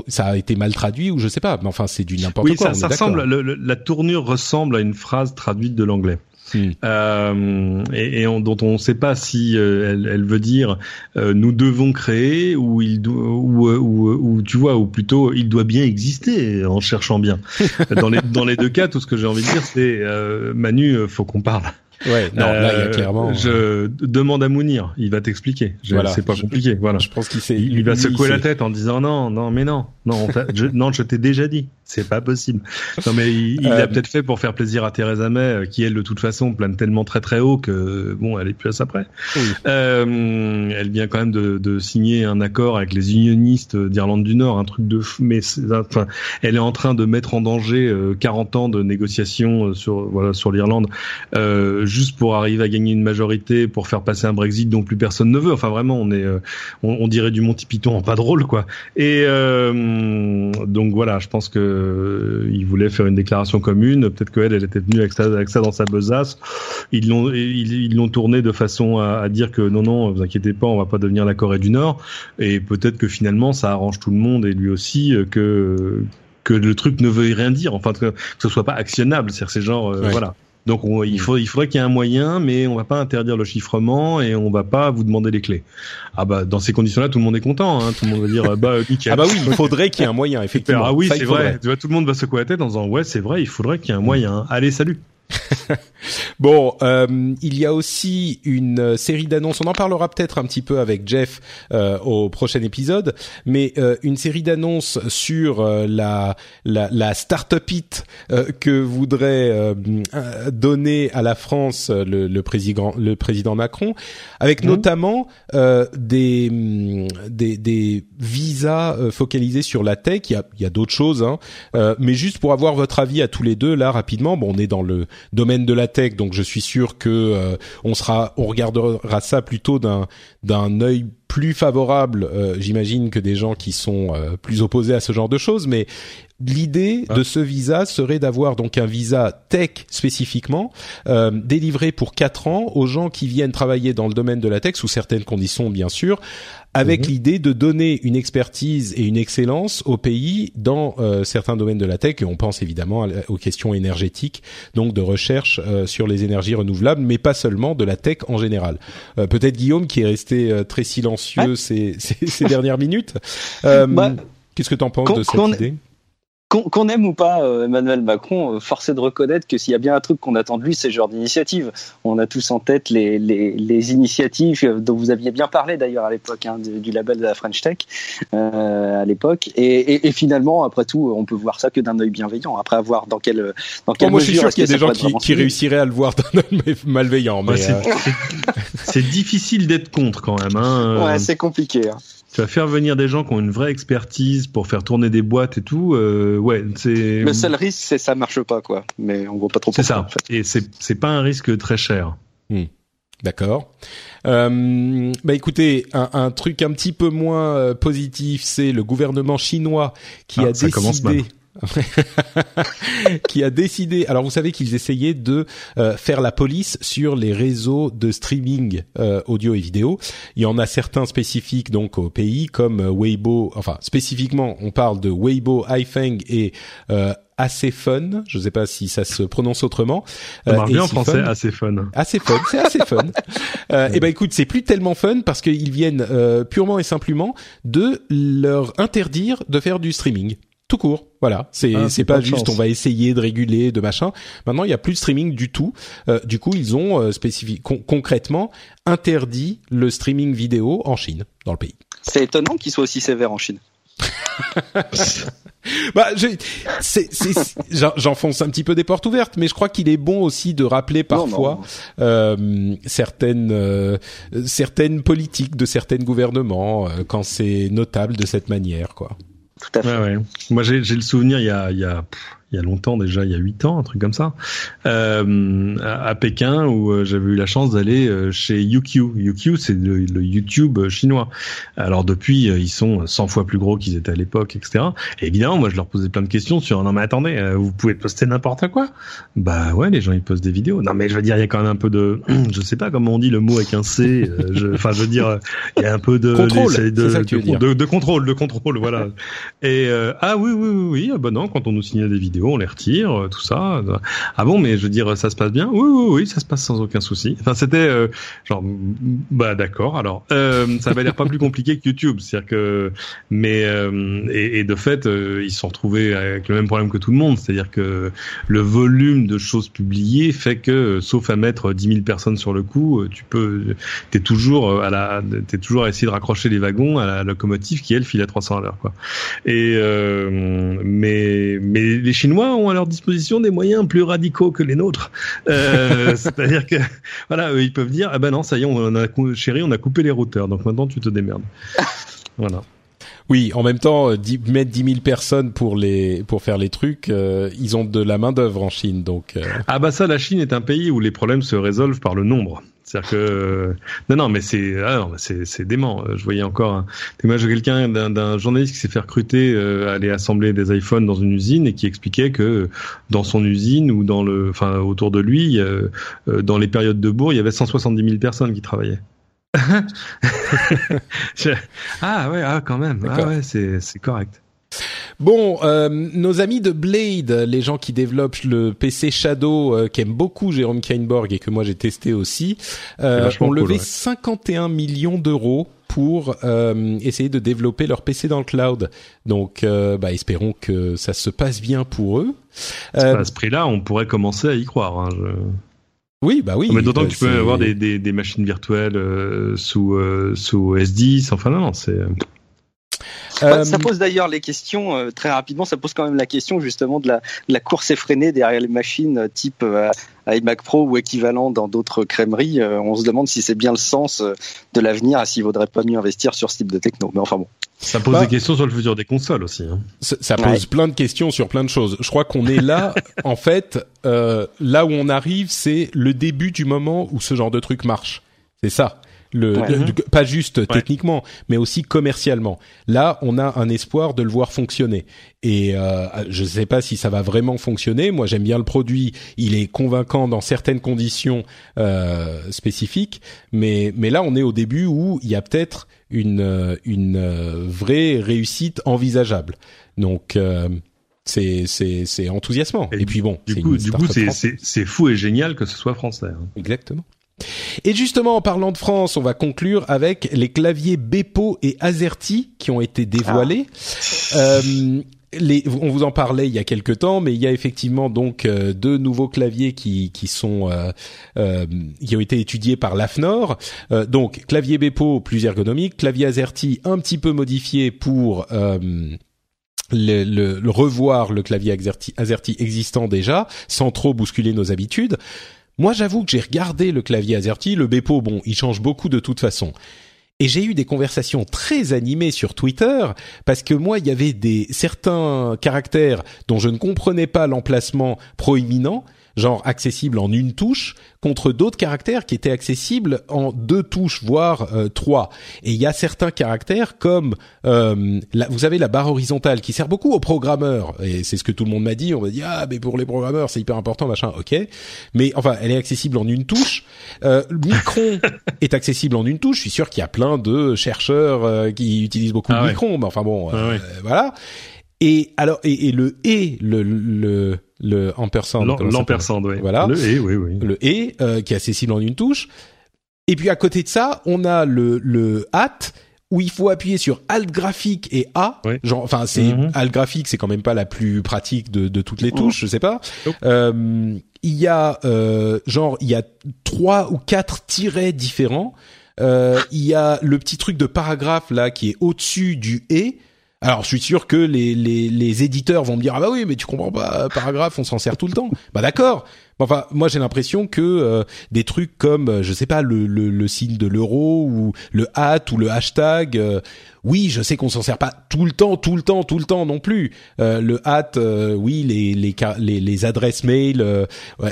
ça a été mal traduit ou je sais pas, mais enfin c'est du n'importe quoi. Oui, ça, ressemble. la tournure ressemble à une phrase traduite de l'anglais. Hmm. Euh, et, et dont on ne sait pas si euh, elle, elle, veut dire euh, nous devons créer ou il ou, ou, ou, tu vois ou plutôt il doit bien exister en cherchant bien. dans les dans les deux cas, tout ce que j'ai envie de dire c'est Manu, faut qu'on parle. Ouais, non, là, il y a euh, clairement. Je demande à Mounir, il va t'expliquer. Voilà. C'est pas compliqué. Voilà. Je pense qu'il Il, il, va secouer la tête en disant non, non, mais non, non, je, non, je t'ai déjà dit, c'est pas possible. Non, mais il, il euh... a peut-être fait pour faire plaisir à Theresa May, euh, qui elle de toute façon plane tellement très très haut que bon, elle est plus à ça près. Oui. Euh, elle vient quand même de, de, signer un accord avec les unionistes d'Irlande du Nord, un truc de, mais enfin, elle est en train de mettre en danger 40 ans de négociations sur voilà sur l'Irlande. Euh, juste pour arriver à gagner une majorité, pour faire passer un Brexit dont plus personne ne veut. Enfin, vraiment, on est, euh, on, dirait du Monty Python, pas drôle, quoi. Et euh, donc voilà, je pense que euh, il voulait faire une déclaration commune. Peut-être qu'elle, elle était venue avec ça, avec ça dans sa besace. Ils l'ont, ils l'ont tourné de façon à, à, dire que non, non, vous inquiétez pas, on va pas devenir la Corée du Nord. Et peut-être que finalement, ça arrange tout le monde et lui aussi que que le truc ne veuille rien dire, enfin que, que ce soit pas actionnable, c'est-à-dire c'est genre voilà. Donc il, mm. faut, il faudrait qu'il y ait un moyen, mais on va pas interdire le chiffrement et on va pas vous demander les clés. Ah bah dans ces conditions-là, tout le monde est content. Hein. Tout le monde va dire bah nickel. Ah bah oui, il faudrait qu'il y ait un moyen effectivement. Ah oui, c'est vrai. Tu vois, tout le monde va secouer la tête en disant ouais c'est vrai, il faudrait qu'il y ait un moyen. Allez salut. bon, euh, il y a aussi une euh, série d'annonces. On en parlera peut-être un petit peu avec Jeff euh, au prochain épisode, mais euh, une série d'annonces sur euh, la, la, la start-up it que voudrait donner à la France le, le, président le président Macron, avec mmh. notamment des, des, des visas focalisés sur la tech. Il y a, il y a d'autres choses, hein, mais juste pour avoir votre avis à tous les deux là rapidement. Bon, on est dans le domaine de la tech, donc je suis sûr que euh, on sera, on regardera ça plutôt d'un d'un œil plus favorable, euh, j'imagine, que des gens qui sont euh, plus opposés à ce genre de choses. Mais l'idée de ce visa serait d'avoir donc un visa tech spécifiquement délivré pour quatre ans aux gens qui viennent travailler dans le domaine de la tech sous certaines conditions, bien sûr avec Mhm. l'idée de donner une expertise et une excellence au pays dans euh, certains domaines de la tech. Et on pense évidemment aux questions énergétiques, donc de recherche euh, sur les énergies renouvelables, mais pas seulement de la tech en général. Euh, Peut-être Guillaume qui est resté euh, très silencieux ces, ces, ces dernières minutes. Euh, Bah, Qu'est-ce que tu en penses de cette idée? Qu'on aime ou pas euh, Emmanuel Macron, euh, force est de reconnaître que s'il y a bien un truc qu'on attend de lui, c'est ce genre d'initiative. On a tous en tête les, les, les initiatives dont vous aviez bien parlé d'ailleurs à l'époque, hein, du, du label de la French Tech euh, à l'époque. Et, et, et finalement, après tout, on peut voir ça que d'un œil bienveillant. Après avoir dans quelle dans quelle Bon, Moi, je suis sûr qu'il y a des gens qui, réussiraient à le voir d'un œil malveillant. Euh, c'est difficile d'être contre quand même. Hein. Ouais, c'est compliqué. hein. Tu vas faire venir des gens qui ont une vraie expertise pour faire tourner des boîtes et tout. Euh, ouais, c'est Le seul risque, c'est ça marche pas, quoi. Mais on voit pas trop c'est ça. en fait. Et c'est c'est pas un risque très cher. D'accord. Euh, bah écoutez, un, un truc un petit peu moins euh, positif, c'est le gouvernement chinois qui Ah, a ça commence décidé. qui a décidé. Alors vous savez qu'ils essayaient de euh, faire la police sur les réseaux de streaming euh, audio et vidéo. Il y en a certains spécifiques donc au pays comme euh, Weibo. Enfin spécifiquement, on parle de Weibo, iFeng et euh, assez fun. Je ne sais pas si ça se prononce autrement. Ça Euh, marche et bien en français, assez fun. assez fun, c'est assez fun. Euh, et ben écoute, c'est plus tellement fun parce qu'ils viennent euh, purement et simplement de leur interdire de faire du streaming. Tout court, voilà. C'est Ah, c'est pas juste chance. on va essayer de réguler, de machin. Maintenant, il y a plus de streaming du tout. Euh, du coup, ils ont euh, spécifi- con- concrètement interdit le streaming vidéo en Chine, dans le pays. C'est étonnant qu'il soit aussi sévère en Chine. Bah, j'enfonce un petit peu des portes ouvertes, mais je crois qu'il est bon aussi de rappeler Non, parfois non. euh, certaines euh, certaines politiques de certains gouvernements euh, quand c'est notable de cette manière, quoi. Tout à fait. Ouais, ouais. Moi, j'ai le souvenir il y a, il y a, pff, il y a longtemps déjà, il y a huit ans, un truc comme ça, euh, à, à Pékin où euh, j'avais eu la chance d'aller euh, chez UQ. UQ, c'est le, le YouTube chinois. Alors depuis, ils sont 100 fois plus gros qu'ils étaient à l'époque, etc. Et évidemment, moi, je leur posais plein de questions sur non mais attendez, vous pouvez poster n'importe quoi. Bah ouais, les gens ils postent des vidéos. Non mais je veux dire, il y a quand même un peu de, je sais pas comment on dit le mot avec un C. je- Enfin, je veux dire, il y a un peu de Contrôle, de, ça que tu veux de- dire. de- de contrôle, de contrôle, voilà. Et euh, ah oui, oui, oui, oui. Ah bah non, quand on nous signale des vidéos, on les retire, euh, tout ça. Ah bon, mais je veux dire, ça se passe bien? Oui, oui, oui, ça se passe sans aucun souci. Enfin, c'était euh, genre, bah d'accord. Alors, euh, ça avait l'air pas plus compliqué que YouTube, c'est-à-dire que, mais euh, et, et de fait, euh, ils se sont retrouvés avec le même problème que tout le monde, c'est-à-dire que le volume de choses publiées fait que, euh, sauf à mettre 10 000 personnes sur le coup, tu peux, t'es toujours à la, t'es toujours à essayer de raccrocher les wagons à la locomotive qui elle file à 300 à l'heure, quoi. Et mais mais les Chinois ont à leur disposition des moyens plus radicaux que les nôtres. Euh, C'est-à-dire que voilà, eux, ils peuvent dire ah ben non, ça y est, on a chéri, on a coupé les routeurs, donc maintenant tu te démerdes. Voilà. Oui, en même temps, euh, dix- mettre 10 000 personnes pour les pour faire les trucs, euh, ils ont de la main d'œuvre en Chine, donc. euh, Ah bah ça, la Chine est un pays où les problèmes se résolvent par le nombre. C'est-à-dire que non non mais c'est ah c'est dément. Euh, Je voyais encore un témoignage de quelqu'un d'un journaliste qui s'est fait recruter euh, aller assembler des iPhones dans une usine et qui expliquait que dans son usine ou dans le enfin autour de lui euh, euh, dans les périodes de bourg il y avait 170 000 personnes qui travaillaient. Je- Ah ouais ah quand même ah ouais c'est c'est correct. Bon, euh, nos amis de Blade, les gens qui développent le PC Shadow, euh, qu'aime beaucoup Jérôme Kainborg et que moi j'ai testé aussi, euh, ont cool, levé ouais. 51 millions d'euros pour euh, essayer de développer leur PC dans le cloud. Donc, euh, bah, espérons que ça se passe bien pour eux. Euh, à ce prix-là, on pourrait commencer à y croire. Hein, je... oui, bah oui. mais d'autant euh, que tu peux avoir des, des, des machines virtuelles euh, sous euh, sous S10. Enfin non, non c'est Bah, Euh, ça pose d'ailleurs les questions euh, très rapidement. Ça pose quand même la question justement de la, de la course effrénée derrière les machines euh, type euh, iMac Pro ou équivalent dans d'autres crèmeries. Euh, on se demande si c'est bien le sens euh, de l'avenir et s'il vaudrait pas mieux investir sur ce type de techno. Mais enfin bon. ça pose Bah, des questions sur le futur des consoles aussi. Hein. Ça, ça pose Ouais. plein de questions sur plein de choses. Je crois qu'on est là, en fait, euh, là où on arrive, c'est le début du moment où ce genre de truc marche. C'est ça. Le, Ouais. le- le- pas juste techniquement, mais aussi commercialement. Là, on a un espoir de le voir fonctionner. Et euh, je ne sais pas si ça va vraiment fonctionner. Moi, j'aime bien le produit. Il est convaincant dans certaines conditions euh, spécifiques. Mais, mais là, on est au début où il y a peut-être une une vraie réussite envisageable. Donc c'est c'est c'est enthousiasmant. Et, puis bon, du coup, du coup, c'est c'est fou et génial que ce soit français. Hein. Exactement. Et justement, en parlant de France, on va conclure avec les claviers Bepo et Azerty qui ont été dévoilés. Ah. Euh, les, on vous en parlait il y a quelques temps, mais il y a effectivement donc euh, deux nouveaux claviers qui, qui sont euh, euh qui ont été étudiés par l'AFNOR. Euh, donc clavier Bepo plus ergonomique, clavier Azerty un petit peu modifié pour le, le, revoir le clavier AZERTY, existant déjà, sans trop bousculer nos habitudes. Moi, j'avoue que j'ai regardé le clavier AZERTY, le Bepo, bon, il change beaucoup de toute façon. Et j'ai eu des conversations très animées sur Twitter parce que moi, il y avait des certains caractères dont je ne comprenais pas l'emplacement proéminent genre accessible en une touche, contre d'autres caractères qui étaient accessibles en deux touches, voire euh, trois. Et il y a certains caractères comme, euh, vous avez la barre horizontale qui sert beaucoup aux programmeurs, et c'est ce que tout le monde m'a dit. On m'a dit ah mais pour les programmeurs c'est hyper important machin. Ok, mais enfin elle est accessible en une touche. Euh, Micron est accessible en une touche. Je suis sûr qu'il y a plein de chercheurs euh, qui utilisent beaucoup ah Micron, mais enfin bon, ah voilà. Et alors et, et le et le, le le ampersand. L'ampersand, oui. Voilà. Le et, oui, oui. Le et euh, qui est accessible en une touche. Et puis à côté de ça, on a le le at où il faut appuyer sur Alt graphique et A. Genre, enfin, c'est mhm. Alt graphique, c'est quand même pas la plus pratique de, de toutes les oh. touches, je sais pas. Euh, il y a euh, genre il y a trois ou quatre tirets différents. Euh, il y a le petit truc de paragraphe là qui est au-dessus du et alors, je suis sûr que les, les, éditeurs vont me dire ah bah oui, mais tu comprends pas, paragraphe, on s'en sert tout le temps. Bah d'accord. Enfin, moi j'ai l'impression que euh, des trucs comme, euh, je sais pas, le, le, signe de l'euro ou le hat ou le hashtag, euh, oui, je sais qu'on s'en sert pas tout le temps, tout le temps, tout le temps non plus. le hat, oui, les, les, les, les adresses mail,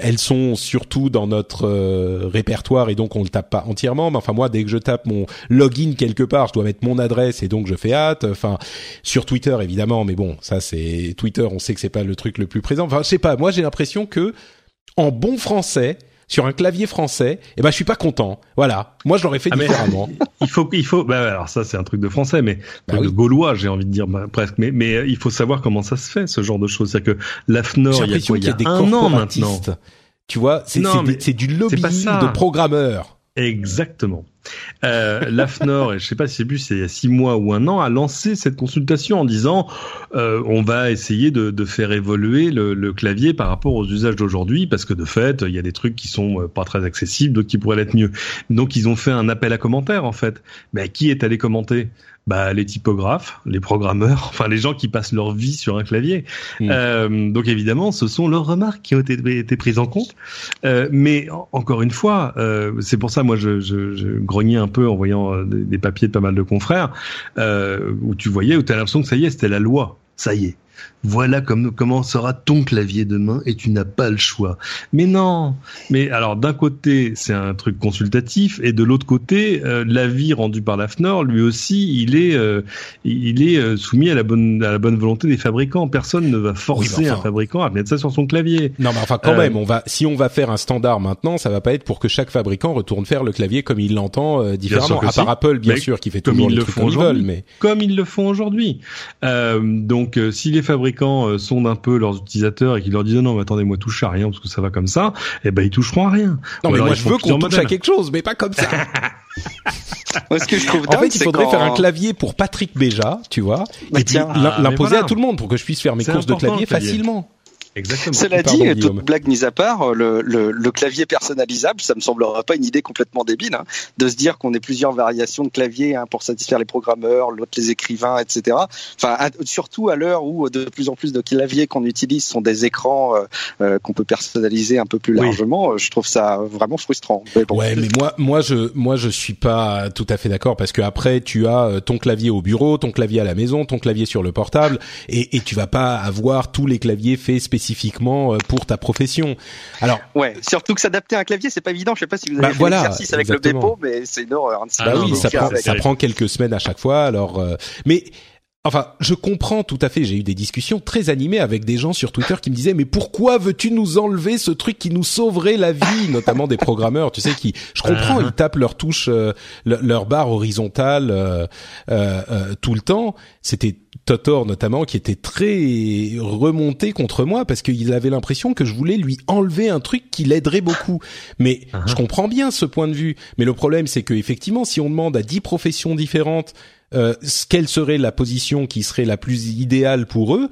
elles sont surtout dans notre répertoire et donc on le tape pas entièrement. Mais enfin moi, dès que je tape mon login quelque part, je dois mettre mon adresse et donc je fais hat. Enfin, sur Twitter évidemment, mais bon, ça c'est Twitter, on sait que c'est pas le truc le plus présent. Enfin, je sais pas, moi j'ai l'impression que en bon français sur un clavier français, eh ben je suis pas content. Voilà, moi je l'aurais fait ah, différemment. il faut, il faut. Bah, alors ça c'est un truc de français, mais bah de gaulois, j'ai envie de dire bah, presque. Mais, mais euh, il faut savoir comment ça se fait ce genre de choses. C'est-à-dire que l'AFNOR, il y a quoi Il y a, des un an maintenant. Tu vois, c'est du lobbying de programmeurs. Exactement. Euh, L'AFNOR, je sais pas si c'est plus il y a six mois ou un an, a lancé cette consultation en disant euh, on va essayer de, de faire évoluer le, le, clavier par rapport aux usages d'aujourd'hui parce que de fait il y a des trucs qui sont euh, pas très accessibles, d'autres qui pourraient l'être mieux. Donc ils ont fait un appel à commentaires en fait. Mais qui est allé commenter? Bah, les typographes, les programmeurs, enfin les gens qui passent leur vie sur un clavier. Mm. Euh, donc évidemment, ce sont leurs remarques qui ont été, été prises en compte. Euh, mais encore une fois, euh, c'est pour ça moi je, je, je, grognais un peu en voyant euh, des, des, papiers de pas mal de confrères euh, où tu voyais où tu as l'impression que ça y est, c'était la loi. Ça y est, voilà comme, comment sera ton clavier demain et tu n'as pas le choix. Mais non. Mais alors d'un côté c'est un truc consultatif et de l'autre côté euh, l'avis rendu par la FNOR lui aussi il est euh, il est euh, soumis à la bonne à la bonne volonté des fabricants. Personne ne va forcer un fabricant à mettre ça sur son clavier. Non mais enfin quand même on va si on va faire un standard maintenant ça va pas être pour que chaque fabricant retourne faire le clavier comme il l'entend différemment. À part Apple bien sûr qui fait toujours le font comme ils veulent mais comme ils le font aujourd'hui. donc si les fabricants euh, sondent un peu leurs utilisateurs et qu'ils leur disent non, mais attendez, moi touche à rien parce que ça va comme ça, eh ben ils toucheront à rien. Non, mais moi je veux qu'on touche à quelque chose, mais pas comme ça. ce que je trouve en fait, il faudrait faire un clavier pour Patrick Béja, tu vois, bah, et ah, l'imposer à tout le monde pour que je puisse faire mes courses de clavier facilement. Exactement. Cela dit, toute blague mise à part, le, le, le, clavier personnalisable, ça me semblera pas une idée complètement débile, hein, de se dire qu'on ait plusieurs variations de clavier hein, pour satisfaire les programmeurs, l'autre les écrivains, etc. Enfin, surtout à l'heure où de plus en plus de claviers qu'on utilise sont des écrans euh, euh qu'on peut personnaliser un peu plus largement. Je trouve ça vraiment frustrant. Mais Ouais, mais moi, moi, je, moi, je suis pas tout à fait d'accord parce que après, tu as euh, ton clavier au bureau, ton clavier à la maison, ton clavier sur le portable, et, et tu vas pas avoir tous les claviers faits spécifiquement spécifiquement euh, pour ta profession. Alors ouais, surtout que s'adapter à un clavier, c'est pas évident. Je sais pas si vous avez bah, fait l'exercice avec le Bepo, mais c'est une horreur. Bah oui, ça prend, ça prend quelques semaines à chaque fois. Alors, euh, mais Enfin, je comprends tout à fait. J'ai eu des discussions très animées avec des gens sur Twitter qui me disaient mais pourquoi veux-tu nous enlever ce truc qui nous sauverait la vie, notamment des programmeurs, tu sais qui, je comprends, Uh-huh. ils tapent leur touche, euh, le- leur barre horizontale euh, euh, euh, tout le temps. C'était Totor notamment qui était très remonté contre moi parce qu'il avait l'impression que je voulais lui enlever un truc qui l'aiderait beaucoup. Mais Uh-huh. je comprends bien ce point de vue. Mais le problème c'est que effectivement, si on demande à dix professions différentes euh, quelle serait la position qui serait la plus idéale pour eux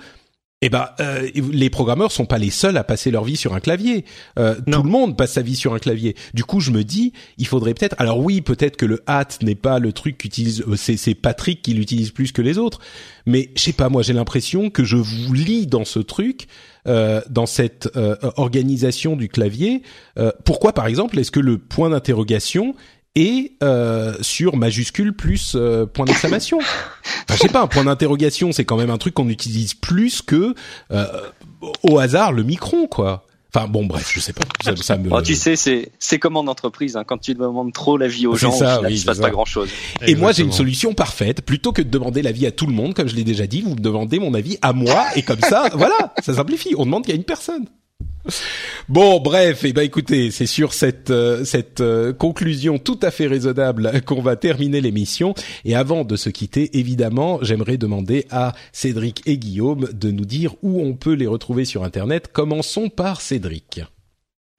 eh ben, euh, les programmeurs sont pas les seuls à passer leur vie sur un clavier. Euh, tout le monde passe sa vie sur un clavier. Du coup, je me dis, il faudrait peut-être. Alors oui, peut-être que le hat n'est pas le truc qu'utilise. euh, C'est, c'est Patrick qui l'utilise plus que les autres. Mais je sais pas, moi, j'ai l'impression que je vous lis dans ce truc, euh, dans cette euh, organisation du clavier. Euh, pourquoi, par exemple, est-ce que le point d'interrogation est euh, sur majuscule plus euh, point d'exclamation Enfin, je sais pas, un point d'interrogation, c'est quand même un truc qu'on utilise plus que euh, au hasard le micron, quoi. Enfin bon, bref, je sais pas. Ça, ça me. Oh, tu sais, c'est c'est comme en entreprise. Hein, quand tu demandes trop l'avis aux gens, ça, final, oui, il se passe pas grand chose. Et moi, j'ai une solution parfaite. Plutôt que de demander l'avis à tout le monde, comme je l'ai déjà dit, vous me demandez mon avis à moi, et comme ça, voilà, ça simplifie. On demande qu'à une personne. Bon, bref, et ben écoutez, c'est sur cette euh, cette euh, conclusion tout à fait raisonnable qu'on va terminer l'émission. Et avant de se quitter, évidemment, j'aimerais demander à Cédric et Guillaume de nous dire où on peut les retrouver sur Internet. Commençons par Cédric.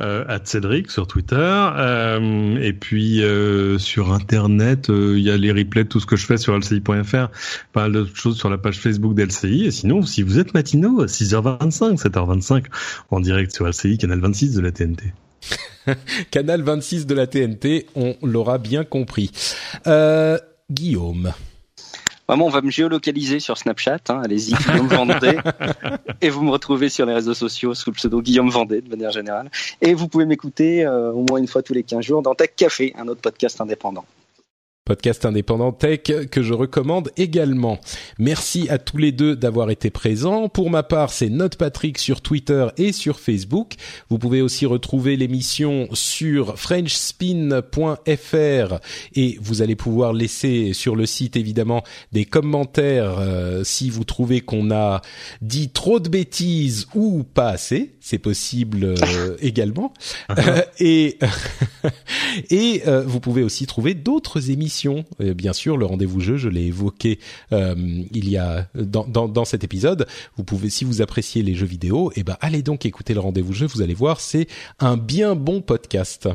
Euh, at Cédric sur Twitter. Euh, et puis euh, sur Internet, euh, il y a les replays de tout ce que je fais sur lci.fr, pas mal d'autres choses sur la page Facebook d'LCI. Et sinon, si vous êtes matinaux, à 6h25, 7h25, en direct sur LCI, canal 26 de la TNT. Canal 26 de la TNT, on l'aura bien compris. Euh, Guillaume. Vraiment, on va me géolocaliser sur Snapchat. Hein, Allez-y, Guillaume Vendée. et vous me retrouvez sur les réseaux sociaux sous le pseudo Guillaume Vendée de manière générale. Et vous pouvez m'écouter euh, au moins une fois tous les 15 jours dans Tech Café, un autre podcast indépendant. Podcast indépendant tech que je recommande également. Merci à tous les deux d'avoir été présents. Pour ma part, c'est Note Patrick sur Twitter et sur Facebook. Vous pouvez aussi retrouver l'émission sur frenchspin.fr et vous allez pouvoir laisser sur le site évidemment des commentaires euh, si vous trouvez qu'on a dit trop de bêtises ou pas assez. C'est possible euh, également. Euh, et et euh, vous pouvez aussi trouver d'autres émissions. Bien sûr, le rendez-vous jeu, je l'ai évoqué euh, il y a dans, dans, dans cet épisode. Vous pouvez, si vous appréciez les jeux vidéo, eh ben allez donc écouter le rendez-vous jeu. Vous allez voir, c'est un bien bon podcast.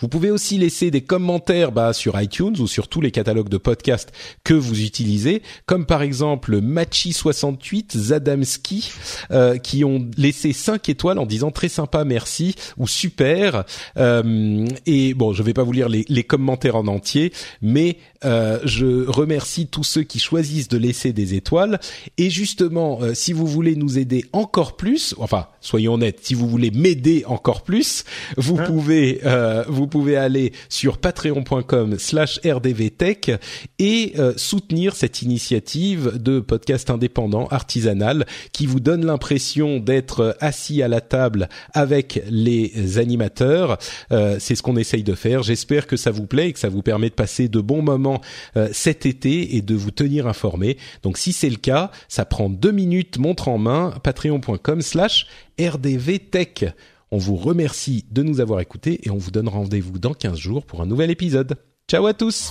Vous pouvez aussi laisser des commentaires bah, sur iTunes ou sur tous les catalogues de podcasts que vous utilisez, comme par exemple Machi68, Zadamski, euh, qui ont laissé 5 étoiles en disant très sympa, merci ou super. Euh, et bon, je vais pas vous lire les, les commentaires en entier, mais euh, je remercie tous ceux qui choisissent de laisser des étoiles. Et justement, euh, si vous voulez nous aider encore plus, enfin, soyons honnêtes, si vous voulez m'aider encore plus, vous pouvez euh, vous pouvez aller sur patreon.com slash rdvtech et euh, soutenir cette initiative de podcast indépendant artisanal qui vous donne l'impression d'être assis à la table avec les animateurs. Euh, c'est ce qu'on essaye de faire. J'espère que ça vous plaît et que ça vous permet de passer de bons moments euh, cet été et de vous tenir informé. Donc si c'est le cas, ça prend deux minutes, montre en main, patreon.com slash rdvtech. On vous remercie de nous avoir écoutés et on vous donne rendez-vous dans 15 jours pour un nouvel épisode. Ciao à tous